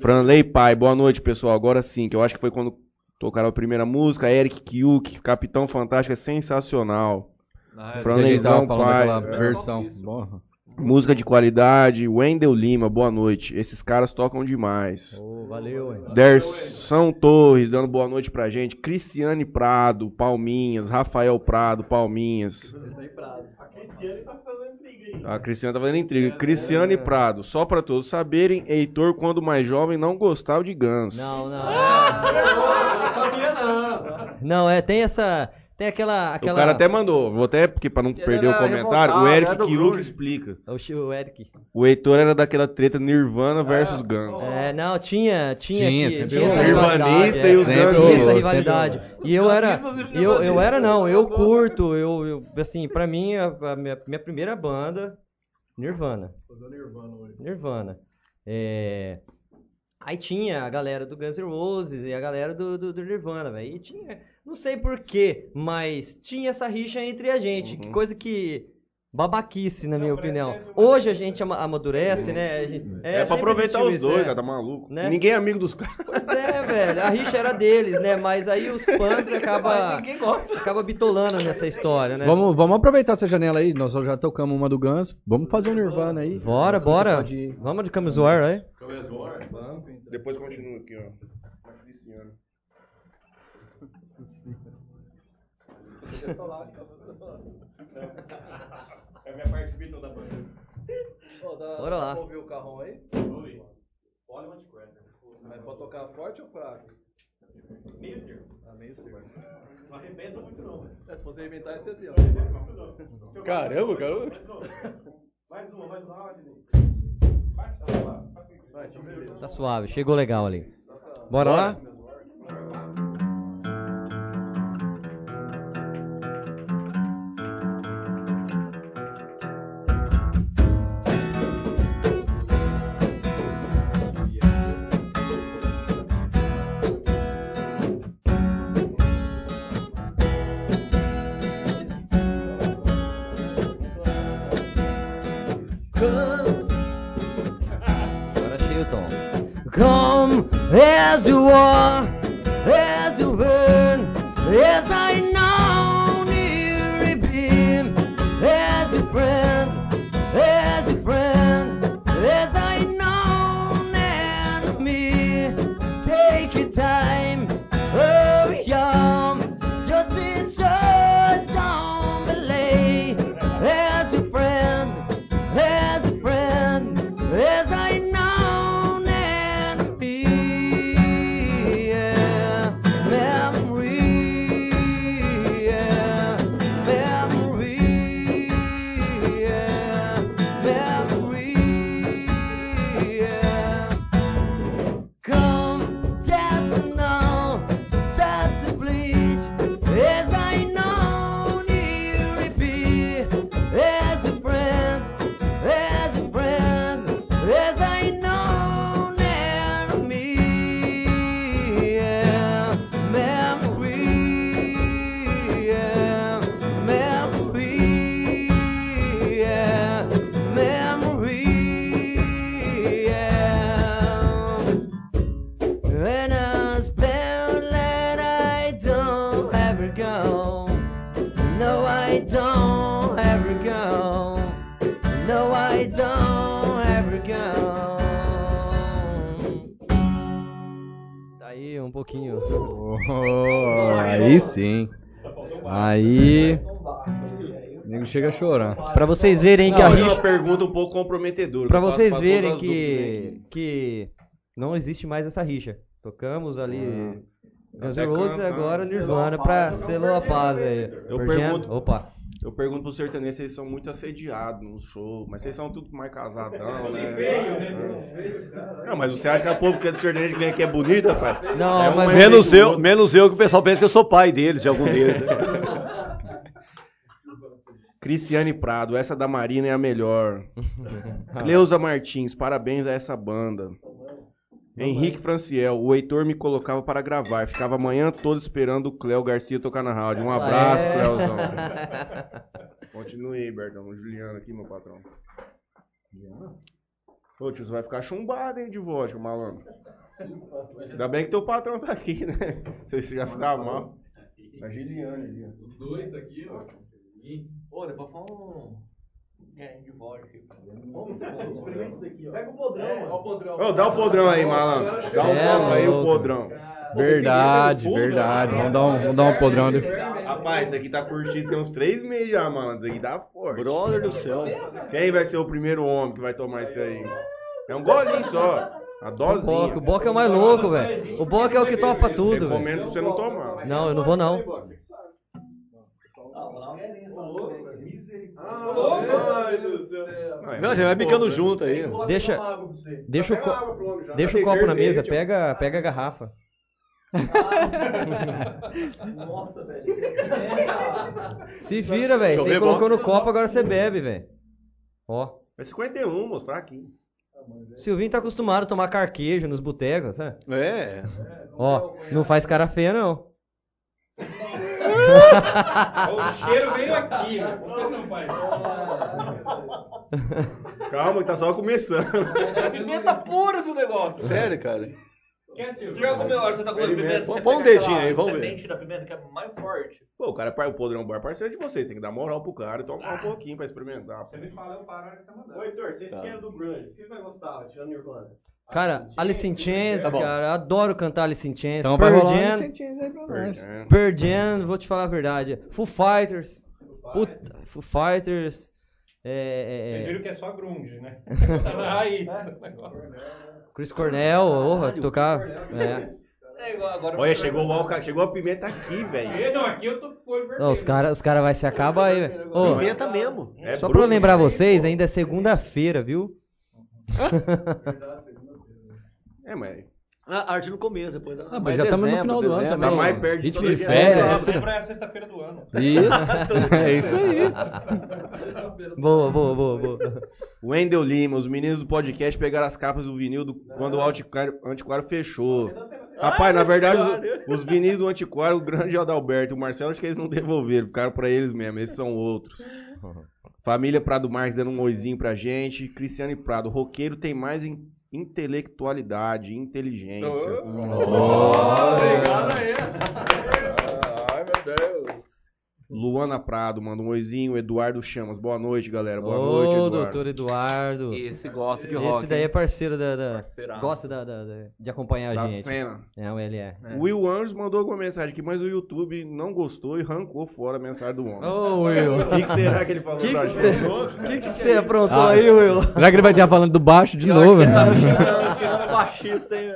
Franley Pai, boa noite, pessoal. Agora sim, que eu acho que foi quando tocaram a primeira música. Eric Kiuk, Capitão Fantástico, é sensacional. Ah, é. Franleyzão, pai. daquela É. Música de qualidade. Wendel Lima, boa noite. Esses caras tocam demais. Ô, valeu, hein? Derson Torres dando boa noite pra gente. Cristiane Prado, Palminhas. Rafael Prado, Palminhas. A Cristiane tá fazendo intriga aí. A Cristiane tá fazendo intriga. Cristiane Prado, só pra todos saberem, Heitor, quando mais jovem, não gostava de Guns. Não, não. Eu não sabia não. Não, é, tem essa. Tem aquela. O aquela... cara até mandou, vou até, porque pra não Ele perder o era comentário, o Eric era do Kiuk grunge. explica. O, Chi- o Eric. O Heitor era daquela treta Nirvana versus Guns. É, não, tinha, tinha, Tinha, que- sempre tinha essa houve. rivalidade. Nirvanista é, e os sempre Guns houve essa sempre rivalidade. E eu era, eu, eu era não, eu curto, eu, eu assim, pra mim, a, a minha, minha primeira banda, Nirvana. Fazendo Nirvana hoje. Nirvana. É, Aí tinha a galera do Guns N' Roses e a galera do, do, do Nirvana, velho. E tinha, não sei porquê, mas tinha essa rixa entre a gente. Uhum. que Coisa que. Babaquice, na minha opinião. Hoje a gente ama- amadurece, né? Gente- É, pra sempre aproveitar os isso, dois, é. cara, tá maluco. Né? Ninguém é amigo dos caras. Pois é, velho. A rixa era deles, né? Mas aí os fãs acaba, acaba bitolando nessa história, né? Vamos, vamos aproveitar essa janela aí. Nós já tocamos uma do Guns. Vamos fazer um Nirvana aí. Bora, Você bora. pode. Vamos de Camisoar, né? Depois continua aqui, ó. A Cristiane. É a minha parte Beatle da banda. Bora lá. Vamos ouvir o carrão aí? Oi. Olha o anticreta. Mas pode tocar forte ou fraco? Meio termo. Ah, meio termo. Não arrebenta muito não, velho. É, se você inventar esse assim, ó. Caramba, cara. Mais uma, mais uma. Ah, Vai, então beleza. Tá suave, chegou legal ali. Bora lá? As you are, chega a chorar. Pra vocês verem que a Não, é rixa. uma pergunta um pouco comprometedora. Faço vocês pra verem que, que não existe mais essa rixa. Tocamos ali Guns Até N' Roses agora Nirvana pra selou a paz aí. Eu pergunto- Opa. Eu pergunto pro sertanejo se eles são muito assediados no show, mas vocês são tudo mais casadão, né? Não, mas você acha que a povo que é do sertanejo que vem aqui é bonita, pai? Não, é um mas- mais Menos eu, menos eu que o pessoal pensa que eu sou pai deles, de algum deles. Cristiane Prado, essa da Marina é a melhor. Cleusa Martins, parabéns a essa banda. Henrique Franciel, o Heitor me colocava para gravar. Ficava a manhã toda esperando o Cléo Garcia tocar na rádio. Um abraço, É. Cléozão. Continue aí, Bertão. O Juliano aqui, meu patrão. Ô, tio, você vai ficar chumbado, hein, de vodka, malandro. Ainda bem que teu patrão tá aqui, né? Não sei se já ficar mal. A Giliane ali, ó. Os dois aqui, ó. Pô, dá pra falar um. Gang vodka. Experimenta isso daqui, ó. Pega o podrão, É, mano. ó o podrão. Ô, dá o podrão aí, malandro. Dá um É, aí o louco. podrão. Verdade, verdade. Vamos dar um, vamos dar um podrão ali. Rapaz, isso aqui tá curtido tem uns três meses já, malandro. Isso aqui tá forte. Brother do céu. Quem vai ser o primeiro homem que vai tomar isso aí? É um golinho só. A O Boca, o dosinha. Boca é o mais louco, velho. O Boca é o que topa tudo, velho. Recomendo pra você não tomar. Não, eu não vou não. Ai, do céu. Não, já vai bicando junto aí. Deixa, deixa o, co- deixa o copo na mesa, pega, pega a garrafa. Nossa, velho. Se vira, velho. Você colocou no copo, agora você bebe, velho. Ó. É 51, moço, tá aqui. Silvinho tá acostumado a tomar carquejo nos botecos, sabe? É. Ó, não faz cara feia, não. O cheiro veio aqui, que não faz? Calma, que tá só começando. É pimenta pura esse negócio. Sério, cara. Quer, Silvio? Você já comeu, você tá comendo pimenta? Você põe um dedinho aí, vamos ver. semente da pimenta que é mais forte. Pô, o cara, o podrão bar parceiro de vocês. Tem que dar moral pro cara e tomar um pouquinho pra experimentar. Você me fala, eu paro nessa mandada. Ô, Heitor, vocês Tá. que eram do grunge, vocês vai gostar, tirando Nirvana. Cara, Alice in Chains, Tá cara, adoro cantar Alice in Chains. Então vai Pearl Jam, incentivo aí pra nós. É. Pearl Jam, vou te falar a verdade. Full Fighters. Puta, Full Fighters. É, Vocês é, viram que é só grunge, né? Tá na raiz do negócio. Chris Cornell, orra, tocar. É. É igual agora. Olha, chegou o álcool, chegou a pimenta aqui, velho. Não, aqui eu tô. Não, os caras os cara vai se acabar aí, velho. Ô, Pimenta mesmo. É Só pra lembrar né? vocês, ainda é segunda-feira, viu? É, mas A arte no começo, depois da. Ah, mas Mas já estamos no final do ano também. Tá mais perto de mundo. férias. É a sexta-feira do ano. Isso. É isso aí. Boa, boa, boa, boa. Wendel Lima, os meninos do podcast pegaram as capas do vinil do- quando o antiquário, antiquário fechou. Rapaz, na verdade, os, os vinis do antiquário, o grande Adalberto e o Marcelo, acho que eles não devolveram, ficaram pra eles mesmo, esses são outros. Família Prado Marques dando um oizinho pra gente. Cristiano e Prado, roqueiro tem mais in- intelectualidade, inteligência. Obrigado aí. Ai, meu Deus. Luana Prado manda um oizinho. Eduardo Chamas, boa noite, galera. Boa Ô, noite, Eduardo. doutor Eduardo. Esse gosta de rock. Esse daí é parceiro da. da- gosta da, da- da- de acompanhar Da a gente. cena. É, ele é. O Will Anjos mandou alguma mensagem aqui, mas o YouTube não gostou e arrancou fora a mensagem do homem. Ô, Will. O que, que será que ele falou Que pra que gente? você que que você aprontou Ah, aí, Will? Será que ele vai estar falando do baixo de novo? que tá baixista, hein?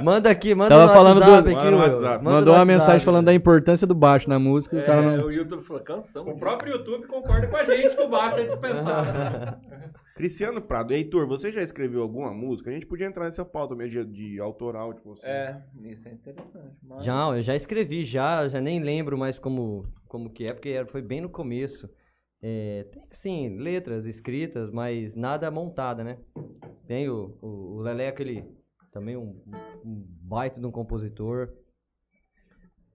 Manda aqui, manda Tava no falando do- WhatsApp aqui, Manda no Will. WhatsApp. Mandou uma mensagem falando da importância do baixo na música e o cara É, não. o YouTube falou, cansamos. O próprio YouTube concorda com a gente que o baixo é dispensável. Cristiano Prado, Heitor, você já escreveu alguma música? A gente podia entrar nessa pauta mesmo de, de autoral de você. É, isso é interessante. Mas... Já, eu já escrevi, já, já nem lembro mais como, como que é, porque foi bem no começo. É, tem, sim, letras escritas, mas nada montada, né? Tem o, o, o Leleco, ele também um, um baita de um compositor.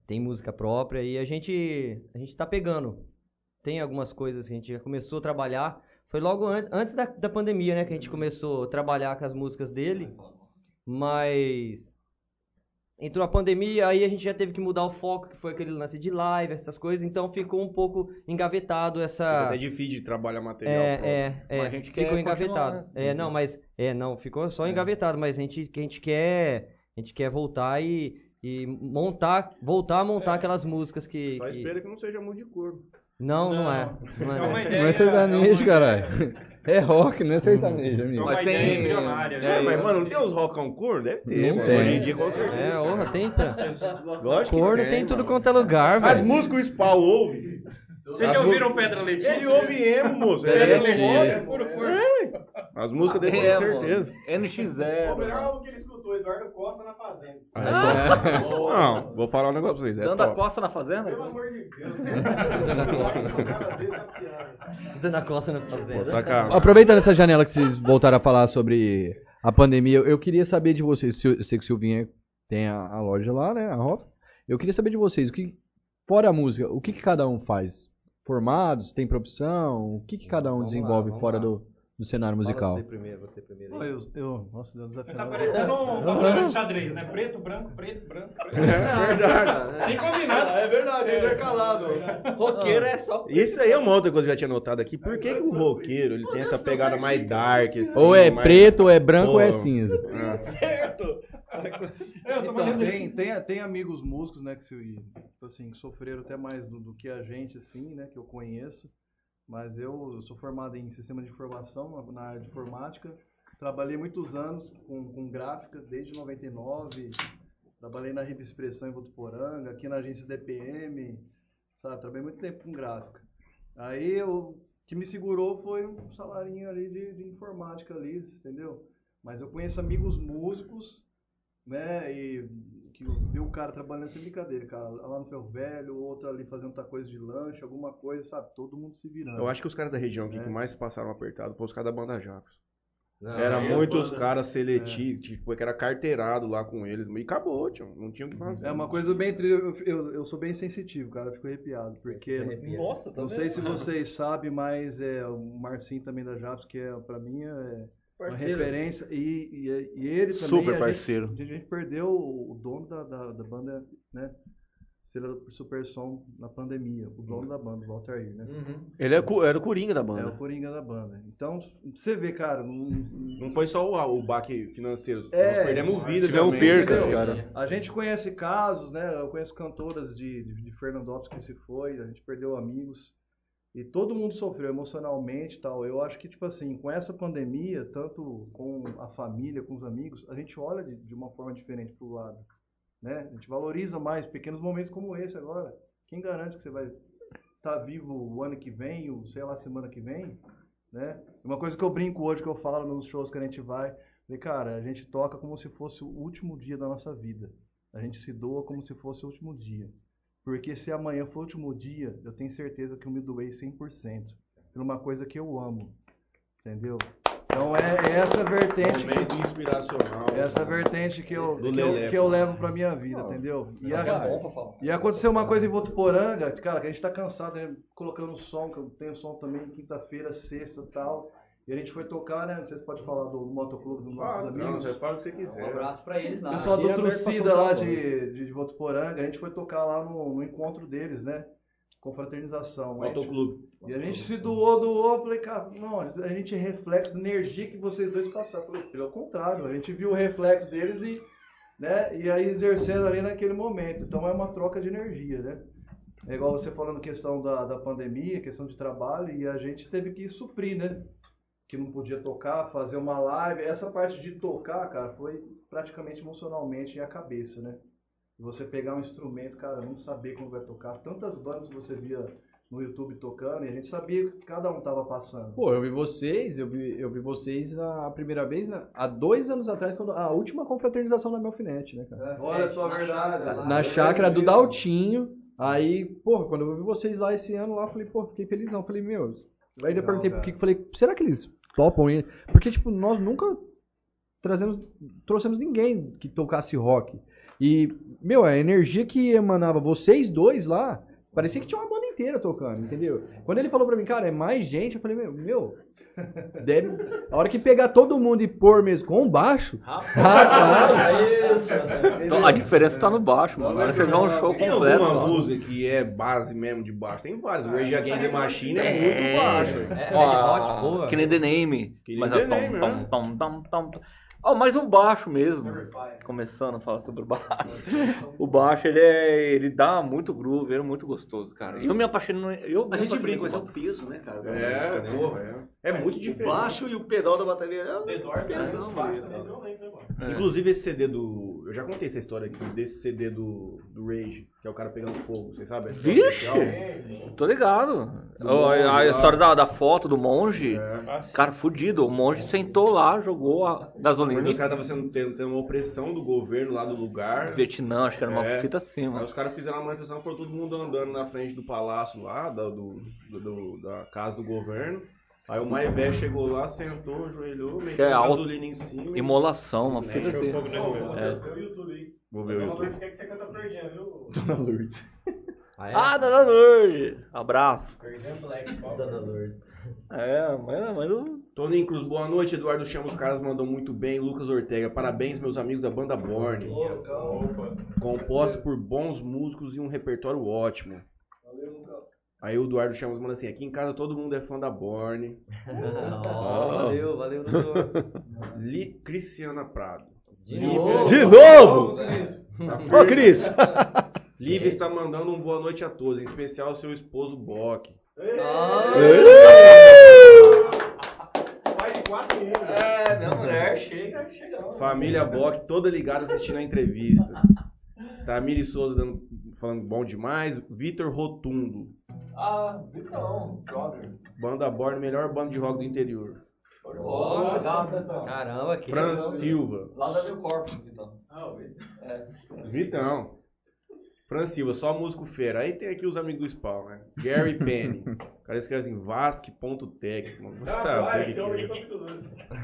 Tem música própria e a gente, a gente tá pegando. Tem algumas coisas que a gente já começou a trabalhar. Foi logo an antes da, da pandemia, né? Que a gente começou a trabalhar com as músicas dele. Mas entrou a pandemia, aí a gente já teve que mudar o foco, que foi aquele lance de live, essas coisas, então ficou um pouco engavetado essa. até difícil de trabalhar material É, próprio. é, é, Mas a gente quer ficou engavetado. né? É, não, mas é, não, ficou só engavetado, mas a gente, que a gente quer, a gente quer voltar e, e montar, voltar a montar aquelas músicas que, Só que- espera que não seja muito de cor. não, não, é, não é. É uma não. ideia- Não é sertanejo, é uma caralho. É rock, não é sertanejo, É amigo. uma Mas ideia tem- embrionária, É, né? mas, mano, não tem uns rockão cor? Deve ter, Não mano. tem. Hoje em dia, com certeza. É, orra, tem, tá. Lógico que Corno tem, tem tudo mano. quanto é lugar, As velho. músicas o Spawn ouve. Vocês As já ouviram músicas- Pedra Letícia? Ele ouve emo, moço. Pedra Ele é Letícia. É puro cor. As músicas dele, com É, certeza. mano. NX0. O melhor álbum que ele escutou, Eduardo Costa na Fazenda. Ah, Não, vou falar um negócio pra vocês. É Dando a costa na fazenda? Pelo amor de Deus. Dando a costa. Na fazenda. sacar. Aproveitando essa janela que vocês voltaram a falar sobre a pandemia, eu queria saber de vocês. Eu sei que o Silvinha tem a, a loja lá, né? A Hoff. Eu queria saber de vocês, o que, fora a música, o que, que cada um faz? Formados? Tem profissão? O que, que cada um Vamos lá, desenvolve vamos fora lá. do, do cenário Fala musical? Você primeiro, você primeiro. Aí. eu, eu, nossa, Deus desafiado. Tá parecendo um tabuleiro de xadrez, né? Preto, branco, preto, branco, preto. É verdade. Sem combinar. É verdade, é intercalado. Roqueiro é só. Isso aí é uma outra coisa que eu já tinha notado aqui. Por que, que o roqueiro ele tem essa pegada mais dark? Assim, Ou é mais- preto, ou é branco, ou é cinza. Ah. Certo. Eu tô Então, falando tem, tem, tem amigos músicos, né, que, se, tipo assim, que sofreram até mais do, do que a gente, assim, né, que eu conheço. Mas eu sou formado em sistema de informação, na- área de informática. Trabalhei muitos anos com, com gráfica, desde 99. Trabalhei na Revista Expressão em Votuporanga, aqui na agência DPM, sabe? Trabalhei muito tempo com gráfica. Aí o que me segurou foi um salarinho ali de, de informática ali, entendeu? Mas eu conheço amigos músicos, né? E que eu vi o cara trabalhando sem brincadeira, cara, lá no Ferro Velho, outro ali fazendo outra coisa de lanche, alguma coisa, sabe? Todo mundo se virando. Eu acho que os caras da região aqui É. que mais passaram apertado foram os caras da banda Jacos. Não, Era é, muitos banda- caras seletivos, tipo, que era carteirado lá com eles. E acabou, tio. Não tinha o que fazer. É uma coisa bem. Eu, eu, eu sou bem sensitivo, cara, eu fico arrepiado. Porque. Nossa, tá Não vendo? sei se vocês sabem, mas é, o Marcinho também da Japs, que é, pra mim é uma Parceiro. referência. E, e, e ele também. Super parceiro. A gente, a gente perdeu o o dono da, da, da banda, né? Estrela do Super Som na pandemia. O dono da banda, o Walter Air, né? Uhum. Ele é cu- era o Coringa da É o banda. Coringa da banda. Então, você vê, cara, não, Não foi só o, o baque financeiro. É, Nós perdemos vidas. tivemos percas, entendeu? cara. A gente conhece casos, né? Eu conheço cantoras de, de, de Fernandópolis que se foi, a gente perdeu amigos. E todo mundo sofreu emocionalmente e tal. Eu acho que, tipo assim, com essa pandemia, tanto com a família, com os amigos, a gente olha de, de uma forma diferente pro lado. Né? A gente valoriza mais pequenos momentos como esse agora. Quem garante que você vai estar vivo o ano que vem, ou sei lá, semana que vem? Né? Uma coisa que eu brinco hoje, que eu falo nos shows que a gente vai, falei, cara, a gente toca como se fosse o último dia da nossa vida. A gente se doa como se fosse o último dia. Porque se amanhã for o último dia, eu tenho certeza que eu me doei 100%. Por uma coisa que eu amo. Entendeu? Então é, é essa vertente. Momento inspiracional. Essa vertente que eu, que eu, que eu levo pra minha vida, entendeu? E, É a- bom, Fafão. e aconteceu uma coisa em Votuporanga, cara, que a gente tá cansado, né? Colocando som, que eu tenho som também quinta-feira, sexta e tal. E a gente foi tocar, né? Não sei se pode falar do motoclube dos nossos Ah, não, amigos. você fala o que você Um quiser. abraço pra eles lá. Pessoal do é aberto pra Trucida soltar lá de, de, de Votuporanga, a gente foi tocar lá no, no encontro deles, né? Confraternização. Motoclube. E a gente se doou, doou, falei, cara, não, a gente é reflexo da energia que vocês dois passaram. Falei, pelo contrário, a gente viu o reflexo deles e, né, e aí exercendo ali naquele momento. Então é uma troca de energia, né? É igual você falando questão da, da pandemia, questão de trabalho, e a gente teve que suprir, né? Que não podia tocar, fazer uma live. Essa parte de tocar, cara, foi praticamente emocionalmente a cabeça, né? Você pegar um instrumento, cara, não saber como vai tocar. Tantas bandas que você via no YouTube tocando, e a gente sabia que cada um tava passando. Pô, eu vi vocês, eu vi, eu vi vocês a primeira vez, né, há dois anos atrás, quando, a última confraternização da Melfinete, né, cara? Olha só a na verdade. chácara lá. Na chácara do. Daltinho. Aí, porra, quando eu vi vocês lá esse ano lá, eu falei, pô, fiquei felizão. Falei, meu. Aí eu perguntei por que, falei, será que eles topam ir? Porque, tipo, nós nunca trazemos, trouxemos ninguém que tocasse rock. E, meu, a energia que emanava vocês dois lá, parecia que tinha uma banda inteira tocando, entendeu? Quando ele falou pra mim, cara, é mais gente, eu falei, meu, meu deve. A hora que pegar todo mundo e pôr mesmo com baixo, rapaz, Então, a diferença tá no baixo, mano. Agora você vê um show Tem completo. alguma ó. música que é base mesmo de baixo? Tem vários. O Rage Against the Machine é muito baixo. É, Ó, Red Hot, porra. que nem The Name. Que nem mas The é tom, Name, tom, né? tom, tom, tom, tom. Ó, mas o baixo mesmo. Começando a falar sobre o baixo. O baixo, ele, é, ele dá muito groove, ele é muito gostoso, cara. E eu me apaixonei. Eu A me gente brinca, com mas é o o peso, né, cara? É, música, né? porra, é. É muito O diferente. baixo e o pedal da bateria é um pesão, né, mano? É. Inclusive esse CD do. Eu já contei essa história aqui, desse CD do, do Rage, que é o cara pegando fogo, vocês sabem? a história Vixe! sim. Tô ligado. Do monge a lá. história da, da foto do monge. É. Cara, fudido. O monge sentou lá, jogou a gasolina. Porque os caras estavam sendo tendo, tendo uma opressão do governo lá do lugar. Vietnã, acho que era uma É. fita assim, Aí mano. os caras fizeram uma manifestação, foram todo mundo andando na frente do palácio lá, da, do, do- do- da casa do governo. Aí o Maivé chegou lá, sentou, ajoelhou, meteu é gasolina em cima. e- Imolação, uma Né, fita assim. Ô, É. Vê o YouTube aí. Vou ver o Dona YouTube. Lourdes quer que você canta perdendo, viu? Dona Lourdes. Ah, é? Ah, Dona Lourdes. Abraço. Dona Lourdes. É, mas, mas não... Toninho Cruz, boa noite. Eduardo Chama, os caras mandam muito bem. Lucas Ortega, parabéns, meus amigos da banda Borne. Composto por bons músicos e um repertório ótimo. Aí o Eduardo Chamos manda assim: aqui em casa todo mundo é fã da Borne. Ó, valeu, valeu, doutor. Li Cristiana Prado. De Lívia- novo. De novo? Tá Ô, Cris. Lívia está mandando um boa noite a todos, em especial ao seu esposo Bock. Mais de quatro meninos. É, minha mulher chega, chega. Família Bock toda ligada assistindo a entrevista. Tamiri Souza dando, falando bom demais. Vitor Rotundo. Ah, Vitão, jogger. Banda Borne, melhor banda de rock do interior. Ó, legal, Vitão. Caramba, que Fran Silva. Lá da Meu Corpo, Vitão. Vitão. Fran Silva, só músico fera. Aí tem aqui os amigos do Spawn, né? Gary Penny. O cara escreve assim, vasque.tech. Mano, não Ah, sabe vai, o que é. aqui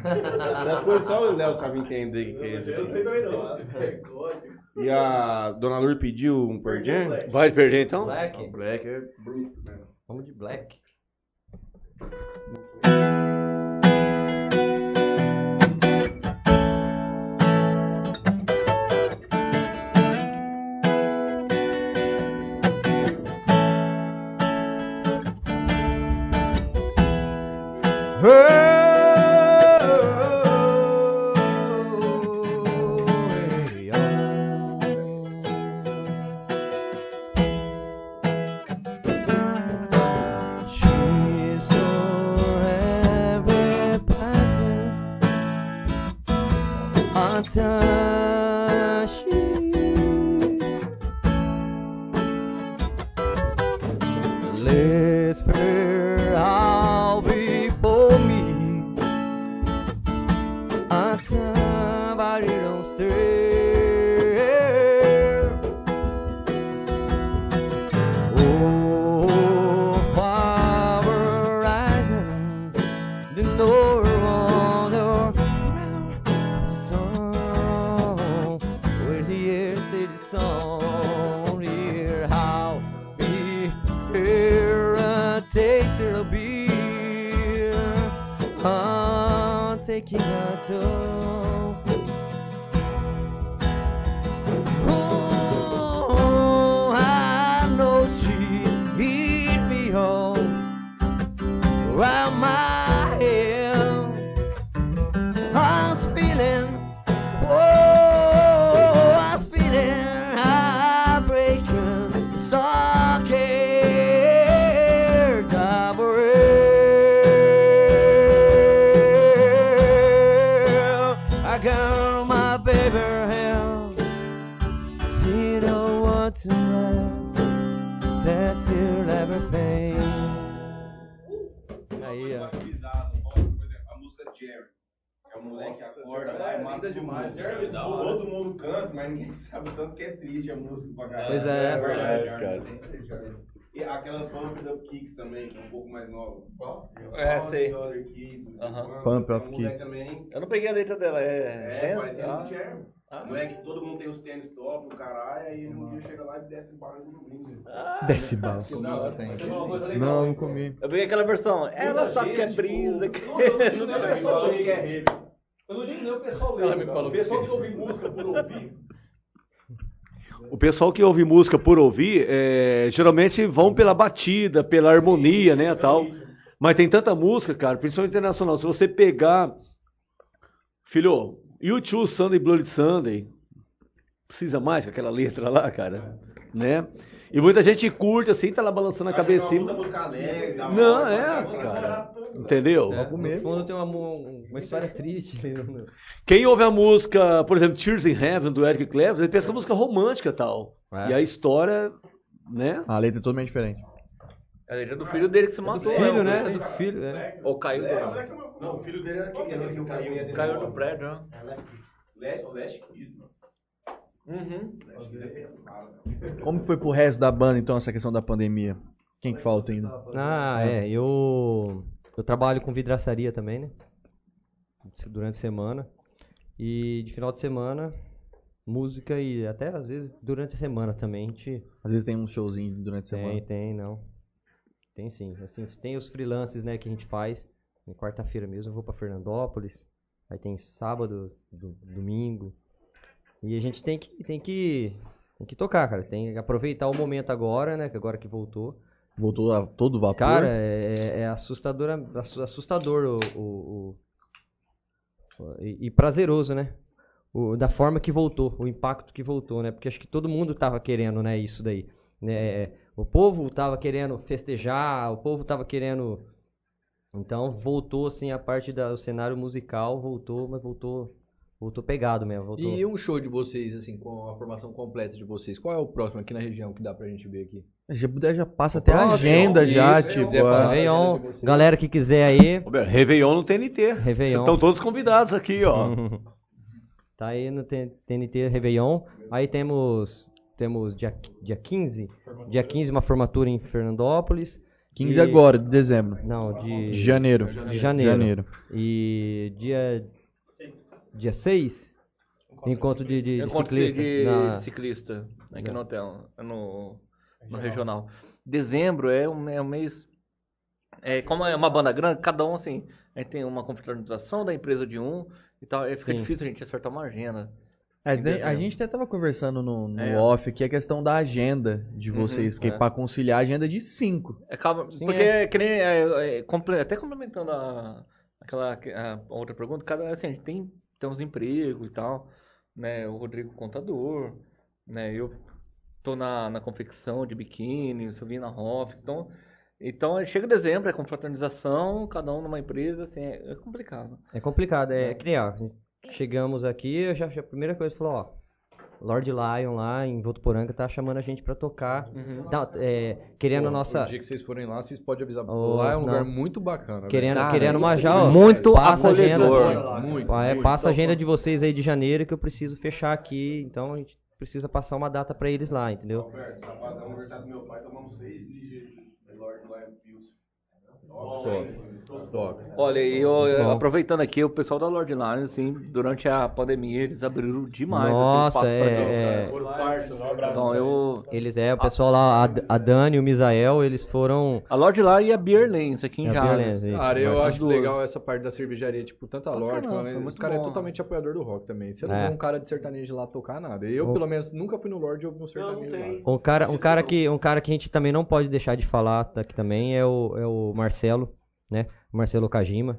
tá. Das coisas só o Léo sabe entender o que, é isso Eu sei também não. E a Dona Lur pediu um Jam? Vai perder então? Black. Black é bruto, né? Vamos de Black. Qual? É, sei. Kids. Pump é um Up também. Eu não peguei a letra dela, é. É, parecendo ah. com o Jerry. Ah. Moleque, todo mundo tem os tênis top, o caralho, aí ele um dia chega lá e desce o barulho do domingo. Desce bala. Não, tem. Não, não comi. Eu peguei aquela versão. Ela só gente, quer brisa. tipo, que- não, eu não digo nem o Não pessoal que é leigo. rave. Eu não digo nem o pessoal leigo. O pessoal que- que ouve música por ouvir, O pessoal que ouve música por ouvir, é, geralmente vão pela batida, pela harmonia, né, tal. Mas tem tanta música, cara, principalmente internacional. Se você pegar, filho, YouTube Sunday Bloody Sunday, precisa mais com aquela letra lá, cara, né? E muita gente curte assim, tá lá balançando a cabecinha. Não, hora, é, cara. Entendeu? É, no fundo tem uma, uma história triste. né? Quem ouve a música, por exemplo, Tears in Heaven, do Eric Clapton, ele pensa que é música romântica e tal. É. E a história, né? A letra é totalmente diferente. A letra do filho dele que se matou. filho, né? né? Do filho, né? Ou caiu É, do. Não, o filho dele era que caiu. Caiu do prédio, né? Leste, Leste Kids, mano. Uhum. É. Como foi pro resto da banda, então, essa questão da pandemia? Quem que falta ainda? Ah, é. Eu, eu trabalho com vidraçaria também, né? Durante a semana. E de final de semana, música e até às vezes durante a semana também a gente Às vezes tem um showzinho durante a tem, semana. tem, não. Tem sim. Assim, tem os freelances, né, que a gente faz. Em quarta-feira mesmo eu vou pra Fernandópolis. Aí tem sábado, do- domingo. E a gente tem que, tem que, tem que tocar, cara. Tem que aproveitar o momento agora, né, que agora que voltou. Voltou a todo vapor. Cara, é, é- é assustador, assu- assustador o, o- o- e, e prazeroso, né? O- da forma que voltou, o impacto que voltou, né? Porque acho que todo mundo tava querendo, né, isso daí. Né? O povo tava querendo festejar, o povo tava querendo. Então voltou assim a parte do cenário musical, voltou, mas voltou, voltou pegado mesmo. Voltou. E um show de vocês, assim, com a formação completa de vocês, qual é o próximo aqui na região que dá pra gente ver aqui? Já já passa até a agenda já, isso, tipo. a- Réveillon, galera que quiser aí. Réveillon no TNT. Réveillon. Estão todos convidados aqui, ó. Tá aí no TNT Réveillon. Aí temos temos dia, dia 15, dia 15 uma formatura em Fernandópolis. 15 E- agora, de dezembro. Não, de De janeiro. De janeiro. Janeiro. E dia dia 6 encontro de, de, de Encontro ciclista de na- ciclista aqui Na- no hotel, no, no regional. Dezembro é um, é um mês. É, como é uma banda grande, cada um assim, a gente tem uma confraternização da empresa de um e tal. É, fica Sim. difícil a gente acertar uma agenda. É, Em tem- a gente até tava conversando no, no É. off aqui a questão da agenda de Uhum, vocês, porque é. pra conciliar a agenda de 5. Acaba, Sim, porque é. que nem, é, é, até complementando a, aquela a outra pergunta, cada assim, a gente tem, tem uns empregos e tal, né? O Rodrigo contador, né? Eu tô na, na confecção de biquíni, o Silvinho na Hoff, então então chega dezembro, é confraternização, cada um numa empresa, assim, é, é complicado. É complicado, é criar. Chegamos aqui, eu já, já- a primeira coisa falou, ó, Lord Lion lá em Votuporanga tá chamando a gente pra tocar. Dá- é, querendo a nossa O dia que vocês forem lá, vocês podem avisar. Oh, lá é um lugar não. muito bacana. Querendo, velho. querendo uma muito já, ó, muito passa a agenda. Muito, É, muito. passa a agenda de vocês aí de janeiro que eu preciso fechar aqui, então a gente precisa passar uma data pra eles lá, entendeu? Roberto, sábado, aniversário do meu pai, tomamos seis ligeiros. Lord Lion Olha, e eu, aproveitando aqui, o pessoal da Lord Line, assim, durante a pandemia, eles abriram demais Nossa, esse espaço pra mim. é, é, cara. Então eu. eles é, o pessoal lá, a, a Dani e o Misael, eles foram A Lord Line e a Beer Lanes aqui em É, a Jales. Cara, eu acho duas. legal essa parte da cervejaria, tipo, tanto a Ah, Lorde, caramba, quanto- foi muito os caras é totalmente apoiador do rock também. Você não É. vê um cara de sertanejo lá tocar nada. Eu, O- pelo menos, nunca fui no Lorde e ouvi um sertanejo lá. Um cara, um cara que, um cara que a gente também não pode deixar de falar tá aqui também é o, é o Marcelo, né? O Marcelo Kajima,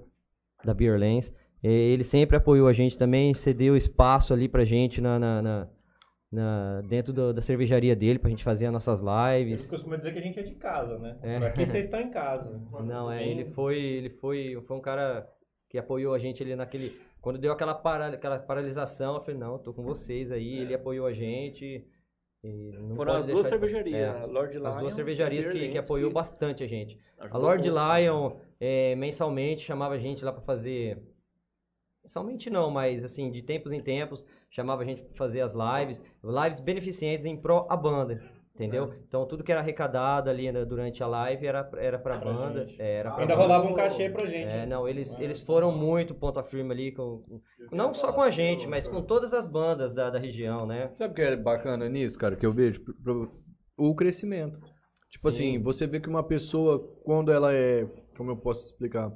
da Beer Lanes. E Ele sempre apoiou a gente também, cedeu espaço ali pra gente na, na- na- na- dentro do- da cervejaria dele pra gente fazer as nossas lives. Eles costumam dizer que a gente é de casa, né? É. Aqui vocês estão em casa. Não, é, ele foi, ele foi, foi um cara que apoiou a gente ali naquele, quando deu aquela, para, aquela paralisação, eu falei, não, tô com vocês aí, ele apoiou a gente. Foram as duas de- cervejarias, é. a Lord Lion As duas cervejarias a que, que apoiou que bastante a gente. A ajudou Lord muito. Lion, é, mensalmente, chamava a gente lá pra fazer. Mensalmente não, mas assim, de tempos em tempos, chamava a gente pra fazer as lives. Lives beneficentes em pró a banda. Entendeu? Então tudo que era arrecadado ali né, durante a live era, era pra banda. é, Era pra Ainda banda. rolava um cachê pra gente. É, não, eles, eles foram muito ponta firme ali, com, com- não só com a gente, mas com todas as bandas da, da região, né? Sabe o que é bacana nisso, cara, que eu vejo? O crescimento. Tipo Sim. assim, você vê que uma pessoa, quando ela é. Como eu posso explicar?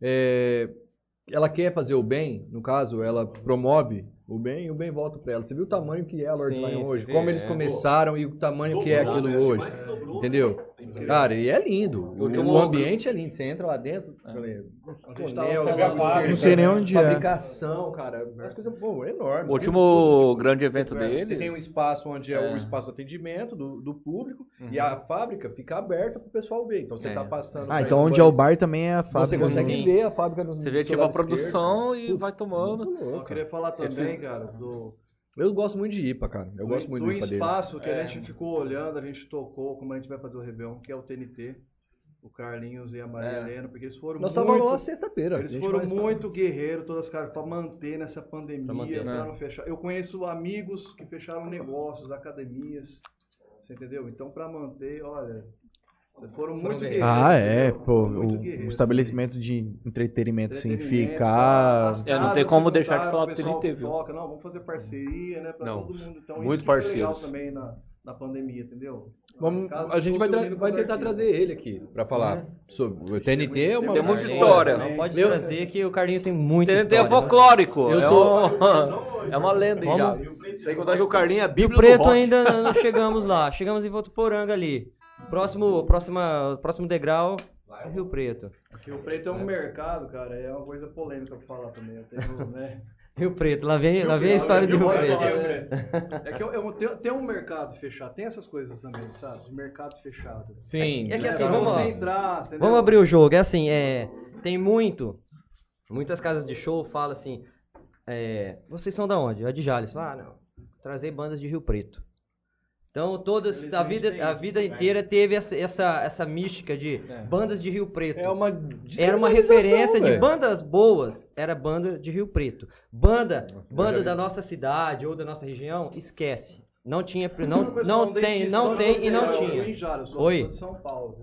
É, ela quer fazer o bem, no caso, ela promove o bem e o bem volta pra ela. Você viu o tamanho que é a Lord Sim, Lion hoje? vê, Como eles é. começaram e o tamanho que é aquilo hoje. Entendeu? Cara, e é lindo. O, o ambiente é lindo. Você entra lá dentro, É. de não sei nem onde é. fabricação, cara. As coisas, pô, é enorme. O último grande evento tem- Você deles. tem um espaço onde é, É. o espaço do atendimento do, do público e Uhum. a fábrica fica aberta pro pessoal ver. Então você É. tá passando. Ah, então onde é o bar também é a fábrica. Você consegue Sim. ver a fábrica no Você vê tipo a produção e esquerdo. vai tomando. Louco, Eu queria falar também, cara, do, Eu gosto muito de IPA, cara. Eu do, gosto muito do do IPA deles. espaço que É. a gente ficou olhando, a gente tocou, como a gente vai fazer o Réveillon, que é o TNT. O Carlinhos e a Maria É. Helena, porque eles foram Nós muito... estávamos lá sexta-feira. Eles foram muito guerreiros, todas as caras, para manter nessa pandemia, pra né? não fechar. Eu conheço amigos que fecharam negócios, academias, você entendeu? Então, para manter, olha, foram muito Foram guerreiros. Ah, é, pô. O, estabelecimento de entretenimento, assim, Entretenimento, ficar. É, não tem como deixar de falar do TNT, viu? toca, não, vamos fazer parceria, né, pra Não, todo mundo. Então, muito isso que foi legal parceiros. também na, na pandemia, entendeu? Vamos, a gente vai, vai tentar trazer ele aqui pra falar sobre o TNT é uma Temos uma- história. Não pode Meu- trazer que o Carlinho tem muita TNT história. é folclórico. Eu é, sou- um- é uma lenda Vamos- já. Sem contar que o Carlinho é a Rio bíblia Preto do rock. ainda não chegamos lá. Chegamos em Votuporanga ali. Próximo, próxima, próximo degrau é Rio Preto. Porque o preto é um mercado, cara, é uma coisa polêmica pra falar também. Eu tenho, né? Rio Preto, lá vem, lá vem a história de Rio Pode Preto. né? É que eu, eu- tem, tem um mercado fechado, tem essas coisas também, sabe? De mercado fechado. Sim. É que assim, Pra vamos entrar? Vamos abrir o jogo. É assim, é, tem muito, muitas casas de show falam assim, é, vocês são da onde? É de Jales. Ah, não. Trazer bandas de Rio Preto. Então todas, a vida, a vida inteira teve essa, essa, essa mística de bandas de Rio Preto. É uma Era uma referência de velho. bandas boas, era banda de Rio Preto. Banda, banda da nossa cidade ou da nossa região, esquece. Não tinha, não, não tem, não tem e não é? Eu tinha. eu Oi. sou de São Paulo?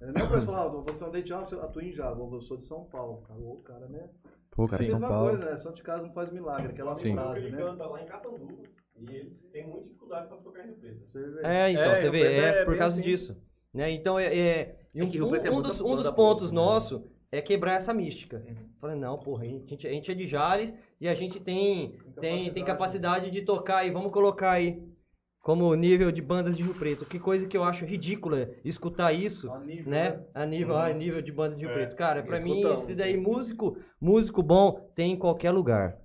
É a mesma coisa falar, você é um dentista, ah, você atua em Jales, eu sou de São Paulo. Cara, o cara, né? Pô, cara, É a São mesma Paulo. coisa, né? Santo de casa não faz milagre, aquela Sim. frase, Ele né? canta lá em Catanduva e ele tem muita dificuldade pra tocar em Rio Preto. Você vê. É, então, É, você Rio vê, é, é por causa assim. disso. Né? Então, é, é- É um, é um dos, um dos banda pontos né? nossos é quebrar essa mística. Falei, não, porra, a gente, a gente é de Jales e a gente tem, tem, tem capacidade de tocar aí, vamos colocar aí como nível de bandas de Rio Preto. Que coisa que eu acho ridícula escutar isso, A nível, né? né? A nível, a nível de bandas de Rio Preto. Cara, pra mim, esse daí, músico, músico bom tem em qualquer lugar.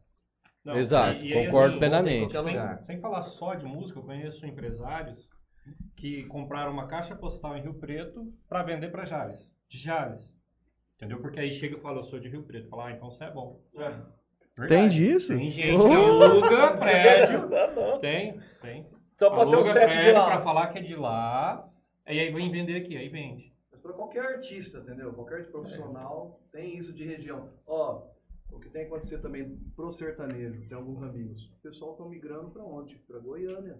Não, Exato, e- e aí, concordo assim, plenamente. Sem, sem falar só de música, eu conheço empresários que compraram uma caixa postal em Rio Preto para vender para Jales, de Jales. Entendeu? Porque aí chega e fala, eu sou de Rio Preto. Fala, ah, então você é bom. Verdade. Tem disso? Tem gente que aluga prédio. Tem, tem. Só pra ter Aluga de prédio lá. pra falar que é de lá. E aí vem vender aqui, aí vende. Mas para qualquer artista, entendeu? Qualquer profissional tem isso de região. Ó, o que tem que acontecer também pro sertanejo, tem alguns amigos. O pessoal estão migrando para onde? Para Goiânia.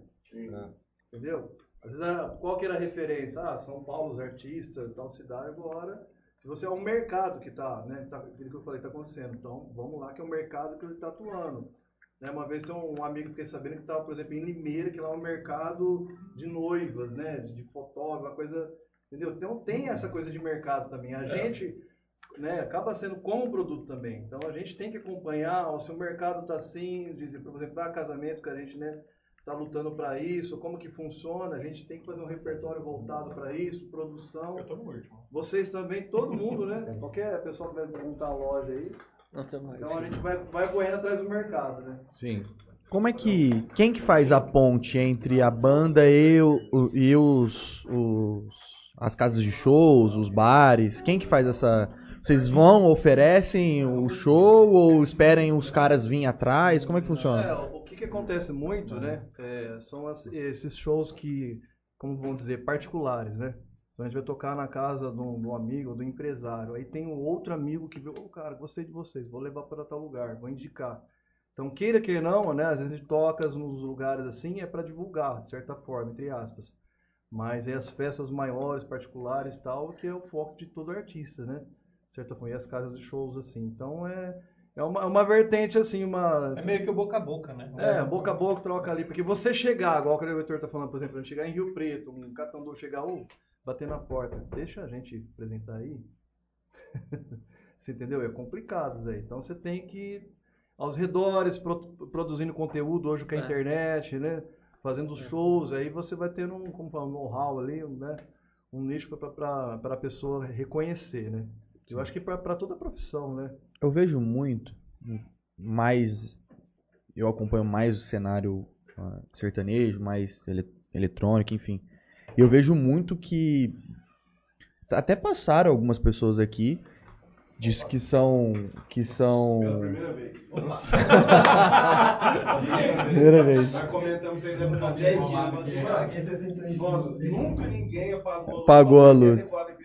Entendeu? Às vezes, ah, qual que era a referência? Ah, São Paulo, os artistas, tal cidade agora. Se você é um mercado que está, né? Tá, aquilo que eu falei está acontecendo. Então, vamos lá que é o mercado que ele está atuando. Né, uma vez tem um amigo que fiquei sabendo que estava, por exemplo, em Limeira, que lá é um mercado de noivas, né? De, de fotógrafo, uma coisa. Entendeu? Então tem essa coisa de mercado também. A gente né, acaba sendo como produto também. Então a gente tem que acompanhar ó, se o mercado está assim, de, de, por exemplo, para casamentos que a gente né, está lutando para isso, como que funciona, a gente tem que fazer um repertório voltado para isso, produção. Eu tô no último. Vocês também, todo mundo, né? Qualquer pessoa que vai montar a loja aí. Então a gente vai, vai correndo atrás do mercado, né? Sim. Como é que. Quem que faz a ponte entre a banda e, o- e os, os- as casas de shows, os bares? Quem que faz essa. Vocês vão, oferecem o show ou esperem os caras virem atrás? Como é que É, funciona? o que, que acontece muito, né? é, são as- esses shows que, como vão dizer, particulares, né? Então a gente vai tocar na casa de um amigo, do empresário. Aí tem um outro amigo que viu, ô cara, gostei de vocês, vou levar para tal lugar, vou indicar. Então, queira que não, né? Às vezes a gente toca nos lugares assim, é para divulgar, de certa forma, entre aspas. Mas é as festas maiores, particulares tal, que é o foco de todo artista, né? Certa forma, e as casas de shows assim. Então é, é uma, é uma vertente assim, uma. É meio que o boca a boca, né? É, boca a boca troca ali. Porque você chegar, igual o que o diretor tá falando, por exemplo, a gente chegar em Rio Preto, um catandu chegar, ô, bater na porta, deixa a gente apresentar aí. você entendeu? É complicado isso aí. Então você tem que aos redores, pro- produzindo conteúdo hoje com a É. internet, né? Fazendo os shows, aí você vai ter um, como fala, um know-how ali, um, né? Um nicho para a pessoa reconhecer, né? Eu acho que para toda a profissão, né? Eu vejo muito, mais. Eu acompanho mais o cenário ah, sertanejo, mais ele- eletrônico, enfim. E eu vejo muito que. Até passaram algumas pessoas aqui. Diz que são. Que são. Primeira vez. Primeira vez. Nós comentamos aí deve uns 10 dias. Falamos assim, mano, nossa, nunca ninguém apagou, Apagou a luz. 74 episódios.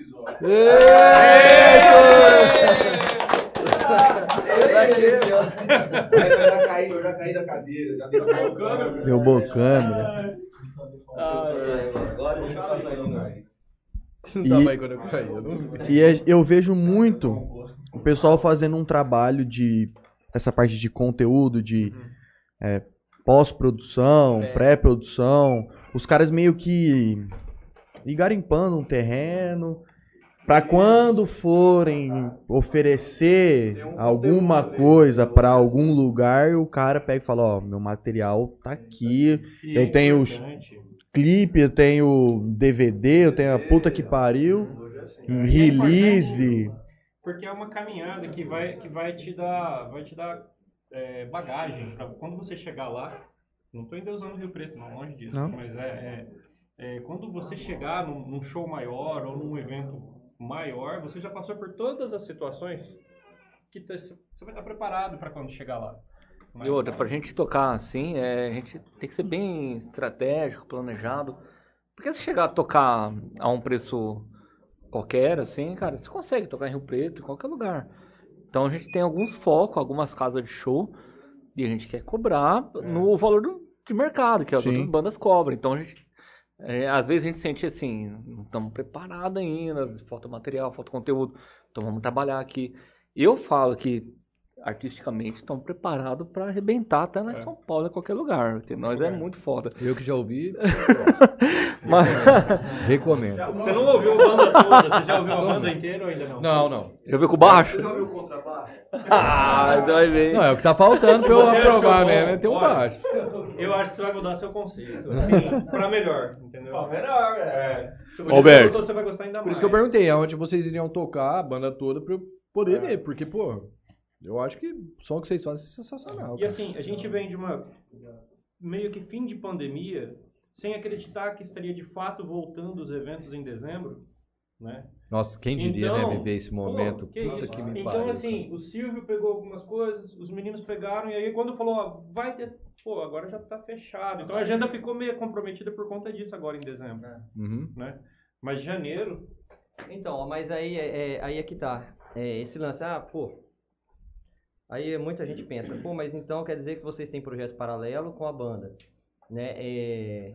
Eu já caí, eu já caí da cadeira, já dei câmera. Derrubou câmera. Agora gente tá saindo aí. Não E- tava aí quando eu caí, eu não vi. E é- eu vejo muito o pessoal fazendo um trabalho de essa parte de conteúdo, de é, pós-produção, pré-produção. Os caras meio que garimpando um terreno para quando forem oferecer alguma coisa para algum lugar, o cara pega e fala, ó, meu material tá aqui, é eu tenho os clipe, eu tenho DVD, eu tenho a puta que pariu, um release. Porque é uma caminhada que vai, que vai te dar, vai te dar é, bagagem para quando você chegar lá. Não estou endeusando o Rio Preto, não, longe disso. Não. Mas é, é- é, quando você chegar num, num show maior ou num evento maior, você já passou por todas as situações que você vai estar preparado para quando chegar lá. Mas- E outra, pra gente tocar assim, é, a gente tem que ser bem estratégico, planejado. Porque se chegar a tocar a um preço qualquer, assim, cara, você consegue tocar em Rio Preto, em qualquer lugar. Então a gente tem alguns focos, algumas casas de show, e a gente quer cobrar no valor do, de mercado, que as Sim. outras bandas cobram. Então a gente. É, às vezes a gente sente assim, não estamos preparados ainda, falta material, falta conteúdo, então vamos trabalhar aqui. Eu falo que artisticamente estão preparados para arrebentar até lá em São Paulo, em qualquer lugar, porque nós é muito foda. Eu que já ouvi, Mas recomendo. Você não ouviu a banda toda? Você já ouviu a banda inteira ou ainda não? Não, não. eu vi com baixo. Você já viu o contrabaixo? Ah, então vai ver. Não, é o que tá faltando pra eu aprovar mesmo, bom? é ter um Olha, baixo. Eu acho que você vai mudar seu conceito. Assim, pra melhor, entendeu? Pra melhor, é. Se você gostou, você vai gostar ainda Por mais. isso que eu perguntei aonde vocês iriam tocar a banda toda pra eu poder ver, porque, pô, eu acho que o som que vocês fazem é sensacional. E cara. assim, a gente vem de uma meio que fim de pandemia, sem acreditar que estaria de fato voltando os eventos em dezembro, né? Nossa, quem diria, Então, né, viver esse momento? Pô, que Puta isso? que me então, pariu, assim, o Silvio pegou algumas coisas, os meninos pegaram, e aí quando falou, ó, vai ter. Pô, agora já tá fechado. Então a agenda ficou meio comprometida por conta disso agora em dezembro. Uhum. Né? Mas janeiro. Então, mas aí é, é- aí é que tá. É, esse lance, ah, pô. Aí muita gente pensa, pô, mas então quer dizer que vocês têm projeto paralelo com a banda, né? É,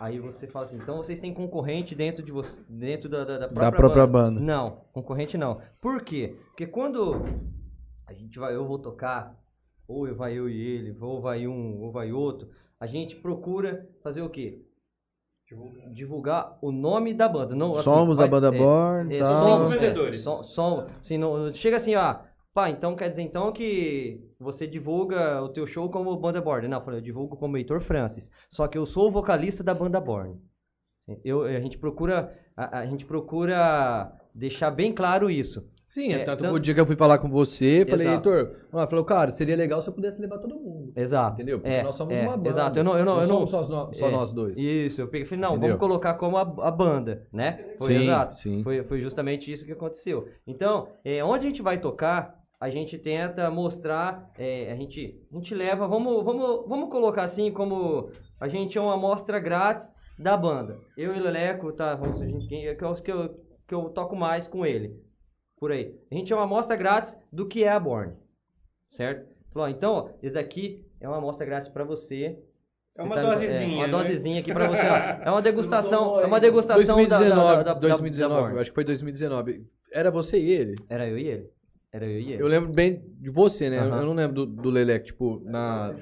aí você fala assim, então vocês têm concorrente dentro de você, dentro da, da, da própria, própria banda. Não, concorrente não. Por quê? Porque quando a gente vai, eu vou tocar, ou vai eu e ele, ou vai um, ou vai outro, a gente procura fazer o quê? Divulgar o nome da banda. Não, assim, Somos da vai- banda é, Born, é, Somos vendedores. É, som- som- assim, não- chega assim, ó. Pá, então quer dizer então que você divulga o teu show como banda Born. Não, eu falei, eu divulgo como Heitor Francis. Só que eu sou o vocalista da banda Born. Eu, a gente procura a, a gente procura deixar bem claro isso. Sim, é, É, tanto tanto- o dia que eu fui falar com você, falei. Heitor, ela falou, cara, seria legal se eu pudesse levar todo mundo. Exato. Entendeu? Porque É, nós somos é, uma banda. Exato. Eu não, eu não, Não eu não somos só nó- só nós dois. Isso, eu peguei falei, não, Entendeu? vamos colocar como a, a banda, né? Foi Sim, exato. sim. Foi, foi justamente isso que aconteceu. Então, é, onde a gente vai tocar, a gente tenta mostrar, é, a, gente, a gente leva, vamos, vamos, vamos colocar assim como a gente é uma amostra grátis da banda. Eu e o Leleco, tá, vamos, a gente, que, eu, que, eu, que eu toco mais com ele, por aí. A gente é uma amostra grátis do que é a Born, certo? Então, ó, esse daqui é uma amostra grátis para você. É uma tá- dosezinha, uma né? dosezinha aqui para você. ó. É uma degustação, é uma degustação da- 2019, da, da, da, 2019, da eu Born. acho que foi 2019. Era você e ele. Era eu e ele. Era eu e ele. Eu lembro bem de você, né? Eu não lembro do, do Lelec, tipo, na...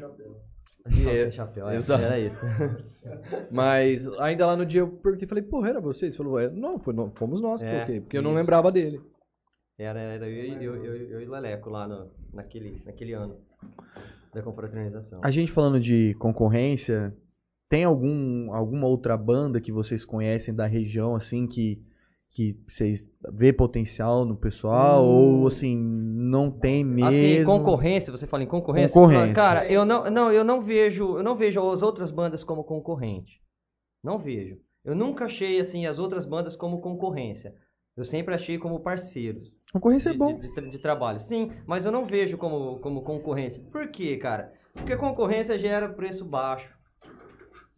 É, chapéu, é, exato. era isso. Mas ainda lá no dia eu perguntei, falei, porra, era você? Você falou, é, não, foi, nó- fomos nós que É, porque eu não lembrava dele. Era, era eu, e- eu, eu, eu e Leleco lá no, naquele, naquele ano da confraternização. A gente falando de concorrência, tem algum, alguma outra banda que vocês conhecem da região, assim, que, que vocês vê potencial no pessoal? Ou, assim, não tem mesmo? Assim, concorrência, você fala em concorrência? Concorrência. Cara, eu não, não, eu não vejo, eu não vejo as outras bandas como concorrente. Não vejo. Eu nunca achei assim as outras bandas como concorrência. Eu sempre achei como parceiros. Concorrência é de, bom. de, de de trabalho. Sim, mas eu não vejo como, como concorrência. Por quê, cara? Porque concorrência gera preço baixo.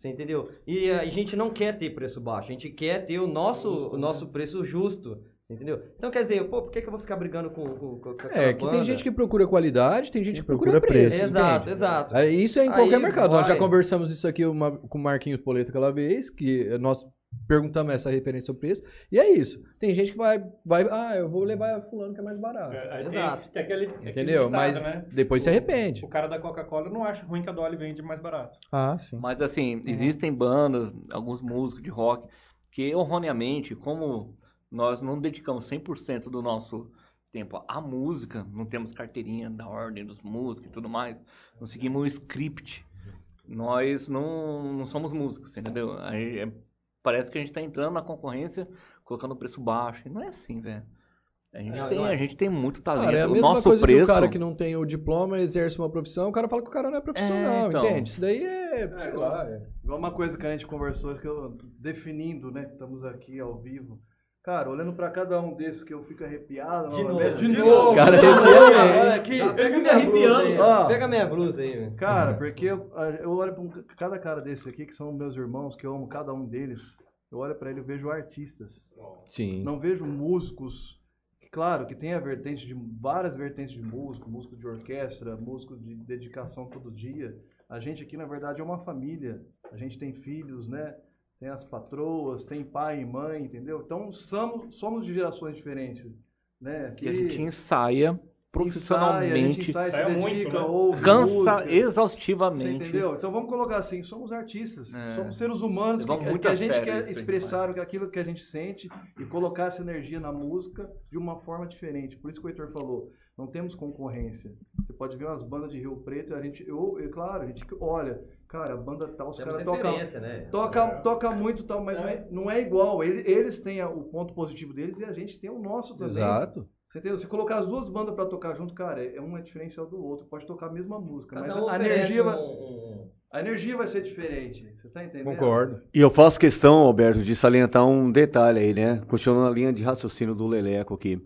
Você entendeu? E a gente não quer ter preço baixo, a gente quer ter o nosso, o nosso preço justo. Você entendeu? Então quer dizer, pô, por que, que eu vou ficar brigando com, com, com É, que tem gente que procura qualidade, tem gente que procura, procura preço. preço. Exato, exato. É, Isso é em qualquer Aí mercado. Nós já vai. conversamos isso aqui uma- com o Marquinhos Poleto aquela vez, que nós perguntamos essa referência ao preço, e é isso. Tem gente que vai, vai ah, eu vou levar fulano que é mais barato. Tem- Exato. Tem aquele, aquele Entendeu? ditado, Mas né? depois se O- arrepende. O cara da Coca-Cola não acha ruim que a Dolly vende mais barato. Ah, sim. Uhum. Uhum. Mas assim, existem bandas, alguns músicos de rock, que erroneamente, como nós não dedicamos 100% do nosso tempo à música, não temos carteirinha da ordem dos músicos e tudo mais, não seguimos um script. Nós não, não somos músicos, entendeu? Aí, é- parece que a gente está entrando na concorrência colocando o preço baixo. E não é assim, velho. A gente, Não, tem, é. a gente tem muito talento. Cara, é a o mesma nosso coisa preço. que o cara que não tem o diploma exerce uma profissão, o cara fala que o cara não é profissional, É, então. entende? Isso daí é, sei igual- lá, é. Igual uma coisa que a gente conversou, isso que eu definindo, né? Estamos aqui ao vivo. Cara, olhando pra cada um desses que eu fico arrepiado. De novo. De De novo. Cara, Olha, arrepia olha aqui. Pega minha blusa aí. Pega minha blusa aí, velho. Cara, porque eu, eu olho pra um- cada cara desse aqui, que são meus irmãos, que eu amo cada um deles. Eu olho pra ele e vejo artistas. Sim. Não vejo músicos. Claro que tem a vertente de várias vertentes de músico, músico de orquestra, músico de dedicação todo dia. A gente aqui, na verdade, é uma família. A gente tem filhos, né? Tem as patroas, tem pai e mãe, entendeu? Então somos, somos de gerações diferentes, né? E a gente ensaia profissionalmente. Ensaia, a gente ensaia, se Ensaia muito, dedica, né? ouve Cansa música. Você exaustivamente. entendeu? Então vamos colocar assim, somos artistas, É. somos seres humanos que, que a gente quer isso que expressar aquilo que a gente sente e colocar essa energia na música de uma forma diferente. Por isso que o Heitor falou, não temos concorrência. Você pode ver umas bandas de Rio Preto, a gente, eu, eu- claro, a gente olha, cara, a banda tal, os caras tocam, né? toca, toca muito tal, mas não é, não é igual. Ele- Eles têm o ponto positivo deles e a gente tem o nosso também. Exato. Você entendeu? Se colocar as duas bandas pra tocar junto, cara, é um é diferencial do outro. Pode tocar a mesma música, Cada mas um a energia, vai, um- um- a energia vai ser diferente. Você tá entendendo? Concordo. E eu faço questão, Alberto, de salientar um detalhe aí, né? Continuando a linha de raciocínio do Leleco aqui.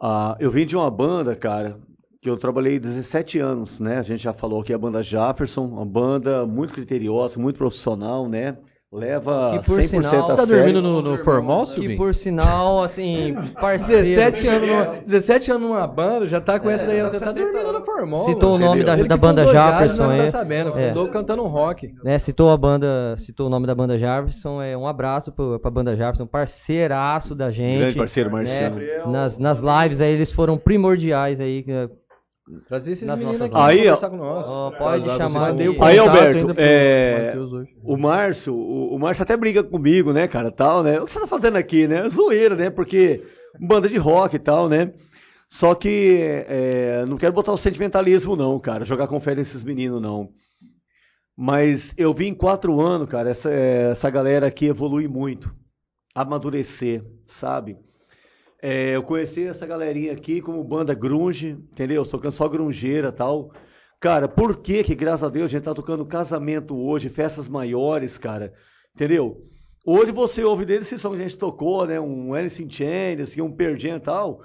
Ah, eu vim de uma banda, cara, que eu trabalhei 17 anos, né? A gente já falou aqui a banda Jefferson, uma banda muito criteriosa, muito profissional, né? Leva Que por 100% sinal- a Você tá sério. dormindo no, no formal, Que Silvinho? por sinal, assim, parceiro. 17 anos, numa, 17 anos numa banda, já tá com essa daí, você tá dormindo no formal. Citou o nome da, da banda Jefferson nós não aí. tá sabendo, É. fundou cantando um rock. né, citou a banda, citou o nome da banda Jefferson, é um abraço pro, pra banda Jefferson, parceiraço da gente. Grande parceiro, né, Marcelo. nas, nas lives aí eles foram primordiais aí. Trazer esses Nas meninos aqui pra lives. conversar com nós. Ó, pode chamar o aí. Aí, Alberto, é, Matheus hoje. o Márcio, o, o Márcio até briga comigo, né, cara, tal, né? O que você tá fazendo aqui, né? Zoeira, né? Porque banda de rock e tal, né? Só que é, não quero botar o sentimentalismo, não, cara, jogar com fé nesses meninos, não. Mas eu vi em quatro anos, cara, essa, essa galera aqui evolui muito, amadurecer, sabe? É, eu conheci essa galerinha aqui como banda grunge, entendeu? Sou só grungeira e tal. Cara, por que que, graças a Deus, a gente tá tocando casamento hoje, festas maiores, cara? Entendeu? Hoje você ouve deles, esses sons que a gente tocou, né? Um Alice in Chains, assim, um Pearl Jam e tal.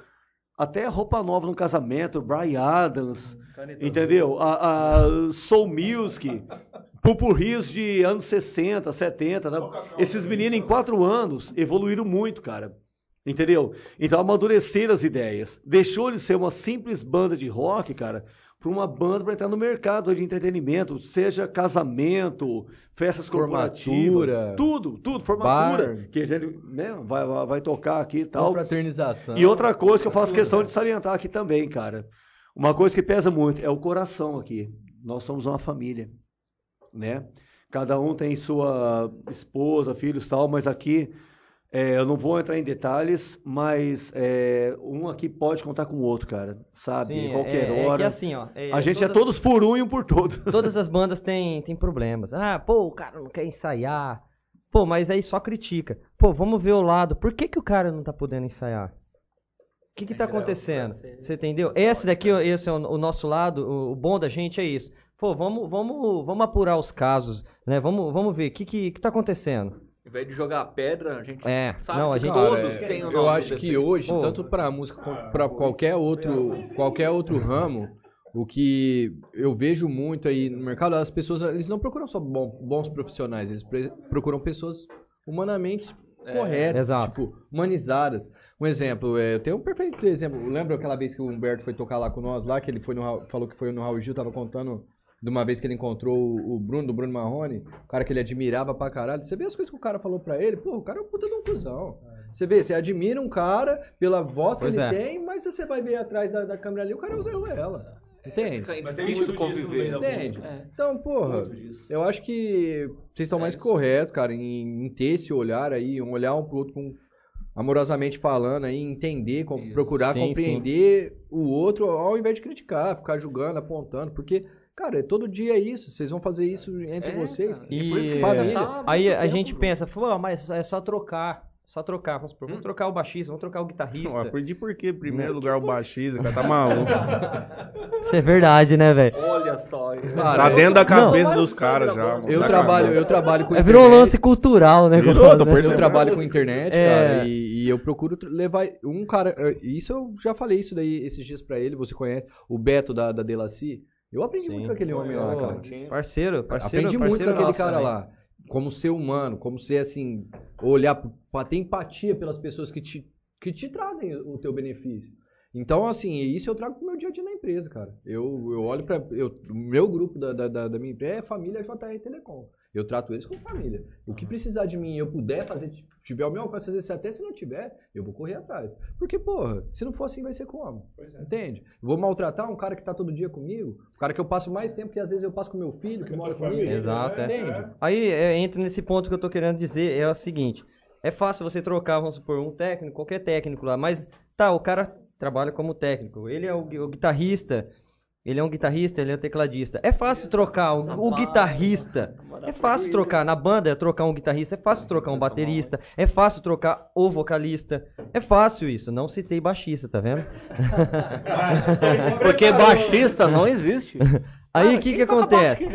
Até roupa nova no casamento, Brian Adams, entendeu? A, a Soul Music, pupurris de anos 60, 70. Né? Esses meninos, em quatro anos, evoluíram muito, cara. Entendeu? Então amadureceram as ideias. Deixou de ser uma simples banda de rock, cara, para uma banda para entrar no mercado de entretenimento, seja casamento, festas corporativas, Formatura. tudo, tudo, formatura, Bar. que a gente né, vai, vai, tocar aqui e tal. Confraternização. E outra coisa que eu faço questão de salientar aqui também, cara. Uma coisa que pesa muito é o coração aqui. Nós somos uma família, né? Cada um tem sua esposa, filhos, tal, mas aqui é, eu não vou entrar em detalhes, mas é, um aqui pode contar com o outro, cara, sabe? Sim, Em qualquer é- é hora. que assim, ó, é- a gente é todas- todos por um e um por todos. Todas as bandas têm, têm problemas. Ah, pô, o cara não quer ensaiar. Pô, mas aí só critica. Pô, vamos ver o lado. Por que, que o cara não tá podendo ensaiar? O que que tá acontecendo? Você entendeu? Esse daqui, esse é o, o nosso lado, o, o bom da gente é isso. Pô, vamos, vamos, vamos apurar os casos, né? Vamos, vamos ver o que, que que tá acontecendo. Ao invés de jogar pedra, a gente É, sabe não, a que gente- todos Cara, têm o eu acho que hoje, Pô. tanto pra música quanto pra qualquer outro, qualquer outro ramo, o que eu vejo muito aí no mercado, as pessoas, eles não procuram só bom- bons profissionais, eles procuram pessoas humanamente corretas, Exato. tipo, humanizadas. Um exemplo, é, eu tenho um perfeito exemplo. Lembra aquela vez que o Humberto foi tocar lá com nós lá, que ele foi no, falou que foi no Raul Gil, tava contando de uma vez que ele encontrou o Bruno, do Bruno Marrone, o cara que ele admirava pra caralho. Você vê as coisas que o cara falou pra ele, pô, o cara é um puta de um cuzão. Você vê, você admira um cara pela voz que Pois ele é. tem, mas se você vai ver atrás da, da câmera ali, o cara usou ela. Entende? É Mas tem difícil muito disso no conviver. meio da Entende? É. Então, porra, disso. eu acho que vocês estão mais corretos, cara, em, em ter esse olhar aí, um olhar um pro outro com, amorosamente falando aí, entender, com- procurar Sim, compreender o outro ao invés de criticar, ficar julgando, apontando, porque, cara, é todo dia isso, vocês vão fazer isso entre É, vocês. cara. E por isso que família. já tá aí a tempo, gente pensa, pô, mas é só trocar. Só trocar, vamos supor, vamos Hum. trocar o baixista, vamos trocar o guitarrista. Não, aprendi por quê? Primeiro lugar o baixista, o cara tá maluco. Isso é verdade, né, velho? Olha só. Cara, Tá eu- dentro da cabeça Não, dos caras já. mano. Eu Sacanagem. trabalho, eu trabalho com É, virou um lance cultural, né? Virou, que eu né? Eu trabalho com internet, É. cara, e, e eu procuro levar um cara. eh, Isso eu já falei isso daí esses dias pra ele, você conhece o Beto da, da Delacy. Eu aprendi Sim. muito com aquele homem lá, Pô, cara. Parceiro, parceiro. Aprendi muito parceiro com aquele nosso cara também. lá. Como ser humano, como ser assim, olhar p- pra ter empatia pelas pessoas que te, que te trazem o teu benefício. Então, assim, isso eu trago pro meu dia a dia na empresa, cara. Eu, eu olho pra. Eu, o meu grupo da, da, da- da minha empresa é família JR Telecom. Eu trato eles como família. O que precisar de mim eu puder fazer, tiver o meu alcance, às vezes até se não tiver, eu vou correr atrás. Porque, porra, se não for assim, vai ser como? Entende? Eu vou maltratar um cara que tá todo dia comigo, um cara que eu passo mais tempo que às vezes eu passo com meu filho, que mora comigo. Exato, é. Entende? Aí é, entra nesse ponto que eu tô querendo dizer, é o seguinte, é fácil você trocar, vamos supor, um técnico, qualquer técnico lá, mas tá, o cara trabalha como técnico, ele é o, o guitarrista, ele é um guitarrista, ele é um tecladista. É fácil trocar o, o guitarrista, é fácil trocar, na banda é trocar um guitarrista, é fácil trocar um baterista, é fácil trocar o vocalista, é fácil isso, não citei baixista, tá vendo? Porque baixista não existe. Aí o que que acontece?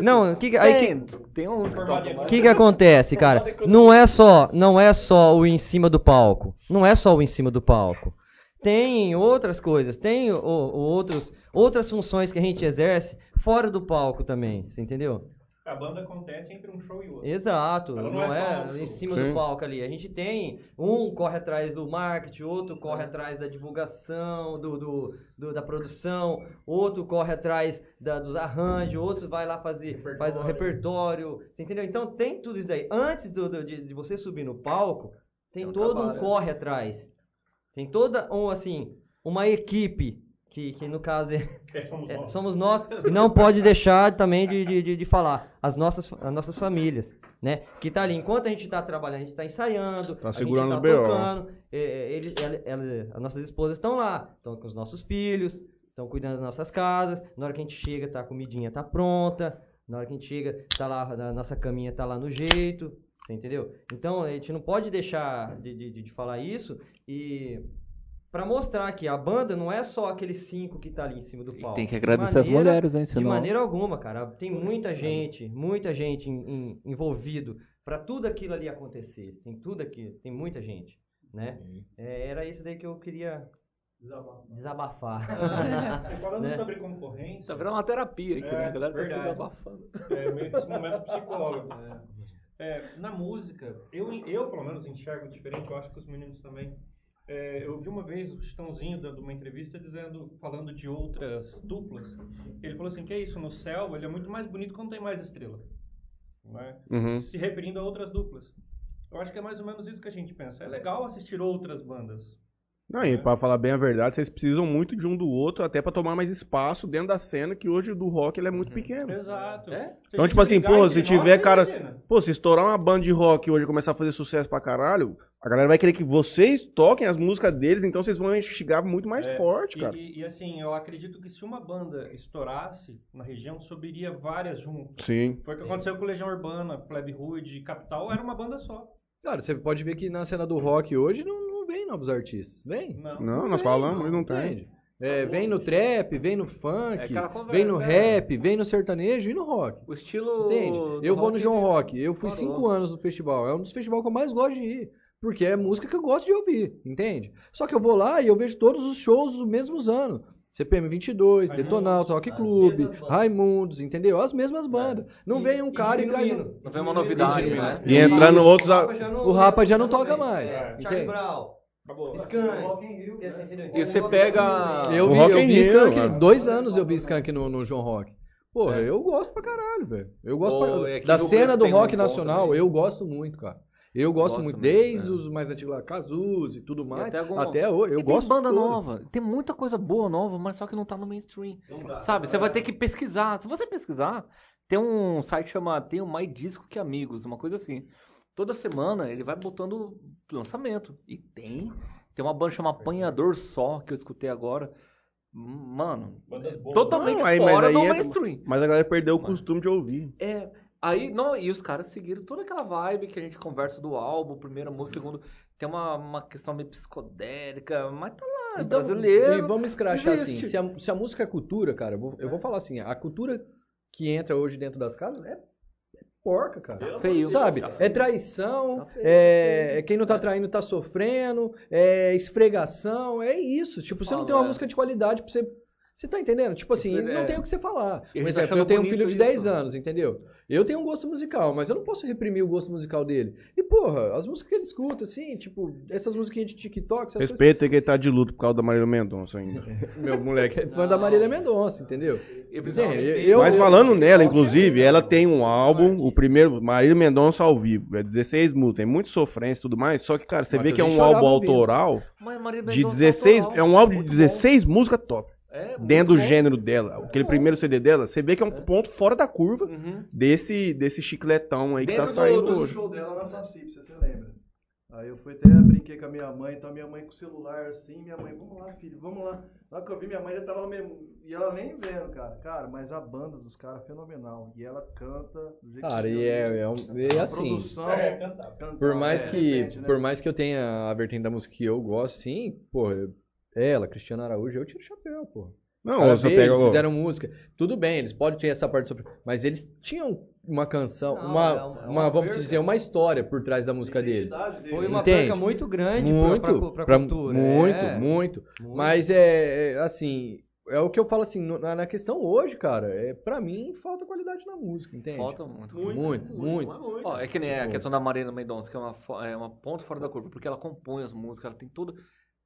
Não, o que que- aí que- um O que que acontece, cara? Não é só, não é só o em cima do palco. Não é só o em cima do palco. Tem outras coisas, tem o, o outros, outras funções que a gente exerce fora do palco também, você entendeu? A banda acontece entre um show e outro. Exato, Ela não, não é é um em cima Sim. do palco ali. A gente tem um corre atrás do marketing, outro corre atrás da divulgação, do, do- do- da produção, outro corre atrás da- dos arranjos, outro vai lá fazer faz o repertório. Você entendeu? Então tem tudo isso daí. Antes do- do- de, de você subir no palco, tem É um todo trabalho, um corre atrás. Tem toda um assim, uma equipe. Que, que no caso é, É, somos é, nós. somos nós e não pode deixar também de, de, de- de falar as nossas, as nossas famílias, né? Que tá ali, enquanto a gente tá trabalhando, a gente tá ensaiando, Tá a segurando gente tá tocando, é, é, ele, ela- ela- as nossas esposas estão lá, estão com os nossos filhos, estão cuidando das nossas casas, na hora que a gente chega, tá, a comidinha tá pronta, na hora que a gente chega, tá lá, a nossa caminha tá lá no jeito, você entendeu? Então, a gente não pode deixar de, de, de- de falar isso e... Pra mostrar que a banda não é só aqueles cinco que tá ali em cima do palco. Tem que De agradecer as maneira- mulheres, hein? De Senão... maneira alguma, cara. Tem muita gente, muita gente em- em- envolvido pra tudo aquilo ali acontecer. Tem tudo aqui, tem muita gente, né? É, era isso daí que eu queria desabafar. E falando Né? sobre concorrência, Tá virando uma terapia aqui, É, né? A galera tá se verdade. abafando. é meio que esse momento psicólogo. É, na música, eu, eu pelo menos enxergo diferente, eu acho que os meninos também. É, eu vi uma vez o Chitãozinho dando uma entrevista dizendo, falando de outras duplas. Ele falou assim, que é isso, no céu ele é muito mais bonito quando tem mais estrela. Não é? Uhum. Se referindo a outras duplas. Eu acho que é mais ou menos isso que a gente pensa. É legal assistir outras bandas. Não, e pra falar bem a verdade, vocês precisam muito de um do outro, até pra tomar mais espaço dentro da cena, que hoje o do rock ele é muito pequeno. Exato. Se a Então, tipo assim, pô, se nós, tiver cara. imagina. Pô, se estourar uma banda de rock hoje e começar a fazer sucesso pra caralho, a galera vai querer que vocês toquem as músicas deles, então vocês vão chegar muito mais É, forte, e- cara. E, e, assim, eu acredito que se uma banda estourasse na região, subiria várias juntas. Sim. Foi o que aconteceu com Legião Urbana, Plebe Hood, Capital, era uma banda só. Cara, você pode ver que na cena do rock hoje não vem novos artistas. Vem? Não. Não, nós vem, falamos, mas não tem. Entende? É, vem no trap, vem no É funk, aquela conversa, vem no é. rap, vem no sertanejo e no rock. O estilo. Entende? Eu vou no João Rock. Eu fui parou. cinco anos no festival. É um dos festivais que eu mais gosto de ir. Porque é música que eu gosto de ouvir, entende? Só que eu vou lá e eu vejo todos os shows dos mesmos anos. CPM 22, Raimundos, Detonautas, Rock bandas. Raimundos, entendeu? As mesmas bandas. Não E- vem um e cara e traz um... Não vem uma novidade, né? E entrando outros. a- O Rapa já não toca mais. É. Charlie? Brown, Acabou. Skank. E você pega. Eu vi, eu vi Skank, dois anos eu vi Skunk no, no João Rock. Porra, É. eu gosto pra caralho, velho. Eu gosto Ou pra- é da cena do rock um nacional, eu gosto muito, cara. Eu gosto, Gosto muito, desde é. os mais antigos lá, Cazuza e tudo mais, até até, alguma- hoje. Eu E gosto tem banda nova, tem muita coisa boa nova, mas só que não tá no mainstream. Sabe? Você vai ter que pesquisar. Se você pesquisar, tem um site chamado tem o Mais Disco que Amigos, uma coisa assim. Toda semana ele vai botando lançamento. E tem. Tem uma banda chamada Apanhador Só, que eu escutei agora. Mano, é totalmente Não, aí, mas fora aí do é- mainstream. Mas a galera perdeu o costume de ouvir. É, aí, não, e os caras seguiram toda aquela vibe que a gente conversa do álbum, primeira música, segundo. Tem uma, uma questão meio psicodélica, mas tá lá, é Então, brasileiro. E vamos escrachar existe. assim, se a, se a música é cultura, cara, eu vou, eu vou falar assim, a cultura que entra hoje dentro das casas é, é porca, cara. feio. Sabe? Tá É traição, Tá feio, é, é quem não tá traindo tá sofrendo, é esfregação, é isso. Tipo, você não Fala, tem uma é. música de qualidade pra você... Você tá entendendo? Tipo assim, É. não tem o que você falar. Por tá exemplo, achando eu tenho um filho de isso. 10 anos, entendeu? Eu tenho um gosto musical, mas eu não posso reprimir o gosto musical dele. E, porra, as músicas que ele escuta, assim, tipo, essas musiquinhas de TikTok, essas coisas... Respeita que ele tá de luto por causa da Marília Mendonça ainda. Meu moleque é fã da Marília Mendonça, entendeu? Eu? Eu- Mas eu- falando nela, inclusive, ela tem um álbum, o primeiro, Marília Mendonça ao vivo, é 16 músicas, tem muito sofrência e tudo mais, só que, cara, você vê que é um Matheusinho chorava álbum ouvindo. autoral Mas de Mendonça 16, autoral, é um álbum de muito 16 músicas top. É, Dentro do bom. gênero dela, aquele primeiro CD dela, você vê que é um ponto fora da curva Uhum. desse, desse chicletão aí que tá Dentro do- saindo do No hoje. show dela na Facip, você se lembra? Aí eu fui até brinquei com a minha mãe, então minha mãe com o celular assim, minha mãe, vamos lá, filho, vamos lá. Na hora que eu vi, minha mãe já tava lá mesmo, e ela nem vendo, cara. Cara, mas a banda dos caras é fenomenal. E ela canta do jeito Cara, que e é, é, um- a assim, produção, cantar, por mais é, que infelizmente, né? por mais que eu tenha a vertente da música que eu gosto, sim, pô, eu- ela, Cristiana Araújo, eu tiro o chapéu, pô. Não, Cara, você vê, pega eles o- fizeram música. Tudo bem, eles podem ter essa parte sobre. Mas eles tinham uma canção, Não, uma, é uma- uma, é uma vamos perca. dizer, uma história por trás da música deles. Identidade dele. Foi uma Entende? perca muito grande Muito, pra, pra, pra pra- cultura. muito, é. muito. Muito. Mas é, é, assim, é o que eu falo assim, na, na questão hoje, cara, é, pra mim falta qualidade na música, entende? Falta muito. Muito, muito. mas muito. Ó, é que nem a questão da Marina Mendonça, que é uma, é uma ponta fora da curva, porque ela compõe as músicas, ela tem tudo,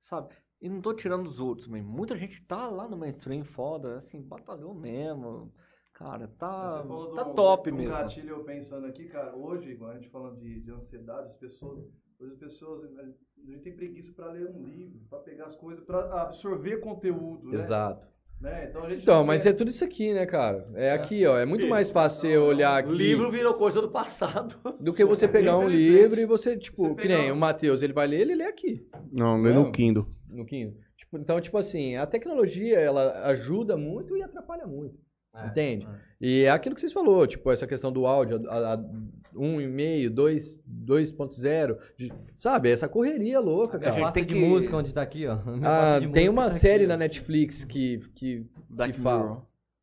sabe? E não tô tirando os outros, mas muita gente tá lá no mainstream foda, assim, batalhou mesmo. Cara, tá, falou tá do- top do mesmo. gatilho eu pensando aqui, cara, hoje, igual a gente falando de, de ansiedade, as pessoas, hoje as pessoas, né, a gente tem preguiça para ler um livro, para pegar as coisas, para absorver conteúdo, né? Exato. Né? Então, a gente Então, mas é tudo isso aqui, né, cara? É aqui, ó. É muito mais fácil você olhar aqui O livro virou coisa do passado. do que você pegar um livro e você, tipo, Você que nem um- o Matheus, ele vai ler, ele lê aqui. Não, lê no Kindle. No Kindle. Tipo, então, tipo assim, a tecnologia, ela ajuda muito e atrapalha muito. entende? E é aquilo que vocês falou, tipo, essa questão do áudio, a, a 1,5, 2, 2.0, de- sabe? Essa correria louca, A cara. pasta tem de que- música onde tá aqui, ó. Ah, de tem uma tá aqui, série ó. na Netflix que, que, Black que fala. Mirror.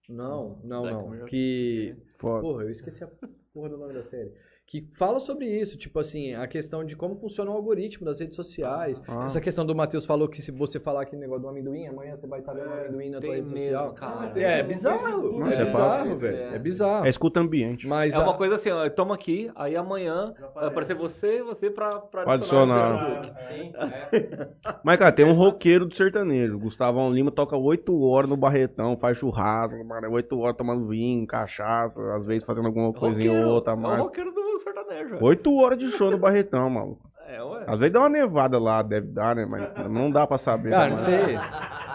Não, não, Black não. Mirror. Que. Porra, eu esqueci a porra do nome da série. Que fala sobre isso, tipo assim, a questão de como funciona o algoritmo das redes sociais. Ah. Essa questão do Matheus falou que se você falar aquele negócio do amendoim, amanhã você vai estar vendo o amendoim na tua rede mesmo, social. cara. É, é bizarro. Nossa, é é bizarro, velho. É. É bizarro. É escuta ambiente. Mas É uma a- coisa assim, ó, toma aqui, aí amanhã vai aparecer você e você pra, pra Pra adicionar. adicionar. Sim, é. Mas, cara, tem um roqueiro do sertanejo. Gustavão Lima toca 8 horas no Barretão, faz churrasco, mano, 8 horas tomando vinho, cachaça, às vezes fazendo alguma coisinha ou outra a É o roqueiro do sertanejo. velho. 8 horas de show no Barretão, maluco. É, ué. Às vezes dá uma nevada lá, deve dar, né? Mas não dá pra saber. Cara, né, não sei.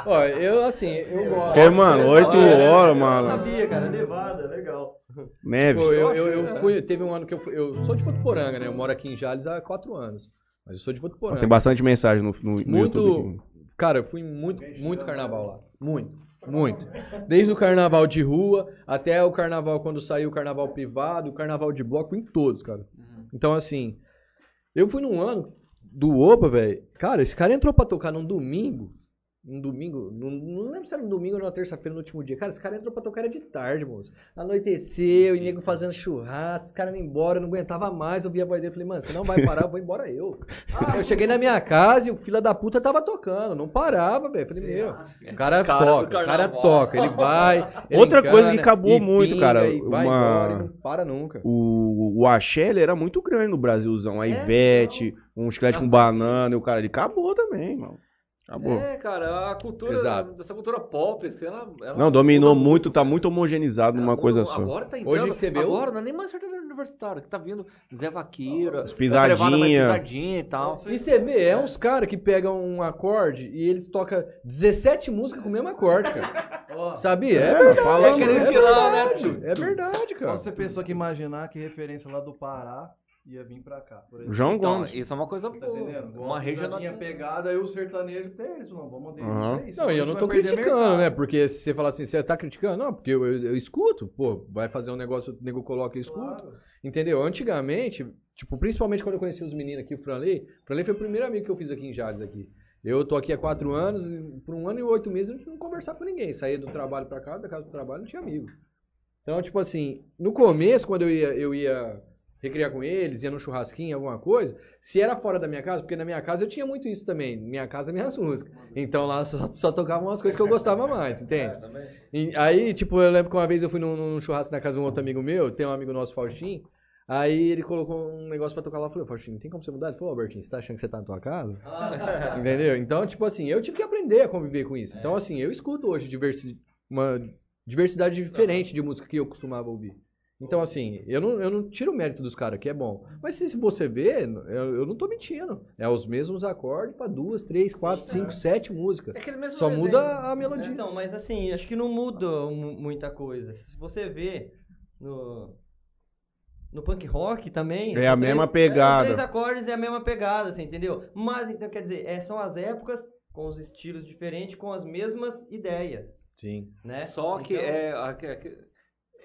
Ó, eu assim, eu gosto. Porque, mano, 8 horas, Eu mano. sabia, cara. Nevada, legal. Neve. Pô, eu, eu, eu fui, teve um ano que eu fui, eu sou de Votuporanga, né? Eu moro aqui em Jales há quatro anos. Mas eu sou de Votuporanga. Tem bastante mensagem no, no, no muito, YouTube. cara, eu fui em muito, muito carnaval lá. Muito, muito. Desde o carnaval de rua até o carnaval quando saiu o carnaval privado, o carnaval de bloco, em todos, cara. Então, assim, eu fui num ano do Oba, velho. Cara, esse cara entrou pra tocar num domingo. Um domingo, não, não lembro se era um domingo ou na terça-feira no último dia. Cara, esse cara entrou pra tocar era de tarde, moço. Anoiteceu, e nego fazendo churrasco, os caras indo embora, eu não aguentava mais. Eu vi a voz dele falei, mano, você não vai parar, eu vou embora eu. eu cheguei na minha casa e o filho da puta tava tocando, não parava, velho. Falei, meu, o cara, Cara toca, o cara toca, ele vai. ele Outra coisa que engana, acabou muito, pinga, cara, vai uma- embora e não para nunca. O, o axé, era muito grande no Brasilzão. A É, Ivete, um chiclete com banana, e o cara, ele acabou também, mano. Acabou. É, cara, a cultura, Exato. dessa cultura pop, assim, ela, ela Não, dominou muito, tá muito homogeneizado numa coisa só. Agora tá entrando, Hoje que você vê o- agora não é nem mais sertanejo universitário, que tá vindo Zé Vaqueira, As essa levada mais pisadinha. pisadinha e tal. E você vê, é uns caras que pegam um acorde e eles tocam 17 músicas com o mesmo acorde, cara. Sabia? É, É, verdade. fala é, aí. verdade, tirar, né? é verdade, cara. Quando você pensou que imaginar que referência lá do Pará ia vir pra cá, por exemplo. João Então, Gomes. isso é uma coisa Tá boa. entendendo? Uma região tinha pegada, aí o sertanejo tem isso, não, vamos aderir Aham. isso Não, e eu não tô criticando, mercado. né? Porque se você falar assim, você tá criticando? Não, porque eu, eu, eu escuto. Pô, vai fazer um negócio, o nego coloca e eu escuto. Claro. Entendeu? Antigamente, tipo, principalmente quando eu conheci os meninos aqui, o Franley, o Franley foi o primeiro amigo que eu fiz aqui em Jales aqui. Eu tô aqui há quatro anos, e por um ano e oito meses gente não conversava com ninguém. Saía do trabalho pra casa, da casa do trabalho, não tinha amigo. Então, tipo assim, no começo, quando eu ia, eu ia recriar com eles, ia no churrasquinho, alguma coisa, se era fora da minha casa, porque na minha casa eu tinha muito isso também. Minha casa, minhas músicas. Então lá só, só tocavam umas coisas que eu gostava mais, entende? E aí, tipo, eu lembro que uma vez eu fui num, num churrasco na casa de um outro amigo meu, tem um amigo nosso, Faustinho, aí ele colocou um negócio pra tocar lá, eu falei, Faustinho, tem como você mudar? Ele falou, Albertinho, você tá achando que você tá na tua casa? Entendeu? Então, tipo assim, eu tive que aprender a conviver com isso. Então, assim, eu escuto hoje diversi uma diversidade diferente de música que eu costumava ouvir. Então, assim, eu não, eu não tiro o mérito dos caras, que é bom. Mas se você vê, eu, eu não tô mentindo. É os mesmos acordes pra duas, três, quatro, cinco, sete músicas. É aquele mesmo Só desenho. muda a melodia. Então, mas assim, acho que não muda mu- muita coisa. Se você vê no, no punk rock também. É a mesma pegada. É, três acordes é a mesma pegada, assim, entendeu? Mas então quer dizer, é, são as épocas com os estilos diferentes, com as mesmas ideias, Sim. né? Só que Então, é,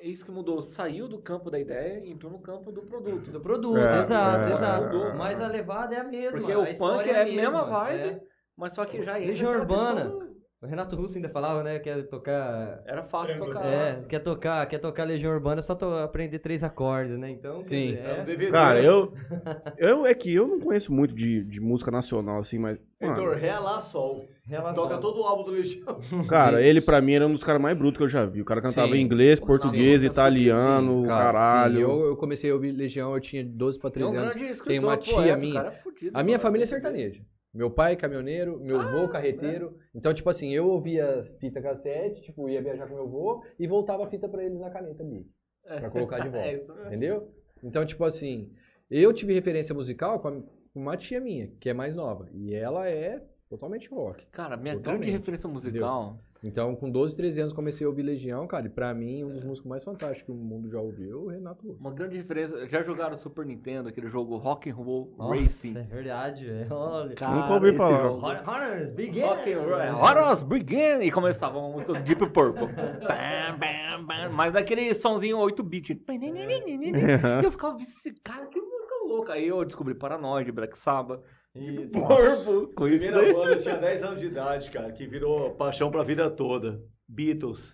é isso que mudou. Saiu do campo da ideia e entrou no campo do produto. do produto, É, exato, é, exato. é, é. Mas a levada é a mesma. Porque a o punk é a mesma, mesma vibe, é. mas só que já entra Legião aquela Urbana. questão- O Renato Russo ainda falava, né? Quer tocar. Era fácil tocar. É, quer tocar, quer tocar Legião Urbana, é só to- aprender três acordes, né? Então, Sim. dizer, é- Cara, eu, eu é que eu não conheço muito de, de música nacional, assim, mas. Heitor, Ré, Lá, Sol. Relação. Toca todo o álbum do Legião. cara, ele pra mim era um dos caras mais brutos que eu já vi. O cara cantava Sim. em inglês, português, Sim. italiano, Sim, cara, caralho. sim. Eu, eu comecei a ouvir Legião, eu tinha 12 para É 13 um anos. Tem uma tia poeta, minha. cara é fudido, A minha família é sertaneja. Meu pai caminhoneiro, meu Ah, avô carreteiro. Então, tipo assim, eu ouvia fita cassete, tipo, ia viajar com meu avô e voltava a fita pra eles na caneta ali. Pra colocar de volta. É. Entendeu? Então, tipo assim, eu tive referência musical com, a, com uma tia minha, que é mais nova. E ela é totalmente rock. Cara, minha Totalmente. grande referência musical. Então, com 12, 13 anos, comecei a ouvir Legião, cara. E pra mim, um dos músicos mais fantásticos que o mundo já ouviu é o Renato Russo. Uma grande referência. Já jogaram Super Nintendo, aquele jogo Rock and Roll Nossa, Racing. é verdade, velho. Olha. Cara, Nunca ouvi falar. jogo- Honors, begin! Rock and Roll. Horus Begin! E começava uma música Deep Purple. Bam, bam, bam. Mas daquele sonzinho 8-bit. E eu ficava, cara, que música louca. Aí eu descobri Paranoid, Black Sabbath. Deep Purple. Com isso Primeira daí. banda, eu tinha 10 anos de idade, cara, que virou paixão pra vida toda. Beatles.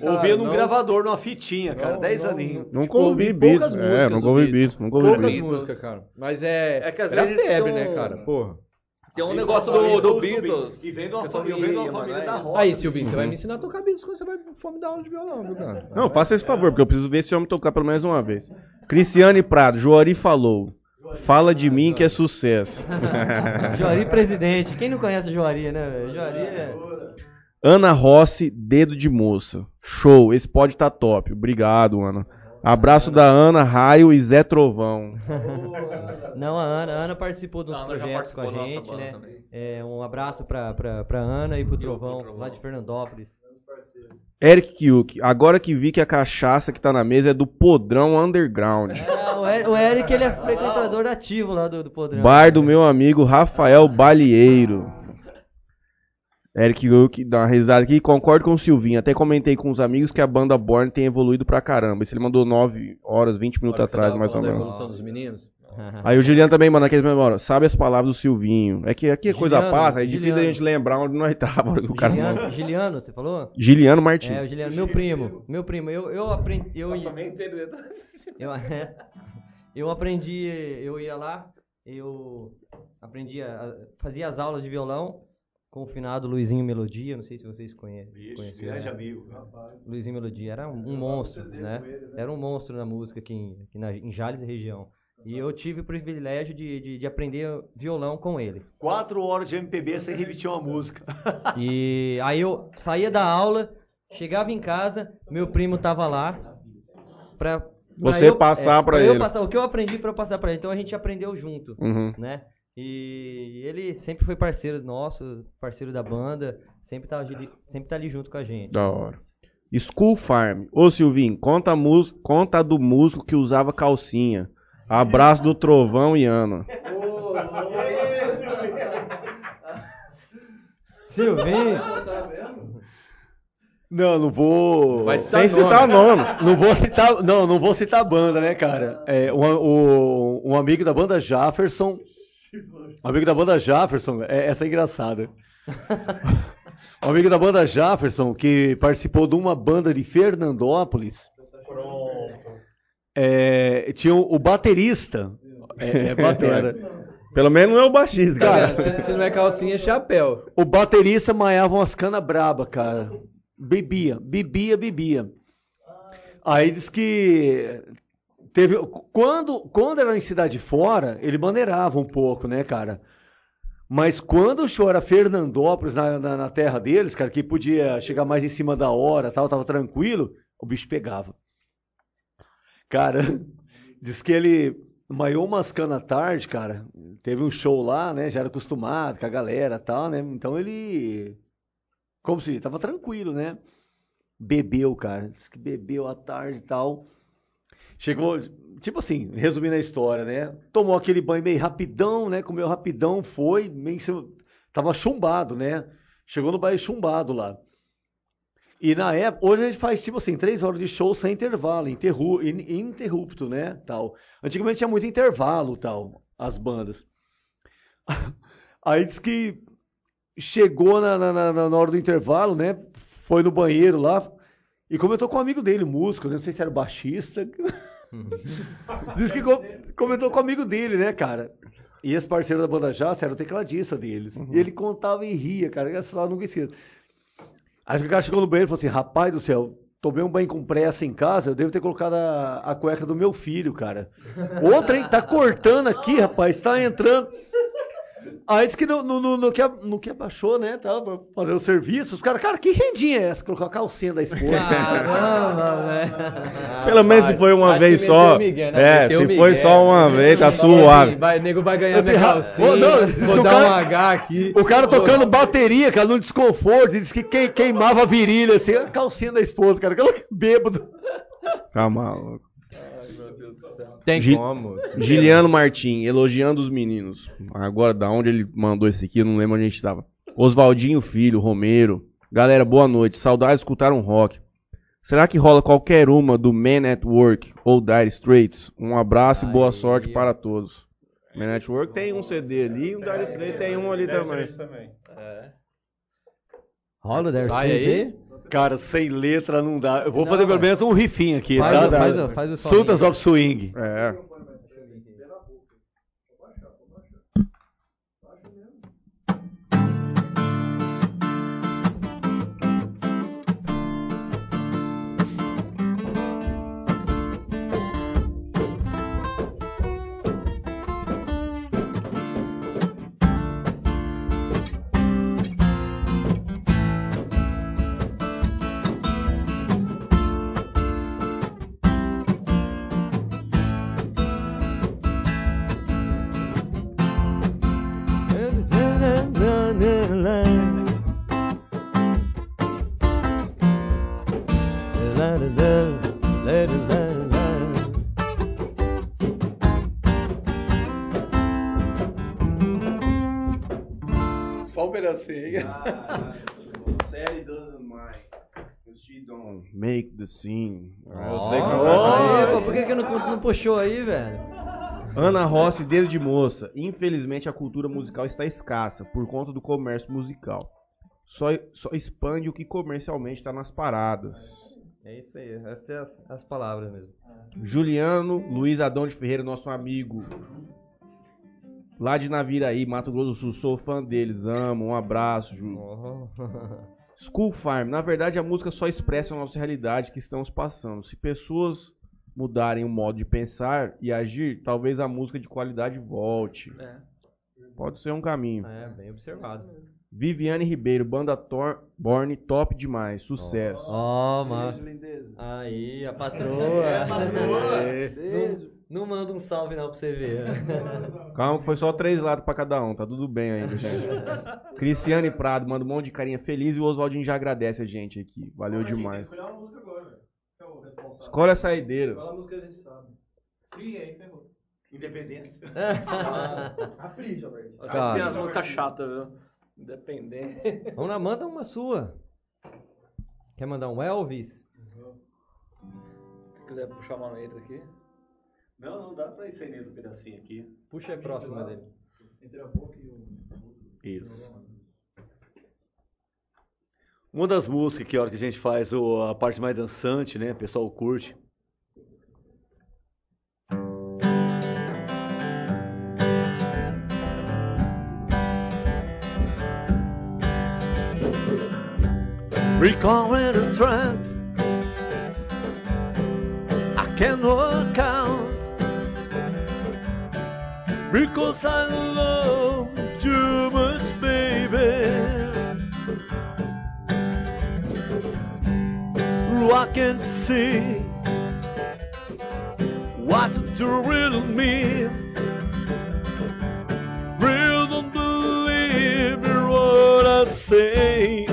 Cara, Ouvia num não- gravador, numa fitinha, cara, Não, 10 não, aninhos. Nunca Tipo, ouvi ouvi Beatles. poucas É, músicas nunca ouvi Beatles. Beatles. Nunca ouvi Poucas Beatles. músicas, cara. Mas é. É que às vezes febre, um- né, cara? Porra. Tem um Aí negócio do, do eu Beatles. E vem de uma família, vem de uma família da é roda. Aí, Silvinho, você vai me ensinar a tocar Beatles quando você vai for me dar aula de violão, viu, cara? Não, faça esse favor, porque eu preciso ver esse homem tocar pelo menos uma vez. Cristiane Prado, Joari falou. Fala de mim que é sucesso. Joari presidente. Quem não conhece o Joari, né? velho? Joari é. Ana Rossi, dedo de moça. Show, esse pode tá top. Obrigado, Ana. Abraço da Ana, Raio e Zé Trovão. Não, a Ana, a Ana participou Ana já projetos com a gente, né? É, um abraço pra, pra, pra Ana e pro Trovão, Trovão. lá de Fernandópolis. Eric Kiuk, agora que vi que a cachaça que tá na mesa é do Podrão Underground. É, o, Eric, o Eric, ele é frequentador ativo lá do, do Podrão. Bar do meu amigo Rafael Balieiro. Eric Kiuk dá uma risada aqui. Concordo com o Silvinho. Até comentei com os amigos que a banda Born tem evoluído pra caramba. Isso ele mandou 9 horas, 20 minutos atrás, mais ou menos. evolução dos meninos? Aí o Juliano também manda aqueles mesmo, ó, sabe as palavras do Silvinho. É que aqui a coisa Giliano, passa, é difícil a gente lembrar onde nós tava. O cara Giliano. Giliano, você falou? Giliano Martins. É, o Giliano, meu primo. Meu primo. Eu, eu aprendi. Eu, ia- Também entendeu. eu, é, eu aprendi. Eu ia lá, eu aprendi. A, fazia as aulas de violão com o finado Luizinho Melodia. Não sei se vocês conhecem. Conhecem, grande né? amigo. Luizinho Melodia era um, um monstro, né? Era um monstro na música aqui em, aqui na, em Jales e região. E eu tive o privilégio de, de, de aprender violão com ele. Quatro horas de MPB sem repetir uma música. E aí eu saía da aula, chegava em casa, meu primo tava lá pra, pra Você eu- passar pra eu ele. passar- o que eu aprendi pra eu passar pra ele. Então a gente aprendeu junto, Uhum. né? E ele sempre foi parceiro nosso, parceiro da banda, sempre tá, ali- sempre tá ali junto com a gente. Da hora. School Farm. Ô Silvinho, conta, a conta a do músico que usava calcinha. Abraço do Trovão e Ana. Silvinho! Não, não vou. Vai Sem citar nome. Não vou citar, não, não vou citar a banda, né, cara? É, um, o- um amigo da banda Jefferson. Um amigo da banda Jefferson, é, essa é engraçada. Um amigo da banda Jefferson que participou de uma banda de Fernandópolis. É, tinha o, o baterista. É, é batera. Pelo menos não é o baixista, cara. vendo? Se, se não é calcinha, é chapéu. O baterista maiava umas canas braba, cara. Bebia, bebia, bebia. Aí diz que teve quando quando era em cidade fora, ele maneirava um pouco, né, cara? Mas quando o show era Fernandópolis, na, na, na terra deles, cara, que podia chegar mais em cima da hora, tal, tava tranquilo, o bicho pegava. Cara, diz que ele maiou umas canas tarde, cara. Teve um show lá, né? Já era acostumado com a galera e tal, né? Então ele. Como se tava tranquilo, né? Bebeu, cara. Diz que bebeu à tarde e tal. Chegou, tipo assim, resumindo a história, né? Tomou aquele banho meio rapidão, né? Comeu rapidão, foi, meio cima- tava chumbado, né? Chegou no bairro chumbado lá. E na época, hoje a gente faz tipo assim, três horas de show sem intervalo, interru, in- ininterrupto, né? Tal. Antigamente tinha muito intervalo, tal, as bandas. Aí diz que chegou na, na, na- na hora do intervalo, né? Foi no banheiro lá e comentou com um amigo dele, músico, né? não sei se era baixista. diz que co- comentou com um amigo dele, né, cara? E esse parceiro da banda Jazz era o tecladista deles. E ele contava e ria, cara. Essa eu nunca esqueço. Aí o cara chegou no banheiro e falou assim: rapaz do céu, tomei um banho com pressa em casa, eu devo ter colocado a, a cueca do meu filho, cara. Outra, hein? Tá cortando aqui, rapaz, tá entrando. Aí disse que no, no, no, no que, a- no que abaixou, né? Tava pra fazer o serviço, os caras, cara, que rendinha é essa? Colocou a calcinha da esposa. Caramba, velho. Pelo menos se foi uma vez que só. o Miguel, né? É, Meteu se o foi Miguel. só uma vez, tá suave. assim, vai, nego vai ganhar Assim, minha calcinha. Ô, não, vou o dar cara- um H aqui. O cara tocando bateria, cara, no desconforto, diz que quei- queimava a virilha, assim, a calcinha da esposa, cara, aquela bêbado. Tá maluco. Tem Gi- como. Giliano Martim, elogiando os meninos. Agora, da onde ele mandou esse aqui, eu não lembro onde a gente estava. Oswaldinho Filho, Romero. Galera, boa noite. Saudades de escutar um rock. Será que rola qualquer uma do Man at Work ou Dire Straits? Um abraço e boa sorte para todos. Man at Work tem um CD ali e o Dire Straits tem um ali também. também. Rola, deve Sai aí. Cara, sem letra não dá. Eu vou Não, fazer pelo velho. menos um rifinho aqui, Faz tá? o- Da- faz o- faz o. Sultans of Swing. É. Só um pedacinho. Say doesn't mind. She don't make the scene. Eu Ó, sei que aí, pô, por que, que não, não puxou aí, velho? Ana Rossi, dedo de moça. Infelizmente a cultura musical está escassa por conta do comércio musical. Só, só expande o que comercialmente está nas paradas. É isso aí, essas são as, as palavras mesmo. Juliano Luiz Adão de Ferreira, nosso amigo. Lá de Naviraí, Mato Grosso do Sul, sou fã deles, amo, um abraço, Ju. Oh. School Farm, na verdade a música só expressa a nossa realidade que estamos passando. Se pessoas mudarem o modo de pensar e agir, talvez a música de qualidade volte. É. Pode ser um caminho. É, bem observado. Viviane Ribeiro, banda Thor, Born, top demais, sucesso. Ó, mano. Aí, a patroa. É, a patroa. Não, não manda um salve não pra você ver. Calma que foi só três lados pra cada um, tá tudo bem ainda, gente. Cristiane Prado, manda um monte de carinha feliz e o Oswaldinho já agradece a gente aqui. Valeu demais. Escolher uma música agora, velho. Quem é o responsável? Escolhe a saideira. Escolhe a música que a gente sabe. Ih, aí ferrou. Independência. Velho. Cara. Tem as músicas chatas, viu? Independente. Vamos lá, manda uma sua. Quer mandar um Elvis? Se quiser puxar uma letra aqui. Não, não dá pra ir sem mesmo um pedacinho aqui. Puxa a próxima dele. Entre a boca e o. Isso. Uma das músicas que a hora que a gente faz o- a parte mais dançante, né? O pessoal curte. Recalling a trend I can work out because I love too much, baby. I can see what you really mean. Really don't believe what I say.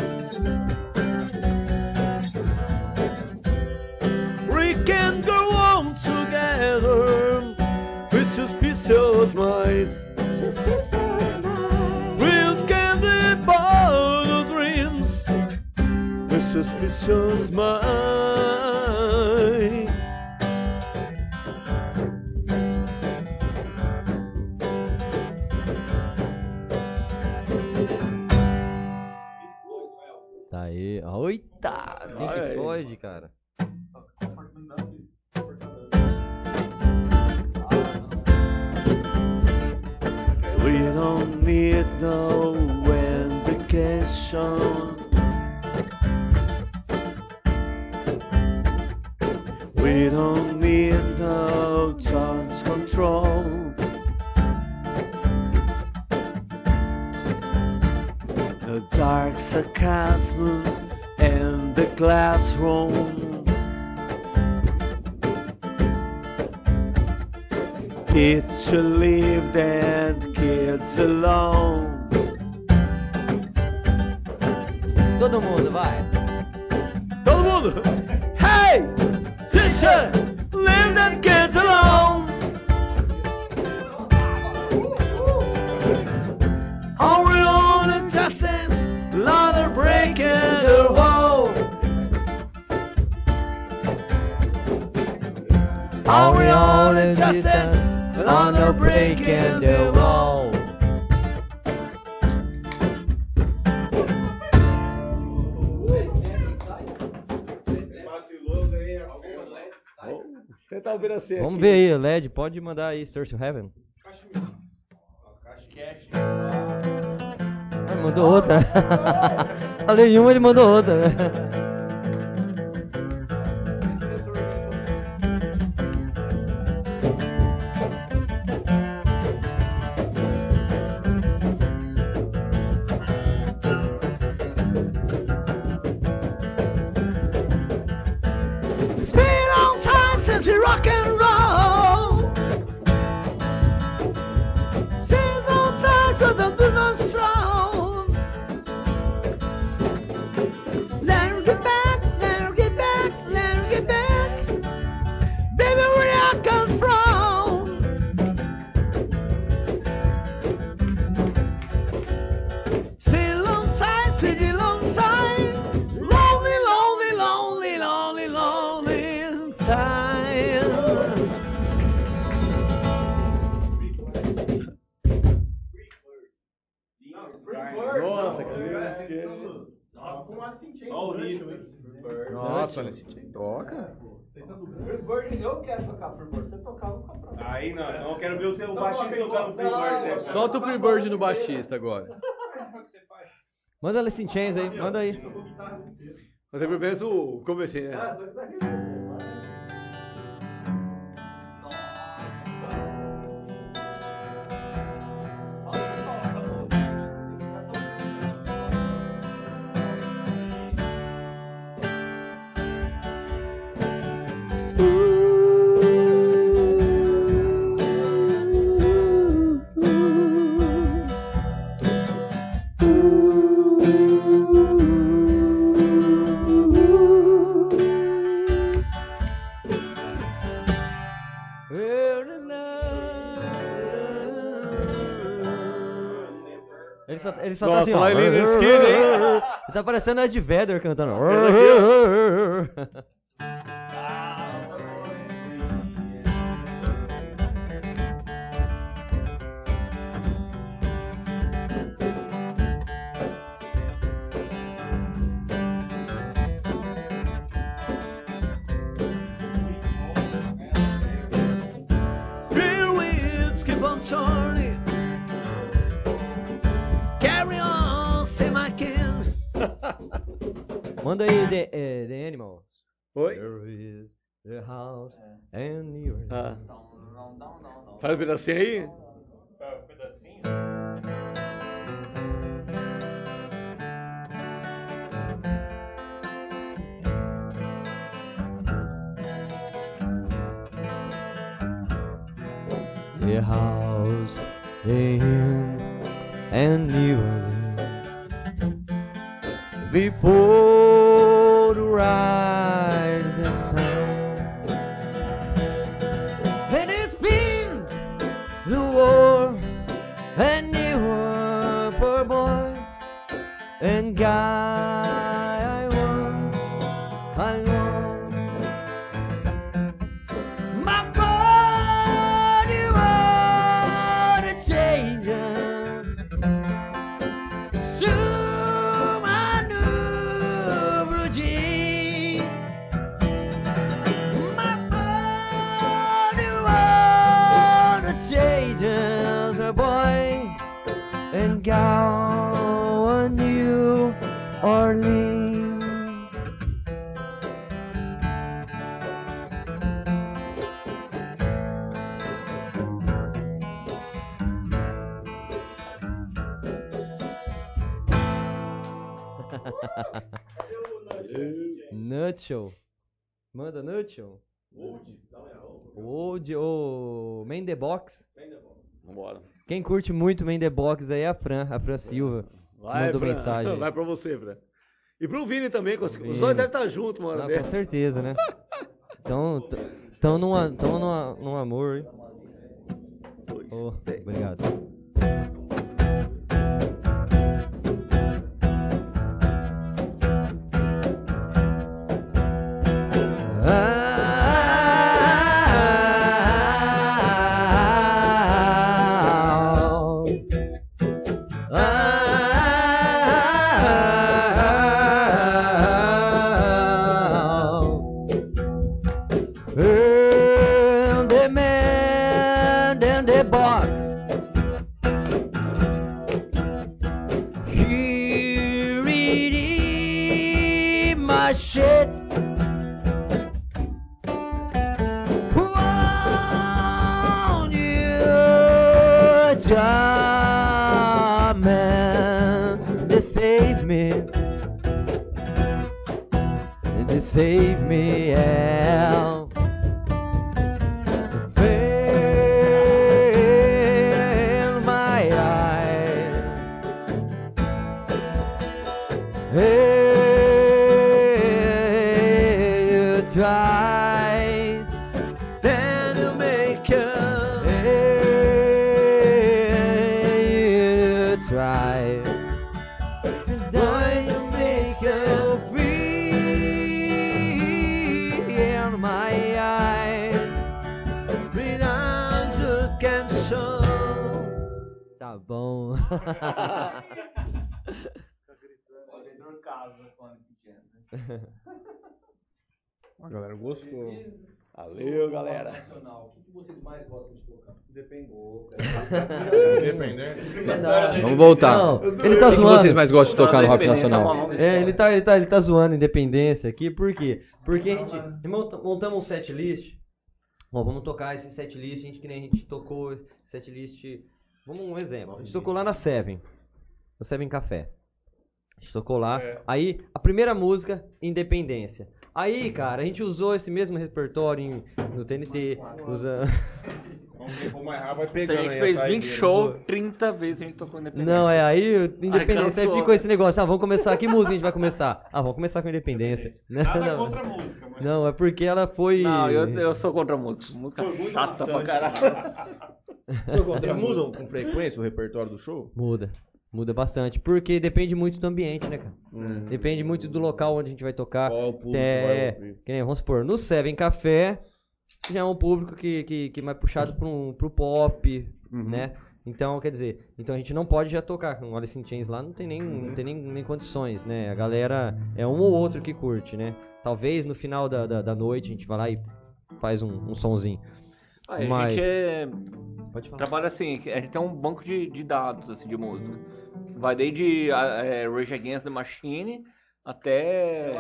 Suspicious mind. Tá aí. Oita! Ai. pode, cara? We don't need no We don't need no touch control. No dark sarcasm in the classroom. It should leave dead kids alone. Todo mundo, vai. Todo mundo! Hey! Teacher! Leave that kids alone! Are we on a testing? Lot breaking the wall. We on a testing? Lot of breaking the wall. Vamos aqui. ver aí, LED, pode mandar aí, Stars to Heaven. Ah, mandou outra. Falei uma, ele mandou outra. né? Eu quero tocar Freebird. Você tocar, eu vou comprar. Aí não, então eu quero ver o seu baixista tocar no Freebird. né? Solta o Freebird no Batista agora. Manda Alice in Chains aí, manda aí. Mas é pelo menos o comecinho, né? Ele só Nossa, tá assim, ó. Ele tá parecendo Ed Vedder cantando. Faz um pedacinho aí? The house, the inn, and New Orleans. Before the rising and Nutshell. Manda Nutshell. Old, o Man the Box. Vambora. Quem curte muito Man the Box aí é a Fran, a Fran Silva. Vai, mandou Fran. mensagem. Vai pra você, Fran. E pro Vini também, que os, dois devem estar juntos, mano. Não, com certeza, né? Então, t- tão numa, tão numa, num amor, hein? Oh, obrigado. Voltar. Não, O ele tá que que zoando. vocês mais gostam de tocar no rock nacional? É, ele tá, ele tá, ele tá zoando independência aqui, por quê? Porque a gente monta- montamos um set list. Bom, vamos tocar esse set list, a gente, que nem a gente tocou set list. Vamos um exemplo. A gente tocou lá na Seven. Na Seven Café. A gente tocou lá. Aí, a primeira música, Independência. Aí, cara, a gente usou esse mesmo repertório em- no TNT, usa... Vamos ver como errar, vai Se a pegando gente aí fez a 20 saideira. shows, 30 vezes a gente tocou independente. Não, é aí, Independência, aí ficou esse negócio, ah, vamos começar, que música a gente vai começar? Ah, vamos começar com Independência. Nada Não, contra a música, mas... Não, é porque ela foi... Não, eu, eu sou contra a música. Música chata pra caralho. Eles mudam com frequência o repertório do show? Muda. Muda bastante. Porque depende muito do ambiente, né, cara? Hum. Depende muito do local onde a gente vai tocar. Qual o público É, ouvir? que nem, vamos supor, no Seven Café, já é um público que, que, que é mais puxado pro, pro pop, Uhum. né? Então, quer dizer, então a gente não pode já tocar com Alice in Chains lá, não tem nem, não tem nem, nem condições, né? A galera é um ou outro que curte, né? Talvez no final da, da, da noite a gente vai lá e faz um, um sonzinho. Ah, a Mas- gente é... Pode falar. trabalha assim, a gente tem um banco de, de dados assim, de música. Vai desde é, Rage Against the Machine até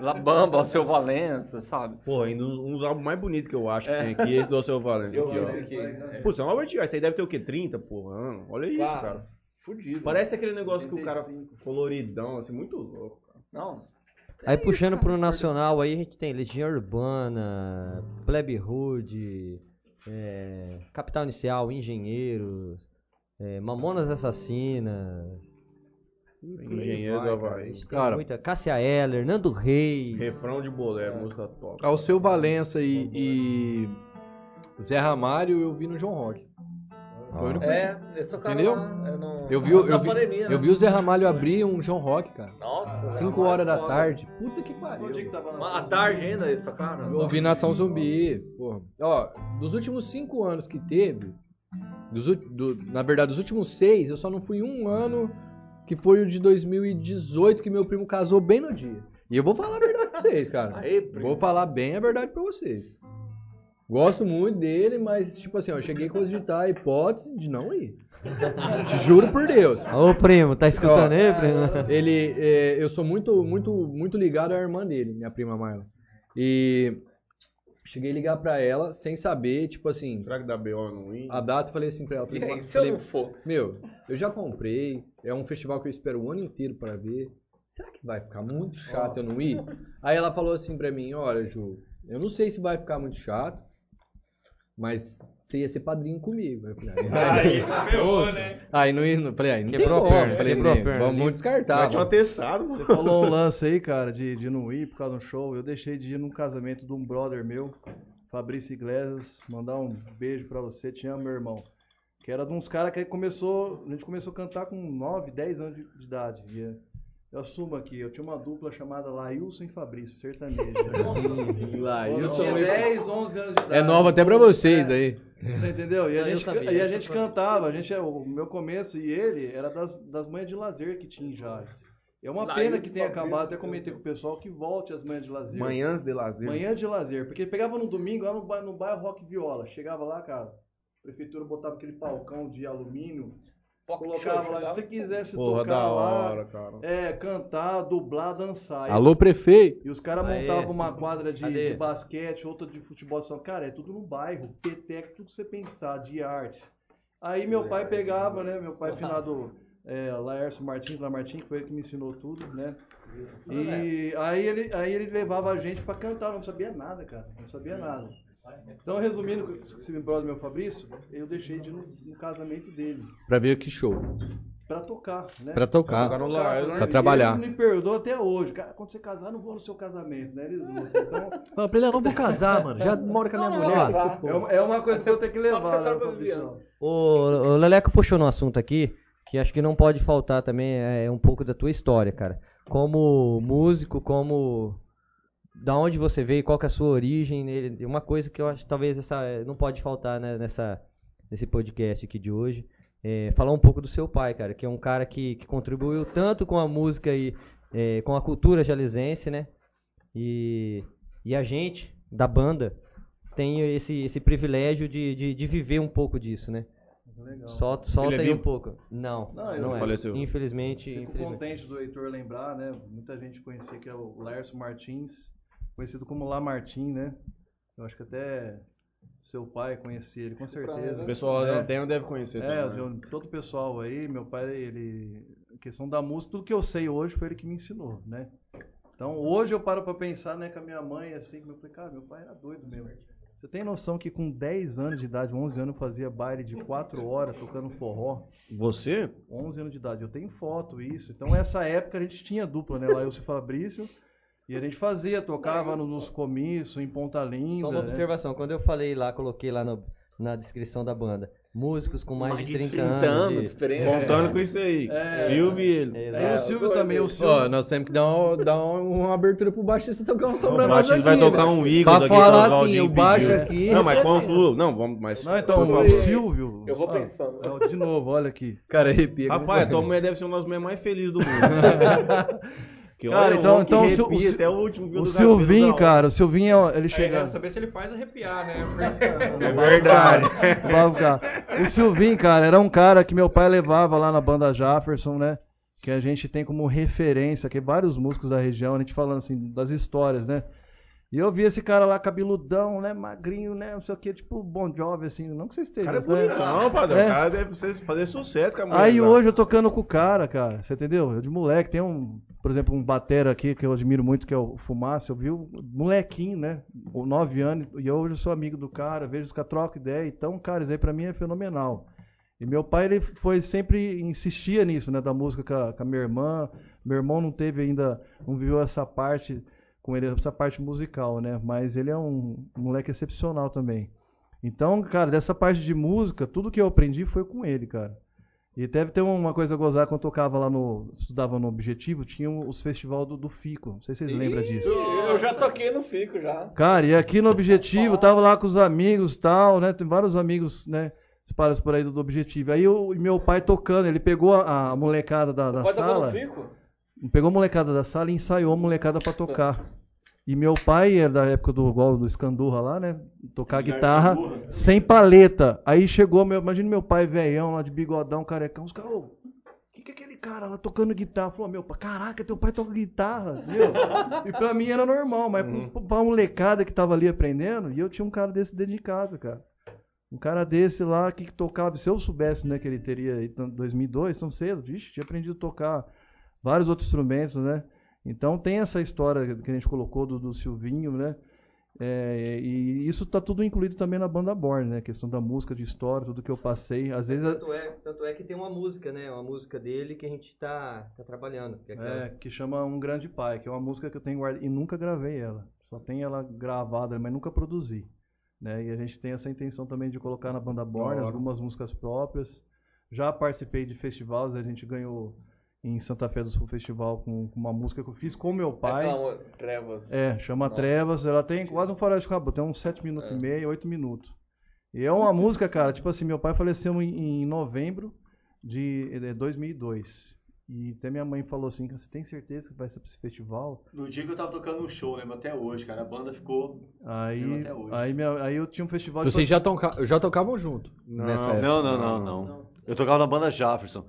La Bamba, Seu Valença, sabe? Pô, ainda um dos álbuns mais bonitos que eu acho que É. tem aqui, esse do Seu Valente. Seu Aqui, ó. Aqui. Putz, é uma vertical. Esse aí deve ter o quê? 30, porra? ano? Olha isso, Cara, cara. Fudido. Parece aquele negócio que o cara coloridão, assim, muito louco. cara. Não. Aí puxando pro nacional aí, a gente tem Legião Urbana, Plebe Hood, é, Capital Inicial, Engenheiros, é, Mamonas Assassinas. Engenheiro do. Havaí. Cara. muita, Cássia Eller, Nando Reis. Refrão de bolero, música top. Ao seu Valença e, e Zé Ramalho eu vi no John Rock. Foi o único É, esse é o cara Entendeu? lá, eu não- Eu vi, o- Na eu, vi, pandemia, né? eu vi o Zé Ramalho abrir um John Rock, cara. Nossa, 5 horas da tarde. Puta que pariu. À tarde ainda, esse cara. Eu ouvi Nação Zumbi. Porra. Ó, dos últimos cinco anos que teve, dos, do- na verdade, dos últimos seis, eu só não fui um ano, que foi o de 2018, que meu primo casou bem no dia. E eu vou falar a verdade pra vocês, cara. Aí, primo. Vou falar bem a verdade pra vocês. Gosto muito dele, mas, tipo assim, eu cheguei a cogitar a hipótese de não ir. Te juro por Deus. Ô primo, tá escutando Ó, aí, primo? Ele, é, eu sou muito, muito, muito ligado à irmã dele, minha prima Marla. E cheguei a ligar pra ela sem saber, tipo assim, Será que dá BO no Win? a data, eu falei assim pra ela, E falei, aí, se eu falei, não for? meu, eu já comprei, é um festival que eu espero o ano inteiro pra ver. Será que vai ficar muito chato eu não ir? Aí ela falou assim pra mim, olha, Ju, eu não sei se vai ficar muito chato, mas você ia ser padrinho comigo. Aí eu falei, aí, ferrou, né? Aí não ia, não- falei, aí não Quebrou a perna, falei, quebrou a "Nego, perna Vamos ali." descartar. Um mano." atestado, Você mano. falou um lance aí, cara, de, de não ir por causa de um show. Eu deixei de ir num casamento de um brother meu, Fabrício Iglesias. Mandar um beijo pra você, te amo, meu irmão. Que era de uns caras que começou. A gente começou a cantar com 9, 10 anos de, de idade. E, é, eu assumo aqui, eu tinha uma dupla chamada Lailson e Fabrício, sertanejo. Lailson Tinha e- 10, 11 anos de idade. É nova até pra vocês aí. Você entendeu? E a Não, gente, sabia, e a gente cantava, a gente, o meu começo e ele era das, das manhas de lazer que tinha em Jales. É uma Lá pena que tenha acabado, até comentei com o pessoal que volte as manhãs de lazer. Manhãs de lazer. Manhã de lazer, porque pegava no domingo lá no, ba- no bairro Rock Viola, chegava lá, cara, a prefeitura botava aquele palcão de alumínio, colocava lá, se você quisesse Porra, tocar da lá, hora, cara. é, cantar, dublar, dançar. Alô, prefeito. E os caras montavam uma quadra de, de basquete, outra de futebol. Só, cara, é tudo no bairro, peteca, tudo que você pensar, de artes. Aí meu pai pegava, né? Meu pai finado é, Laércio Martins, lá Martins, que foi ele que me ensinou tudo, né? E aí ele, aí ele levava a gente pra cantar, eu não sabia nada, cara. Não sabia nada. Então, resumindo, esse brother meu Fabrício, eu deixei de ir no, no casamento dele. Pra ver que show. Pra tocar, né? Pra tocar. Pra tocar no lar, né? pra trabalhar. Ele me perdoa até hoje. Cara, quando você casar, eu não vou no seu casamento, né? Eles Então, Fala pra ele, eu não vou casar, mano. Já moro com a minha Não, mulher. não, não, que se é, é uma coisa que eu tenho que levar, Só que você né, Fabrício? O, o Leleco puxou no assunto aqui, que acho que não pode faltar também, é um pouco da tua história, cara. Como músico, como. Da onde você veio, qual que é a sua origem. né? Uma coisa que eu acho que talvez essa não pode faltar né, nessa, nesse podcast aqui de hoje. É falar um pouco do seu pai, cara, que é um cara que, que contribuiu tanto com a música e é, com a cultura jalesense, né? E, e a gente, da banda, tem esse, esse privilégio de, de, de viver um pouco disso, né? Legal. Solta, solta é aí um pouco. Não, Não, não, é. faleceu. Infelizmente, Fico infelizmente. contente do Heitor lembrar, né? Muita gente conhecia que é o Lércio Martins, conhecido como Lamartim, né? Eu acho que até seu pai conhecia ele, com certeza. O pessoal É. da Antena deve conhecer É, também. eu- todo o pessoal aí, meu pai, ele. A questão da música, tudo que eu sei hoje foi ele que me ensinou, né? Então hoje eu paro pra pensar, né, com a minha mãe, assim, que eu falei, cara, meu pai era doido mesmo. Você tem noção que com 10 anos de idade, 11 anos, eu fazia baile de 4 horas tocando forró? Você? 11 anos de idade. Eu tenho foto, isso. Então, essa época a gente tinha dupla, né? Lá eu e o Fabrício. E a gente fazia, tocava no- nos comícios, em Ponta Linda. Só uma né? observação. Quando eu falei lá, coloquei lá no- na descrição da banda, músicos com mais, Mais de de 30, 30 anos. de-. Contando com isso aí. É. Silvio e ele. Exato. E o Silvio também, o Silvio. Ó, nós temos que dar, um- dar um- uma abertura pro baixista tocar um som O pra nós baixista aqui. vai tocar um Igor Pra daqui falar o assim, o baixo pediu. aqui... Não, mas conclua. Não, vamos, mas. Não, então, o. Silvio. Eu vou Ah, pensando. não, de novo, olha aqui. Cara, arrepia. Rapaz, a tua mulher deve ser uma das mulheres mais felizes do mundo. Que Cara, olha, então- então o Sil- o o último fio O do cabelo Silvinho, cara, o Silvinho, ele Aí eu chega. quero saber se ele faz arrepiar, né? É verdade. O Silvinho, cara, era um cara que meu pai levava lá na banda Jefferson, né? Que a gente tem como referência, que vários músicos da região, a gente falando assim, das histórias, né? E eu vi esse cara lá, cabeludão, né? Magrinho, né? Não sei o que, tipo Bon Jovi, assim. Não que você O esteja. cara é né? bonitão, padrão. É. O cara deve fazer sucesso com a mulher. Aí lá. hoje eu tocando com o cara, cara, você entendeu? Eu de moleque, tem um, por exemplo, um batera aqui que eu admiro muito, que é o Fumaça, eu vi o molequinho, né? Com 9 anos, e hoje eu sou amigo do cara, vejo os caras trocam ideia, então, cara, isso aí pra mim é fenomenal. E meu pai, ele foi sempre, insistia nisso, né, da música com a, com a minha irmã, meu irmão não teve ainda, não viveu essa parte com ele, essa parte musical, né, mas ele é um moleque excepcional também. Então, cara, dessa parte de música, tudo que eu aprendi foi com ele, cara. E deve ter uma coisa a gozar quando eu tocava lá no. estudava no Objetivo, tinha os festival do, do Fico. Não sei se vocês lembram disso. Eu já toquei no Fico já. Cara, e aqui no Objetivo, tava lá com os amigos e tal, né? Tem vários amigos, né? Espalhados por aí do, do Objetivo. Aí o e meu pai tocando, ele pegou a, a molecada da, da Pode sala. no Fico? Pegou a molecada da sala e ensaiou a molecada pra tocar. E meu pai é da época do igual do Escandurra lá, né? Tocar guitarra sem paleta. Aí chegou, meu, imagina meu pai velhão lá de bigodão, carecão. Os caras, ô, que que é aquele cara lá tocando guitarra? Falou, meu pai, caraca, teu pai toca guitarra, viu? E pra mim era normal, mas pra, pra molecada que tava ali aprendendo, e eu tinha um cara desse dentro de casa, cara. Um cara desse lá que tocava, se eu soubesse, né, que ele teria em 2002, tão cedo, vixe, tinha aprendido a tocar vários outros instrumentos, né? Então tem essa história que a gente colocou do, do Silvinho, né? É, e isso tá tudo incluído também na banda Born, né? A questão da música, de história, tudo que eu passei. Às vezes Tanto é, tanto é que tem uma música, né? Uma música dele que a gente tá, tá trabalhando. Que é aquela- é, que chama Um Grande Pai, que é uma música que eu tenho guardada e nunca gravei ela. Só tenho ela gravada, mas nunca produzi. Né? E a gente tem essa intenção também de colocar na banda Born hora. algumas músicas próprias. Já participei de festivais, a gente ganhou em Santa Fé do Sul Festival com, com uma música que eu fiz com meu pai. Aquela Trevas. É, chama Nossa. Trevas. Ela tem quase um faroeste de cabo, tem uns 7 minutos e meio, 8 minutos. E é uma música, cara, tipo assim, meu pai faleceu em, em novembro de eh, 2002. E até minha mãe falou assim, você tem certeza que vai ser pra esse festival? No dia que eu tava tocando no show, lembro até hoje, cara. A banda ficou. Aí, Lembro até hoje. aí, minha- aí eu tinha um festival de Vocês já, toca, já tocavam junto nessa época? Não, não, não, não. Eu tocava na banda Jefferson.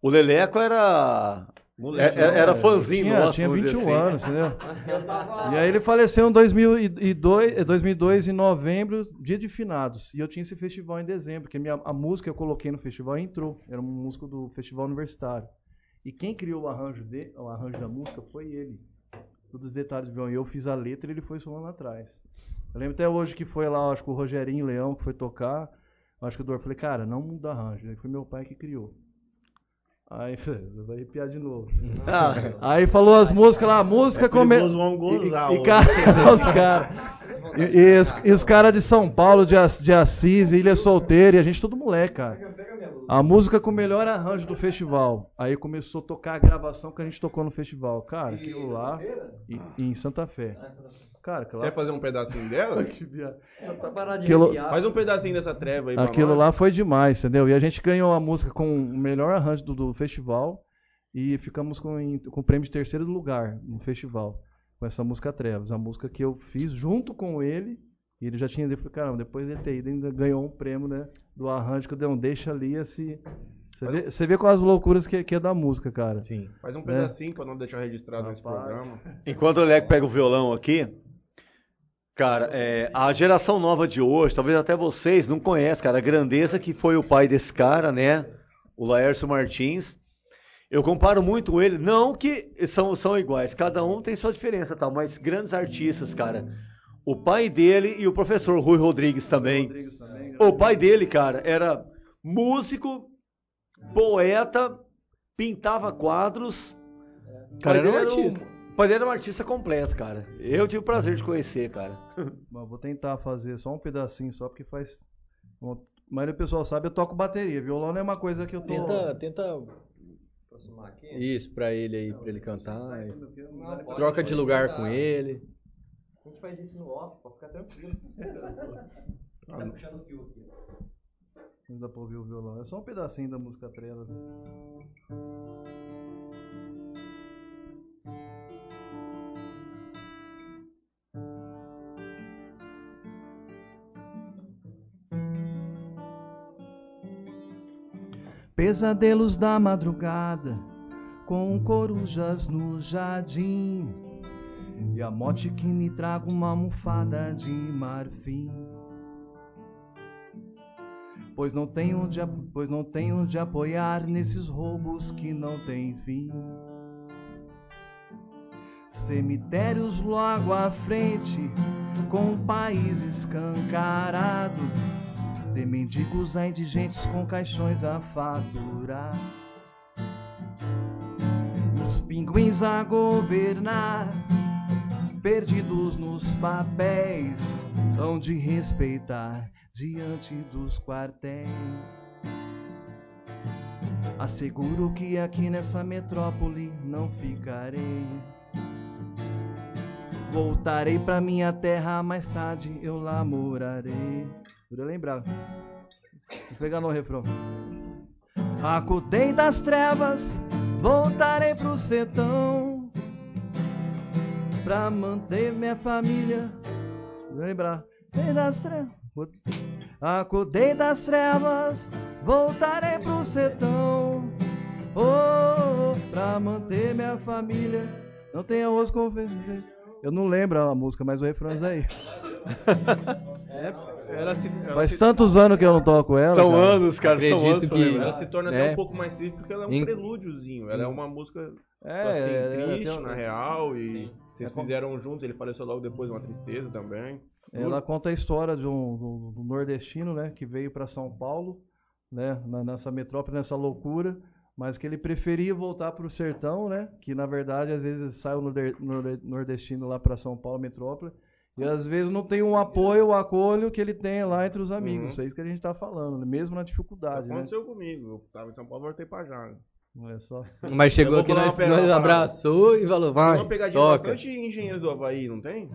O Leleco era. Moleque, é- era, era É, fãzinho tinha, nosso, tinha vamos dizer 21 assim. anos, entendeu? E aí ele faleceu em 2002, eh, 2002 em novembro, dia de finados. E eu tinha esse festival em dezembro, porque minha, a música que eu coloquei no festival entrou. Era um músico do festival universitário. E quem criou o arranjo, de, o arranjo da música foi ele. Todos os detalhes do violão. E eu fiz a letra e ele foi somando atrás. Eu lembro até hoje que foi lá, acho que o Rogerinho Leão que foi tocar. Acho que o Dor falei, cara, não muda arranjo. Aí foi meu pai que criou. Aí, vai arrepiar de novo. Ah. Aí falou as músicas lá, a música É come... perigoso, vamos gozar E, e, cara, os caras. E, e os, e os caras de São Paulo, de, de Assis, Ilha Solteira, e a gente todo moleque, cara. A música com o melhor arranjo do festival. Aí começou a tocar a gravação que a gente tocou no festival. Cara, aquilo lá. E, em Santa Fé. Cara, lá. Quer fazer um pedacinho dela? Que viado. Pra parar de Aquilo-. Faz um pedacinho dessa treva aí Aquilo lá foi demais, entendeu? E a gente ganhou a música com o melhor arranjo do, do festival e ficamos com, com o prêmio de terceiro lugar no festival, com essa música Trevas. A música que eu fiz junto com ele, e ele já tinha, eu falei, caramba, depois de ter ido, ainda ganhou um prêmio, né, do arranjo que eu dei um deixa ali, assim... Você vê, você vê com as loucuras que, que é da música, cara. Sim. Faz um Né? pedacinho pra não deixar registrado nesse Rapaz. programa. Enquanto o Leleco pega o violão aqui, cara, é, a geração nova de hoje, talvez até vocês não conhecem, cara, a grandeza que foi o pai desse cara, né? O Laércio Martins. Eu comparo muito ele, não que são, são iguais, cada um tem sua diferença, tal, mas grandes artistas, cara. O pai dele e o professor Rui Rodrigues também. Rodrigues também, O pai dele, cara, era músico, poeta, pintava quadros. Cara era um artista. O pai dele era um artista completo, cara. Eu tive o prazer de conhecer, cara. Mas vou tentar fazer só um pedacinho, só porque faz. maioria do pessoal sabe, eu toco bateria. Violão não é uma coisa que eu tô. Tenta, tenta Aproximar aqui. isso pra ele aí, pra ele cantar. e Não, pode- Troca de pode lugar com ele. A gente faz isso no off, pra ficar tranquilo. tá puxando o fio aqui. Não dá pra ouvir o violão. É só um pedacinho da música trela. Pesadelos da madrugada, com corujas no jardim. E a morte que me traga uma almofada de marfim. Pois não tenho de, pois não tenho apoiar nesses roubos que não têm fim. Cemitérios logo à frente, com o país escancarado. De mendigos a indigentes com caixões a faturar. Os pinguins a governar, perdidos nos papéis, hão de respeitar diante dos quartéis. Asseguro que aqui nessa metrópole não ficarei. Voltarei pra minha terra mais tarde, eu lá morarei. Eu lembrar. Pegar no refrão. Acudei das trevas, voltarei pro sertão. Pra manter minha família. Vou lembrar. Acudei das trevas. Das trevas, voltarei pro sertão. Oh, pra manter minha família. Não tem arroz com. Eu não lembro a música, mas o refrão é aí. Ela se, ela Faz se- tantos anos que eu não toco ela. São cara. anos, cara, são Acredito anos pra que- ela se torna É. até um pouco mais triste porque ela é um Em- prelúdiozinho. Ela é uma música É, assim, ela tem triste, um- na real, e Sim. vocês É fizeram juntos, ele faleceu logo depois, uma tristeza também. Ela conta a história de um, do- do nordestino, né, que veio para São Paulo, né, na- nessa metrópole, nessa loucura, mas que ele preferia voltar para o sertão, né, que na verdade às vezes sai o norde- norde- nordestino lá para São Paulo, metrópole, e às vezes não tem um apoio, o acolho que ele tem lá entre os amigos. Uhum. É isso que a gente está falando, né, mesmo na dificuldade, né? Aconteceu comigo, eu tava em São Paulo, voltei pra já. Não é só. Mas chegou Eu aqui, nós, nós abraçou e falou, Tem vai, uma pegadinha toca. bastante engenheiros do Havaí, não tem?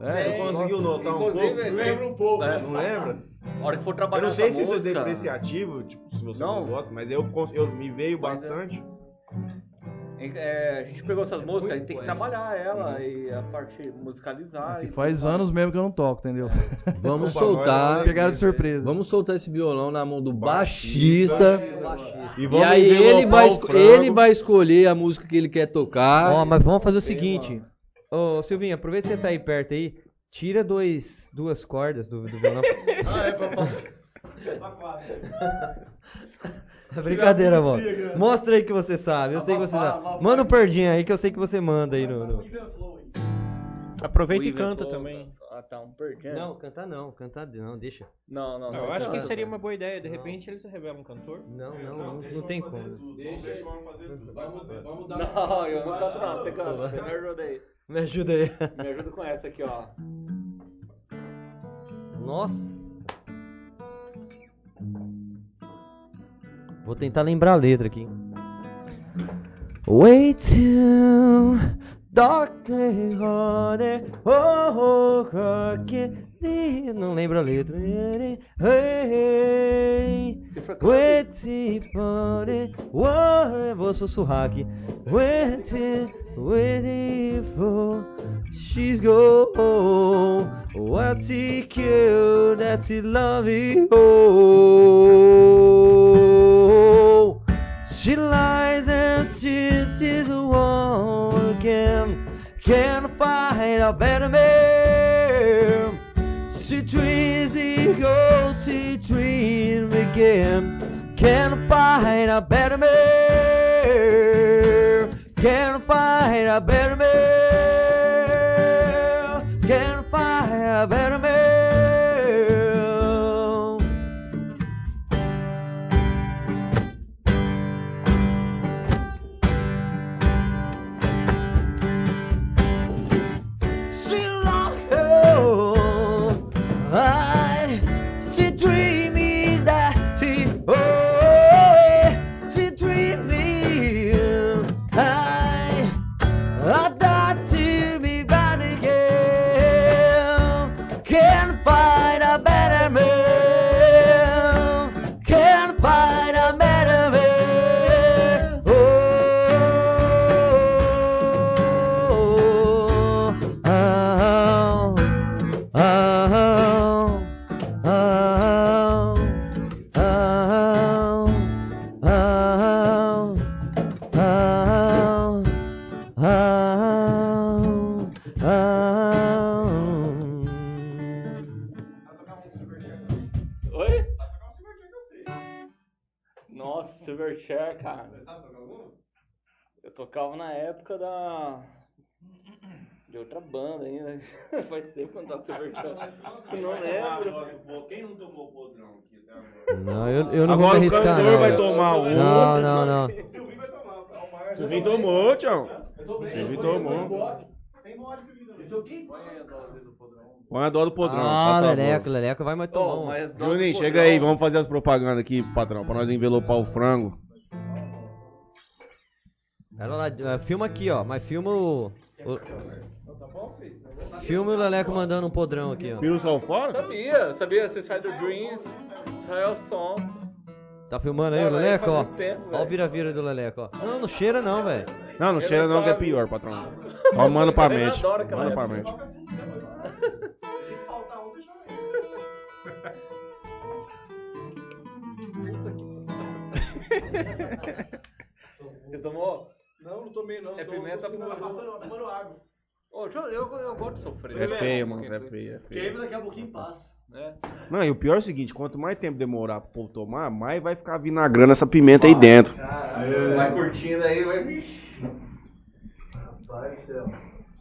É, Você conseguiu notar um pouco? Inclusive, Lembra um pouco. É, não lembra? A hora que for Eu trabalhar não sei se isso é depreciativo, tipo, se você não, Não. gosta, mas eu, eu me veio Mas é- bastante. É, a gente pegou essas músicas, a gente tem que trabalhar ela e a parte musicalizar. E faz anos mesmo que eu não toco, entendeu? Vamos Opa, soltar. Pegaram de surpresa. Vamos soltar esse violão na mão do Baixista. baixista. E, E vamos aí ele vai, ele vai escolher a música que ele quer tocar. Ó, mas vamos fazer o seguinte. Ô, Silvinho, aproveita que você tá aí perto aí. Tira dois, duas cordas do, do violão. Ah, é pra É brincadeira, mano. Mostra aí que você sabe. Eu sei que você sabe. Manda um perdinho aí que eu sei que você manda aí no. no- Aproveita O e canta também. Ah, tá, um perdendo. Não, cantar não, cantar não, deixa. não, não. Eu não acho que seria uma boa ideia. De repente eles revelam um cantor. Não, não, não, não tem como. Deixa homem fazer tudo. Vamos, vamos dar Não, eu não canto não, você canta, você me ajuda aí. Me ajuda aí. Me ajuda com essa aqui, ó. Nossa. Vou tentar lembrar a letra aqui. Wait till day harder. Oh, oh, Não lembro a letra. Wait till Vou sussurrar aqui. Wait till, waiting for. She's go. What's he killed? That's he love you. She lies and she sees the one again. Can't find a better man. She dreams he goes, she dreams again. Can't find a better man. Can't find a better man. Can't find a better man. Eu tocava na época da. De outra banda ainda. Faz tempo que eu não toco Superchair. Não lembro. Quem não tomou podrão aqui até agora? Não, eu, eu não Agora vou me o arriscar, cantor não. vai tomar um. Não, não, não. Silvinho tomou, Tião. Silvinho tomou. Põe a dó do podrão. Ah, por favor. Leleco, Leleco vai mais tomar um. dó Juninho, do chega podrão. aí, vamos fazer as propagandas aqui, patrão, pra nós envelopar o frango. Pera lá, filma aqui, ó. Mas filma o. o... Filma o Leleco mandando um podrão aqui, ó. Piro saiu fora? Sabia, sabia. Suicidal Dreams, Israel Song. Tá filmando aí o Leleco, ó. tempo, Ó o vira-vira do Leleco, ó. Não, não cheira não, velho. Não, não cheira não, que é pior, patrão. Só manda pra mente. Manda pra época. mente. Você tomou? Não, não tomei não. É tô- pimenta tô pura. passando, tomando água. Ô, eu, eu, eu gosto de sofrer. É feio, mano, é feio, é feio. daqui a pouquinho passa. né? Não, e o pior é o seguinte, quanto mais tempo demorar pro povo tomar, mais vai ficar vinagrando essa pimenta aí dentro. Vai curtindo aí, vai. Rapaz do céu.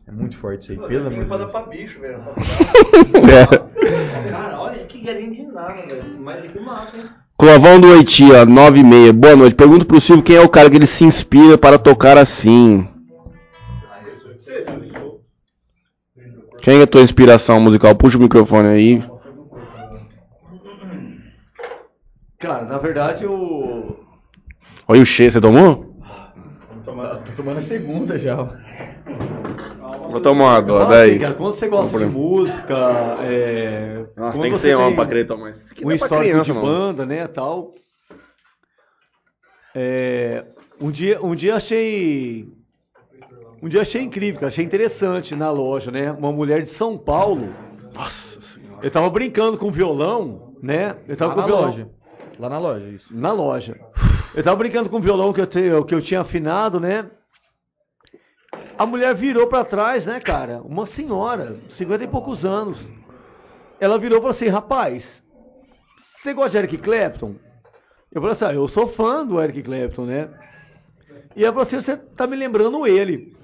É muito forte isso aí, Pô, pelo essa amor de Deus. pra bicho, velho. É. Cara, olha que galinha de nada, velho. Mais do que mata, hein? Clovão do Oiti, ó, 9 e meia. Boa noite. Pergunto pro Silvio quem é o cara que ele se inspira para tocar assim. Quem é a tua inspiração musical? Puxa o microfone aí. Cara, na verdade eu. Olha o cheiro, você tomou? Tô tomando a segunda já. Vou tomar uma dó, Fala daí. cara, quando você gosta de música, é, Nossa, tem que ser homem pra querer tomar isso. Um é histórico criança, de não. banda, né, tal. É, um dia, um dia achei, um dia achei incrível, cara, achei interessante na loja, né, uma mulher de São Paulo. Nossa senhora. Eu tava brincando com violão, né? Eu tava Lá com na violão loja. Lá na loja, isso. na loja. Eu tava brincando com o violão que eu, te- que eu tinha afinado, né? A mulher virou pra trás, né, cara? Uma senhora, 50 e poucos anos. Ela virou e falou assim: rapaz, você gosta de Eric Clapton? Eu falei assim: ah, eu sou fã do Eric Clapton, né? E ela falou assim: você tá me lembrando ele.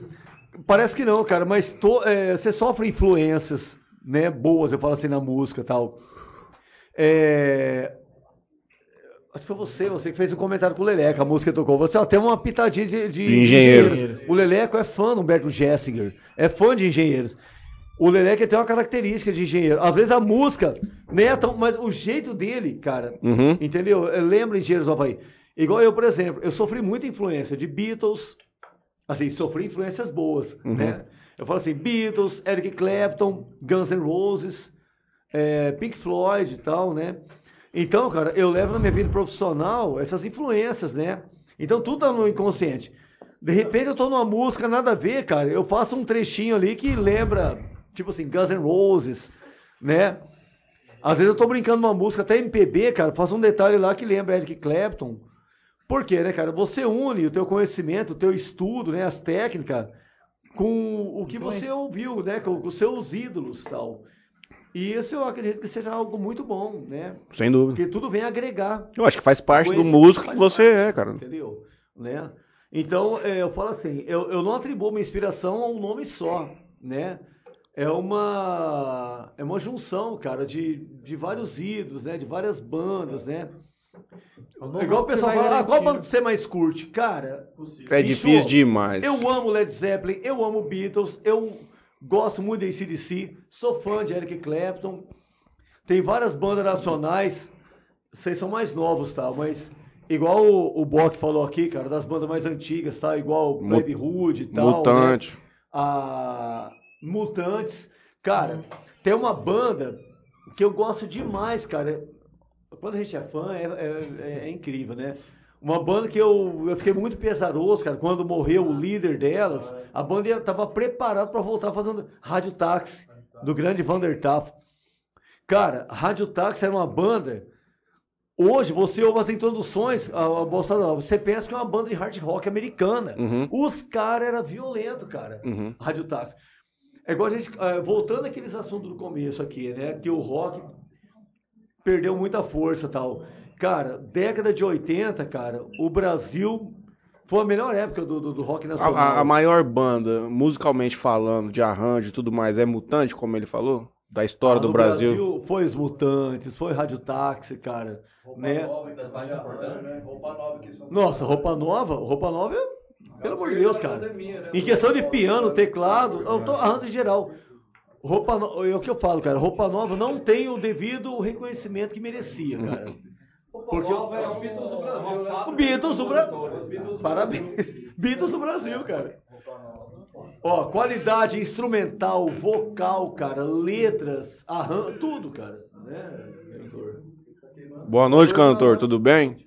Parece que não, cara, mas é, você sofre influências, né, boas, eu falo assim, na música e tal. É, Acho que foi você, você que fez um comentário com o Leleco, a música que tocou. Você ó, tem uma pitadinha de, de- De engenheiro. engenheiro. O Leleco é fã do Humberto Gessinger, é fã de engenheiros. O Leleco tem uma característica de engenheiro. Às vezes a música nem é tão. Mas o jeito dele, cara, Uhum. entendeu? Lembra Engenheiros do Havaí. Igual eu, por exemplo, eu sofri muita influência de Beatles, assim, sofri influências boas, Uhum. né? Eu falo assim, Beatles, Eric Clapton, Guns N' Roses, é, Pink Floyd e tal, né? Então, cara, eu levo na minha vida profissional essas influências, né? Então tudo tá no inconsciente. De repente eu tô numa música nada a ver, cara. Eu faço um trechinho ali que lembra, tipo assim, Guns N' Roses, né? Às vezes eu tô brincando numa música, até MPB, cara, faço um detalhe lá que lembra Eric Clapton. Por quê, né, cara? Você une o teu conhecimento, o teu estudo, né, as técnicas, com o que você ouviu, né, com, com os seus ídolos e tal. E isso eu acredito que seja algo muito bom, né? Sem dúvida. Porque tudo vem agregar. Eu acho que faz parte do músico que você parte, é, cara. Entendeu? Né? Então, é, eu falo assim, eu, eu não atribuo minha inspiração a um nome só, né? É uma, é uma junção, cara, de, de vários ídolos, né? De várias bandas, né? Igual o pessoal fala, ah, qual banda você mais curte? Cara, É bicho, difícil demais. Eu amo Led Zeppelin, eu amo Beatles, eu gosto muito de ACDC, sou fã de Eric Clapton. Tem várias bandas nacionais, vocês são mais novos, tá? Mas igual o, o Bock falou aqui, cara, das bandas mais antigas, tá? Igual Baby Hood e tal. Mutante. Né? A Mutantes. Cara, tem uma banda que eu gosto demais, cara. Quando a gente é fã, é, é- é incrível, né? Uma banda que eu, eu fiquei muito pesaroso, cara, quando morreu o líder delas, a banda estava preparada para voltar fazendo Rádio Táxi, do grande Vander Tafo. Cara, Rádio Táxi era uma banda. Hoje você ouve as introduções, a, a nova, você pensa que é uma banda de hard rock americana. Uhum. Os caras eram violentos, cara. Uhum. Rádio Táxi. É igual a gente, eh, voltando àqueles assuntos do começo aqui, né? Que o rock perdeu muita força e tal. Cara, década de 80, cara, o Brasil foi a melhor época do, do, do rock nacional. a- a maior banda, musicalmente falando, de arranjo e tudo mais, é Mutante, como ele falou? Da história Ah, do no Brasil. Foi os Mutantes, foi Rádio Táxi, cara. né? Roupa nova que são. Nossa, roupa nova, roupa nova é, pelo amor de Deus, cara. Em questão de piano, teclado, eu tô arranjo em geral. Roupa no... é o que eu falo, cara. Roupa nova não tem o devido reconhecimento que merecia, cara. Porque o- É os Beatles do Brasil, né? o Beatles do Brasil. Parabéns. Beatles do Brasil, cara. Ó, qualidade instrumental, vocal, cara, letras, arranjo, tudo, cara. Né? Boa noite, cantor, tudo bem?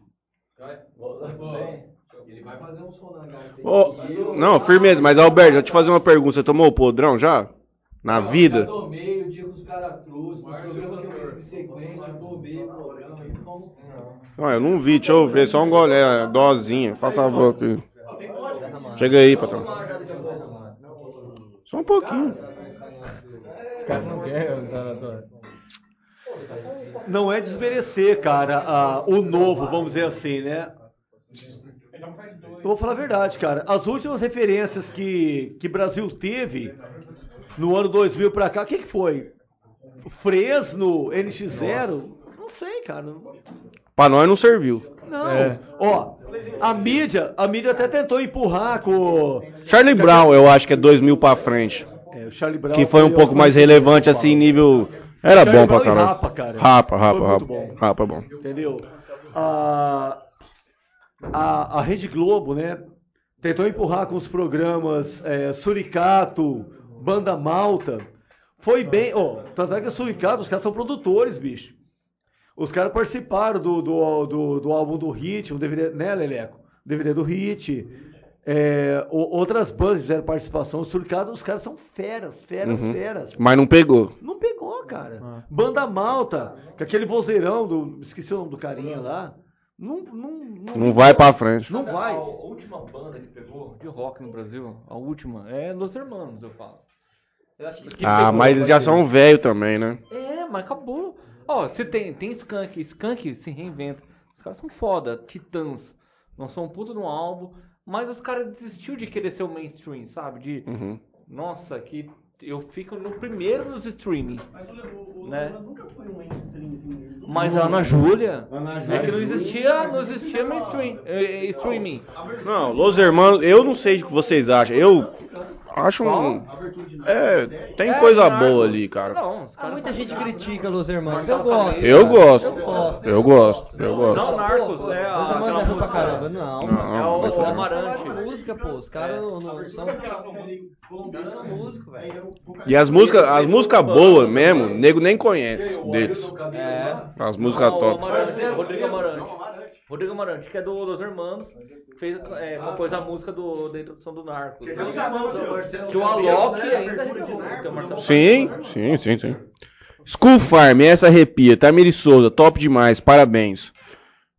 Ele vai fazer um som na garganta. Ô, não, firmeza, mas Alberto, deixa eu te fazer uma pergunta. Você tomou o podrão já? Na vida? Eu tomei o dia que os caras trouxeram, o programa que eu fiz subsequente, eu tomei o programa, eu não vi, deixa eu ver, só um gole, é, dosinha, faz favor aqui. Chega aí, patrão. Só um pouquinho. Os caras não querem. Não é desmerecer, cara, a- o novo, vamos dizer assim, né? Eu vou falar a verdade, cara. As últimas referências que que Brasil teve no ano 2000 pra cá, o que, que foi? Fresno, NX0? Não sei, cara. Pra nós não serviu. Não. É. Ó, a mídia, a mídia até tentou empurrar com Charlie Brown, eu acho que é 2000 pra frente. É, o Charlie Brown Que foi um pouco mais relevante, assim, nível. Era Charlie bom pra Brown caralho. Rapa, cara. Rapa, rapa, rapa. muito bom. Rapa é bom. Entendeu? A, a, a Rede Globo, né? Tentou empurrar com os programas é, Suricato, Banda Malta. Foi bem. Ó, tanto é que o Suricato, os caras são produtores, bicho. Os caras participaram do, do, do, do álbum do Hit, um DVD, né, Leleco? DVD do Hit. É, o- outras bandas fizeram participação. O Suricato, os caras são feras, feras, Uhum. feras. Mas não pegou. Não pegou, cara. Banda Malta, com aquele vozeirão do. Esqueci o nome do carinha lá. Não, não, não, Não vai pra frente. Não vai. A última banda que pegou de rock no Brasil, a última, é Los Hermanos, eu falo. Eu acho que Ah, pegou, mas eles já são velhos também, né? É, mas acabou. Ó, você tem, tem Skunk, Skunk se reinventa. Os caras são foda, titãs. Não são um puto no álbum, mas os caras desistiu de querer ser o mainstream, sabe? De, Uhum. nossa, que eu fico no primeiro nos streaming. né? nunca foi um mainstream. Mas a Ana Júlia, é que não existia, não existia mainstream, é, é, streaming. Não, Los Hermanos, eu não sei o que vocês acham. Eu acho um. É, tem coisa boa ali, cara. Ah, muita gente critica Los Hermanos. Eu gosto. Eu gosto. Eu gosto. Eu gosto. Eu gosto. Não, Narcos, é a- Los Hermanos é ruim pra caramba. Não, Não, mano. é o- caras Amarante. música, pô. Os caras não, não são. Os caras são músicos, velho. E as músicas, as músicas boas mesmo, o nego nem conhece deles. É. As músicas Não, top. Rodrigo Amarante. Rodrigo Amarante, que é do Los Hermanos, fez, é, compôs a música do, da introdução do Narcos. Que Marcelo Que o Alok né? ainda Sim, sim, sim, sim. School Farm, essa arrepia. Tamiri Souza, top demais, parabéns.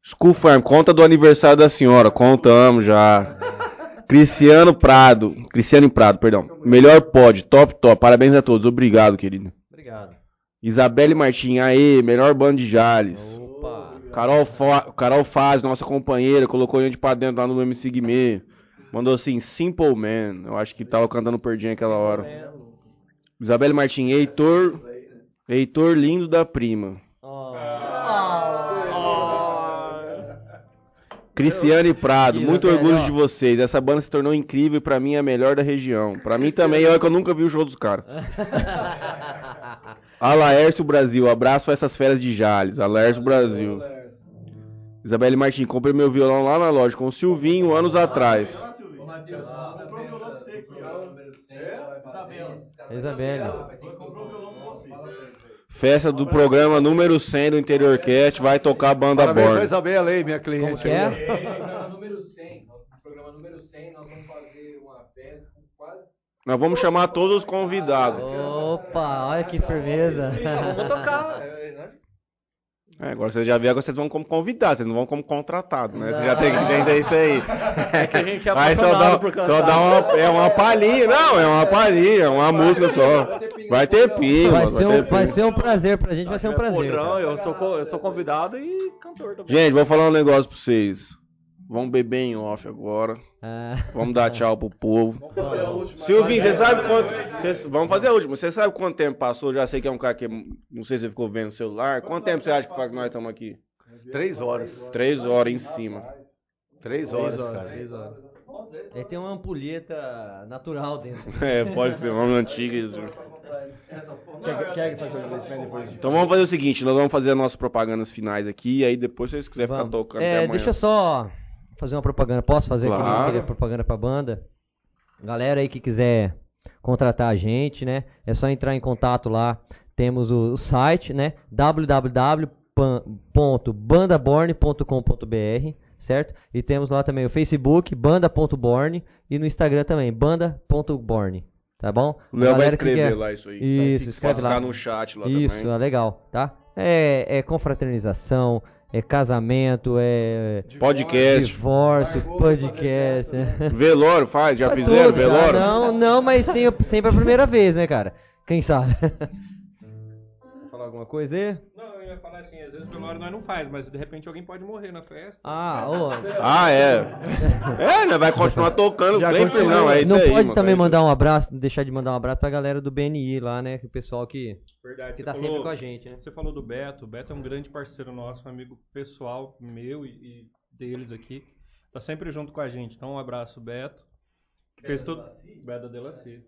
School Farm, conta do aniversário da senhora, contamos já. Cristiano Prado, Cristiano Prado, perdão. Melhor pod, top, top. Parabéns a todos, obrigado, querido. Obrigado. Isabelle Martins, aê, melhor bando de Jales. Carol, Fa- Carol Faz, nossa companheira, colocou a gente pra dentro lá no MC Guimê. Mandou assim, Simple Man. Eu acho que tava cantando Perdinha aquela hora. Isabelle Martins, Heitor. Heitor lindo da prima. Cristiane Prado, muito orgulho de vocês. Essa banda se tornou incrível e pra mim é a melhor da região. Pra mim também, olha que eu nunca vi o show dos caras. Alaércio Brasil, abraço pra essas férias de Jales. Alaércio Brasil. Isabelle Martins, comprei meu violão lá na loja com o Silvinho anos atrás. Ô, Matheus, fala da festa do programa número 100, ela vai fazer, esses caras Isabelle. ele. Festa do programa número 100 do Interior Cast, vai tocar a banda Parabéns pra Born. Isabela aí, minha cliente. Como que é? número 100, no programa número 100, nós vamos fazer uma festa com quase. Nós vamos chamar todos os convidados. Opa, olha que firmeza. Vamos tocar. É, agora vocês já viram, agora vocês vão como convidados, vocês não vão como contratados, né? Você já tem que entender isso aí. É que a gente é Aí só dá, por só dá uma, é uma palhinha, não, é uma palhinha, é uma música só. Vai ter pinga, Vai ser, um, vai ser um prazer pra gente, vai ser um prazer. Podrão, eu sou, eu sou convidado e cantor também. Gente, vou falar um negócio pra vocês. Vamos beber em off agora. Ah. Vamos dar tchau pro povo. Silvinho, você sabe quanto. cê- vamos fazer a última. Você sabe quanto tempo passou? Já sei que é um cara que. Não sei se você ficou vendo o celular. Quanto tempo você acha que faz que nós estamos aqui? Três horas. Três horas em cima. Três horas, cara. Ele tem uma ampulheta natural dentro. É, pode ser, antigo. isso. Quer, quer fazer o agradecimento depois? Então vamos fazer o seguinte: nós vamos fazer as nossas propagandas finais aqui. E aí depois, se vocês quiserem ficar tocando até É, amanhã. deixa eu só fazer uma propaganda. Posso fazer aqui Claro. aquele propaganda pra banda? Galera aí que quiser contratar a gente, né? É só entrar em contato lá. Temos o, o site, né? www.bandaborn.com.br, certo? E temos lá também o Facebook, banda.born e no Instagram também, banda.born. Tá bom? O Léo vai escrever quer- lá isso aí. Isso, Vai escreve lá. no chat lá Isso, também. é legal, tá? É, é confraternização, é casamento, é Podcast. divórcio, podcast. né? Velório, faz? Já Faz fizeram tudo, cara. velório? Não, não, mas tem sempre a primeira vez, né, cara? Quem sabe? Falar alguma coisa aí? Não, eu ia falar assim, às vezes velório nós não faz, mas de repente alguém pode morrer na festa. Ah, ô. Ah, é. É, né? Vai continuar tocando. Já Bem, continua. não, é isso não aí, pode mano, também é mandar um abraço, deixar de mandar um abraço pra galera do BNI lá, né? O pessoal que, Verdade, que tá falou- sempre com a gente, né? Você falou do Beto. O Beto é um grande parceiro nosso, um amigo pessoal meu e, e deles aqui. Tá sempre junto com a gente. Então, um abraço, Beto. Que fez tudo. Beto Delacy.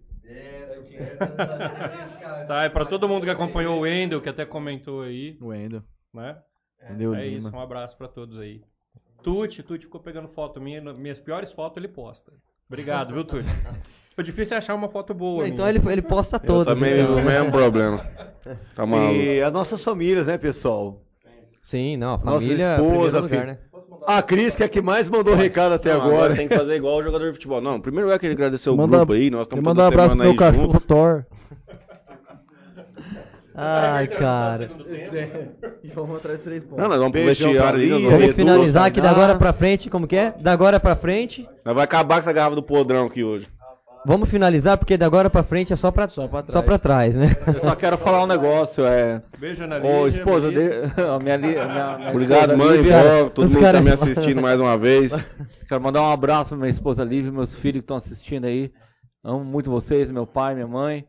Tá, é pra todo mundo que acompanhou o Wendel, que até comentou aí. O Wendel. Né? Wendel é Lima. isso, um abraço pra todos aí. Tuti, Tuti ficou pegando foto minha, minhas piores fotos ele posta. Obrigado, viu, Tuti? Foi difícil achar uma foto boa. Então minha. ele, ele posta Eu todas. também, então, o né? mesmo problema. Tá maluco. E as nossas famílias, né, pessoal? Sim, não, a Nossa família é esposa, lugar, filho. né? A Cris, que é a que mais mandou recado até Não, agora. tem que fazer igual o jogador de futebol. Não, primeiro eu queria agradecer o Manda- grupo aí. Nós estamos toda mandar um abraço pro meu cachorro. Thor. Ai, cara. E vamos atrás de três pontos. Não, nós vamos pro vestiário ali. vamos finalizar aqui da agora pra frente, como que é? Da agora pra frente. Nós vai acabar com essa garrafa do podrão aqui hoje. Vamos finalizar porque da agora pra frente é só pra, só pra só pra trás, né? Eu só quero falar um negócio, é... Beijo, Ana Ô, esposa, de... a minha, li- a minha, minha Obrigado, mãe, Lívia. vó, todo os mundo que tá cara- me assistindo mais uma vez. Quero mandar um abraço pra minha esposa Lívia, meus filhos que estão assistindo aí. Amo muito vocês, meu pai, minha mãe.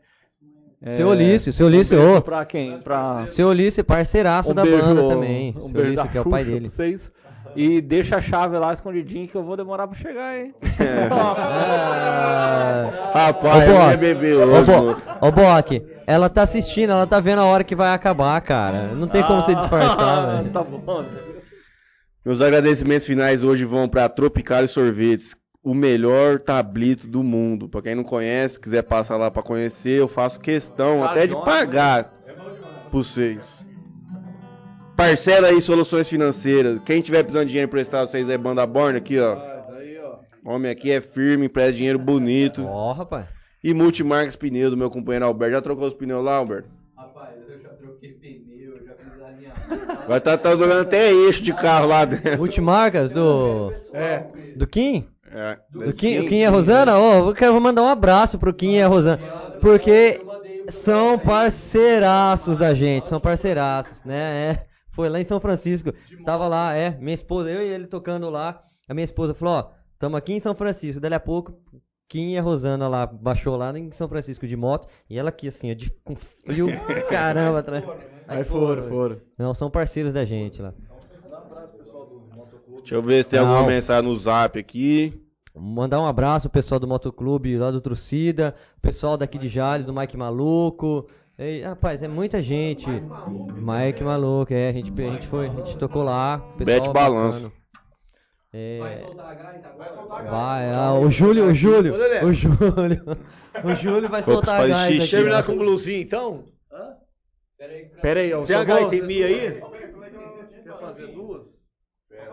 É, Seu Ulício, seu um Ulício, beijo ô. pra quem? Pra... Seu Ulisses, parceiraço Um da beijo, banda também. Um Seu beijo Ulisses, que é o pai dele. pra vocês. E deixa a chave lá escondidinha que eu vou demorar pra chegar, hein? Ah, Rapaz, Ô, beber ô, hoje, ô, Boc, ela tá assistindo, ela tá vendo a hora que vai acabar, cara. Não tem como você disfarçar, velho. Tá bom. Meus agradecimentos finais hoje vão pra Tropical Sorvetes, o melhor tablito do mundo. Pra quem não conhece, quiser passar lá pra conhecer, eu faço questão até de pagar pra vocês. Parcela aí soluções financeiras. Quem tiver precisando de dinheiro emprestado, vocês é banda Born aqui, ó. Homem aqui é firme, empresta dinheiro bonito. Ó, rapaz. E Multimarcas Pneu do meu companheiro Alberto. Já trocou os pneus lá, Alberto? Rapaz, eu já troquei pneu, já fiz alinhamento. Vai estar tá, jogando até eixo de carro lá dentro. Multimarcas do. É. Do Kim? É. Do Kim, o Kim e a Rosana? Ô, eu quero mandar um abraço pro Kim e a Rosana. Porque são parceiraços da gente, são parceiraços, né? É. Foi lá em São Francisco. Tava lá, é. Minha esposa, eu e ele tocando lá. A minha esposa falou: Ó, tamo aqui em São Francisco. Dali a pouco, Kim e a Rosana lá, baixou lá em São Francisco de moto. E ela aqui, assim, ó, de, com frio, caramba atrás. Aí foram, foram. Não, são parceiros da gente lá. Deixa eu ver se tem Não. alguma mensagem no zap aqui. Mandar um abraço pro pessoal do Motoclube lá do Trucida, pessoal daqui de Jales, do Mike Maluco. Ei, rapaz, é muita gente. Mike Maluco, é, a gente, a gente foi, a gente tocou lá. Bete balanço. É, Vai soltar a gaita agora? vai, ah, o Júlio, o Júlio, o Júlio, o Júlio vai soltar a gaita aqui. Terminar com blusinha, então? Pera aí, Fran. Pera aí, eu Tem a só vou... gaita em mim aí? Quer fazer duas?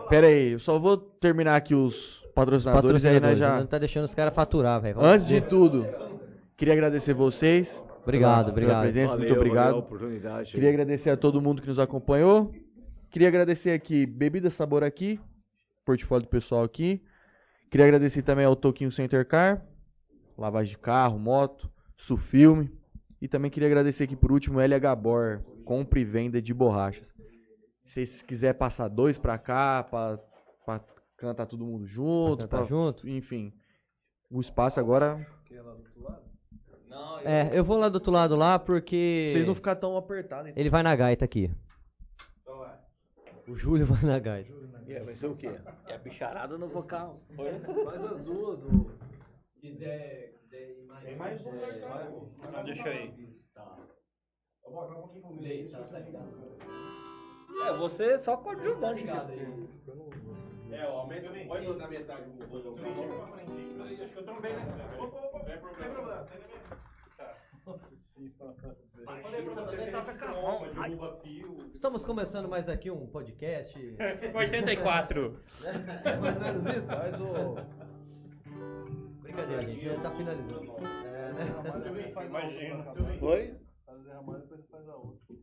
Pera aí, eu só vou terminar aqui os patrocinadores, aí, né, Patrocinadores, já... não tá deixando os caras faturar, velho. Antes de tudo, queria agradecer vocês. Obrigado, pela, obrigado. Pela presença, muito Valeu, obrigado. valeu a oportunidade. Queria agradecer a todo mundo que nos acompanhou. Queria agradecer aqui Bebida Sabor aqui, portfólio do pessoal aqui. Queria agradecer também ao Toquinho Center Car, lavagem de carro, moto, Sufilme E também queria agradecer aqui por último LH Bor, compra e venda de borrachas. Se vocês quiser passar dois pra cá, pra, pra cantar todo mundo junto, Cantar pra- junto? enfim. O espaço agora. É, eu vou lá do outro lado lá porque. Vocês não ficar tão apertados. então. Ele vai na gaita aqui. O Júlio vai na gaita. É, vai ser o quê? É bicharada no vocal. Faz as duas, ô. Quiser, quiser ir mais. Tem mais um cartão. Não, deixa aí. Ô, Bob, vai um pouquinho pro meio. Tá, tá ligado? É, você só coadjuvante. Tá ligado aí. É, ó, aumenta, pode colocar metade do botão. Acho que eu trombei, né? Opa, opa, não tem problema, sem senhora. Estamos começando mais aqui um podcast. 84. É mais ou menos isso? Faz o. Brincadeira, gente. Já tá finalizando. É, né? Imagina. Oi? Faz a Ramalho, depois faz a outra.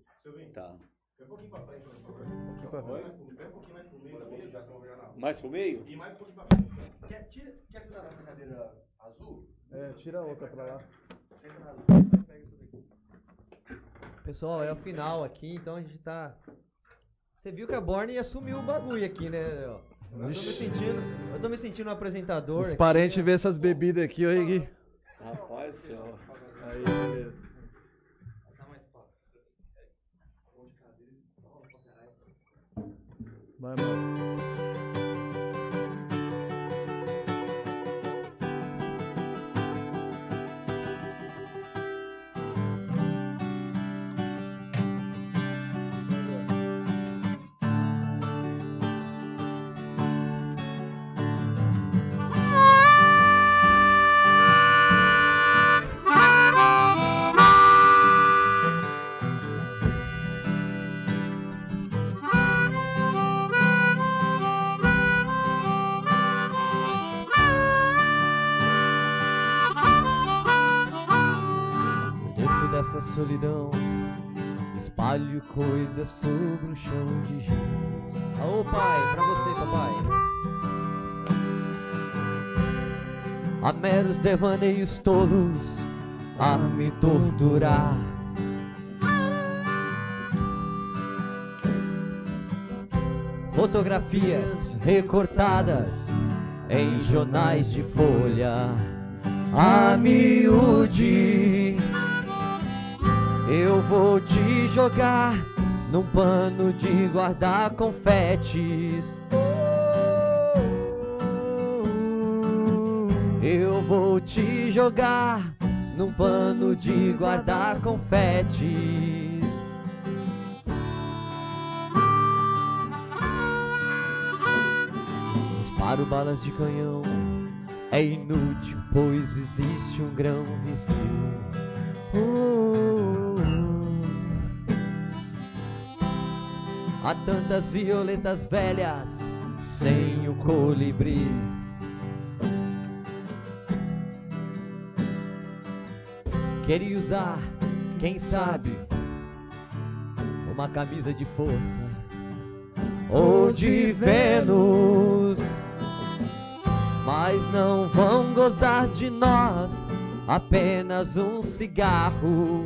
Tá. Um pouquinho pra frente. Um pouquinho pra frente. Um pouquinho mais pro meio, já na Mais pro meio? E mais um pouquinho pra frente. Quer, tira, quer sentar nessa cadeira azul? É, tira a outra pra lá. Senta na azul. Pega. Pessoal, é o final aqui, então a gente tá. Você viu que a Borne assumiu o bagulho aqui, né? Eu tô me sentindo. Eu tô me sentindo um apresentador. Os aqui, parentes né? vê essas bebidas aqui, ó, Gui. Rapaz do céu. Aí, beleza. Vai, mano. Dessa solidão, espalho coisas sobre um chão de giz. Ô pai, pra você, papai. Há meros devaneios tolos a me torturar. Fotografias recortadas em jornais de folha. A miúde, eu vou te jogar num pano de guardar confetes. Eu vou te jogar num pano de guardar confetes. Disparo balas de canhão, é inútil, pois existe um grão vazio. Uh, Há tantas violetas velhas sem o colibri. Queria usar, quem sabe, uma camisa de força ou de Vênus. Mas não vão gozar de nós, apenas um cigarro.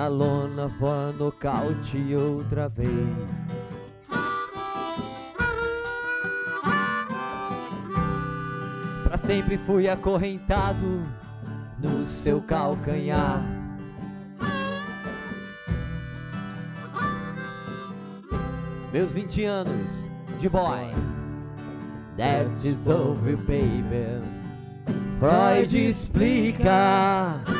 Na lona, voa nocaute outra vez. Pra sempre fui acorrentado no seu calcanhar. Meus 20 anos de boy, that is over, baby. Freud explica.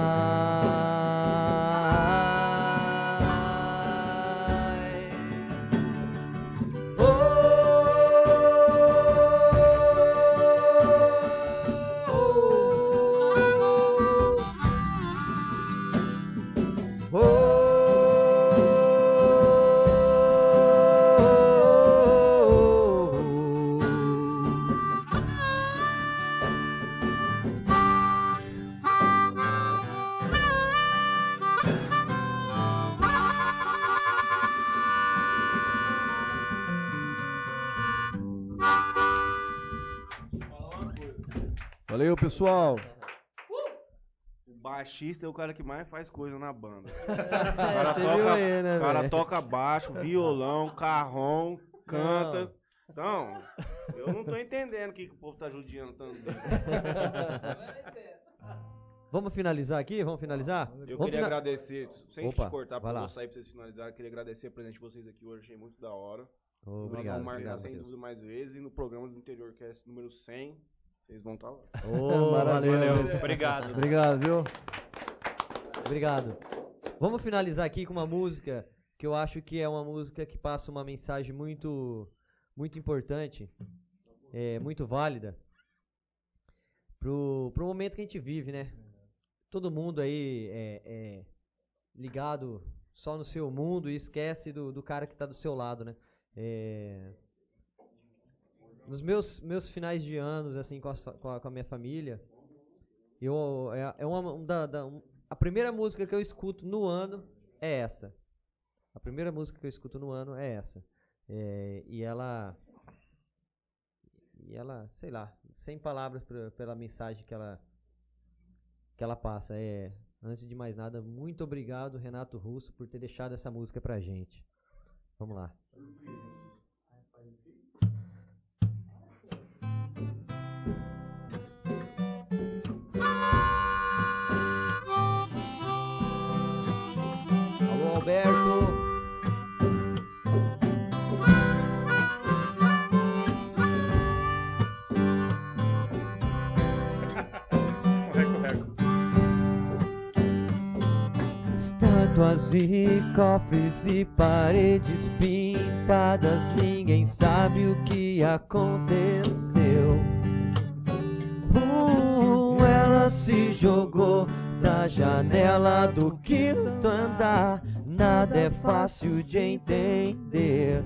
Valeu, pessoal. O baixista é o cara que mais faz coisa na banda. O É, cara, você toca, aí, né, o cara velho? toca baixo, violão, carrom, canta. Então, eu não tô entendendo o que, que o povo tá judiando tanto. Vamos finalizar aqui? Vamos finalizar? Eu Vamos queria fina- agradecer, sem Opa, te cortar vai pra lá. sair pra vocês finalizarem, eu queria agradecer a presença de vocês aqui hoje, achei muito da hora. Nós obrigado, vamos marcar obrigado, sem Matheus. dúvida mais vezes e no programa do Interior Cast número 100, vocês vão estar lá. Ô, Maravilha. valeu. Obrigado. Obrigado, viu? Obrigado. Vamos finalizar aqui com uma música que eu acho que é uma música que passa uma mensagem muito, muito importante, é, muito válida pro, pro momento que a gente vive, né? Todo mundo aí é, é ligado só no seu mundo e esquece do, do cara que tá do seu lado, né? É, nos meus, meus finais de anos, assim, com, fa- com, a, com a minha família, eu, é, é uma um da, da- um- a primeira música que eu escuto no ano é essa. A primeira música que eu escuto no ano é essa. É, e ela. E ela, sei lá, sem palavras pra- pela mensagem que ela, que ela passa. É, antes de mais nada, muito obrigado, Renato Russo, por ter deixado essa música pra gente. Vamos lá. Estátuas e cofres e paredes pintadas, ninguém sabe o que aconteceu. Uh, ela se jogou da janela do quinto andar, nada é fácil de entender.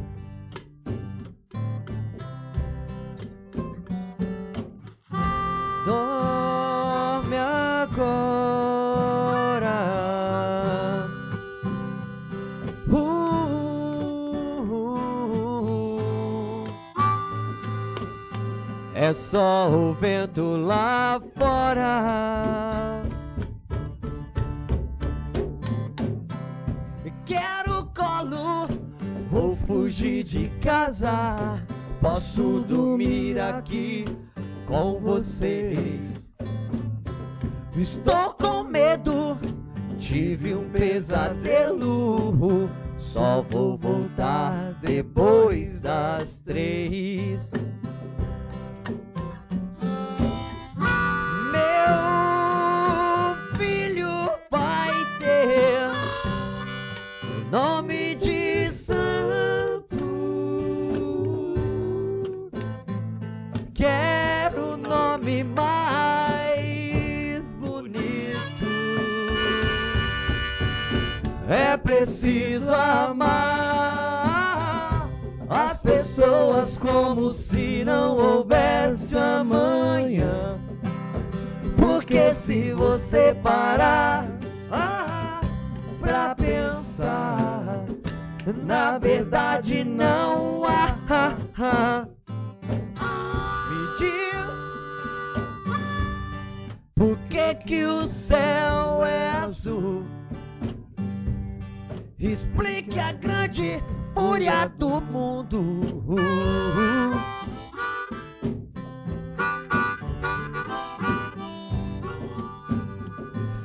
Só o vento lá fora. Quero colo, vou fugir de casa. Posso dormir aqui com vocês. Estou com medo, tive um pesadelo. Só vou voltar depois das três. Amar as pessoas como se não houvesse amanhã. Porque se você parar ah, pra pensar, na verdade não há. ah, ah. Me diz por que que o Explique a grande fúria do mundo.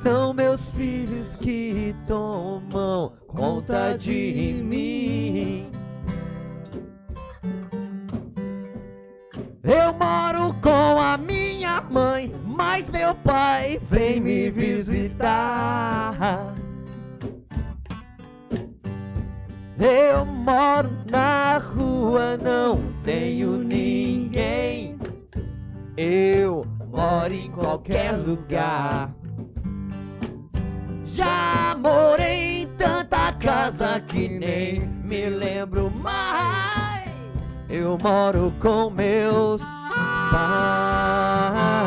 São meus filhos que tomam conta de mim. Eu moro com a minha mãe, mas meu pai vem me visitar. Eu moro na rua, não tenho ninguém. Eu moro em qualquer lugar. Já morei em tanta casa que nem me lembro mais. Eu moro com meus pais.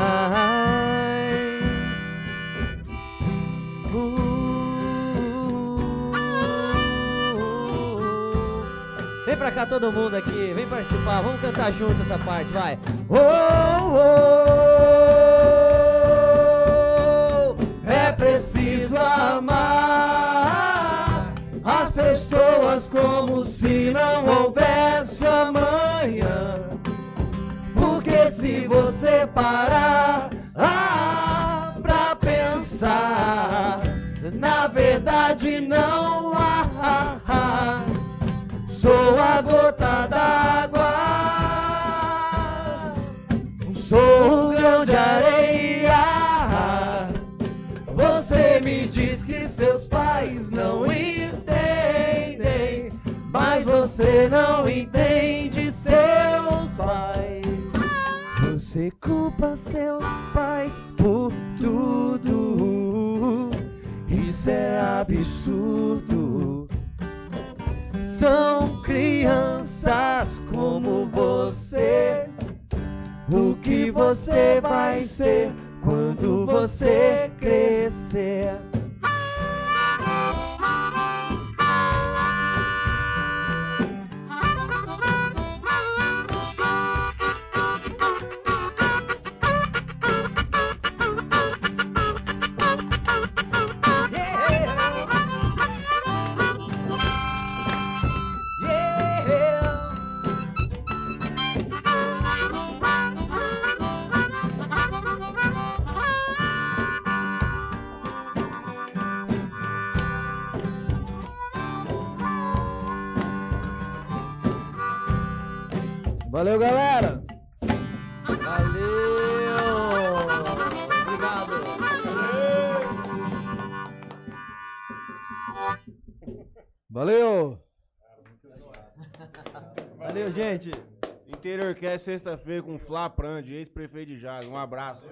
Vem pra cá todo mundo aqui, vem participar, vamos cantar junto essa parte, vai. Oh, oh, é preciso amar as pessoas como se não houvesse amanhã. Porque se você parar ah, pra pensar, na verdade não. Sou a gota d'água, sou um grão de areia. Você me diz que seus pais não entendem, mas você não entende seus pais. Você culpa seus pais por tudo. Isso é absurdo. São crianças como você. O que você vai ser quando você crescer? Valeu, galera! Valeu! Obrigado! Valeu! Valeu, gente! Interior Cast sexta-feira com Flá Prandi, ex-prefeito de Jales. Um abraço.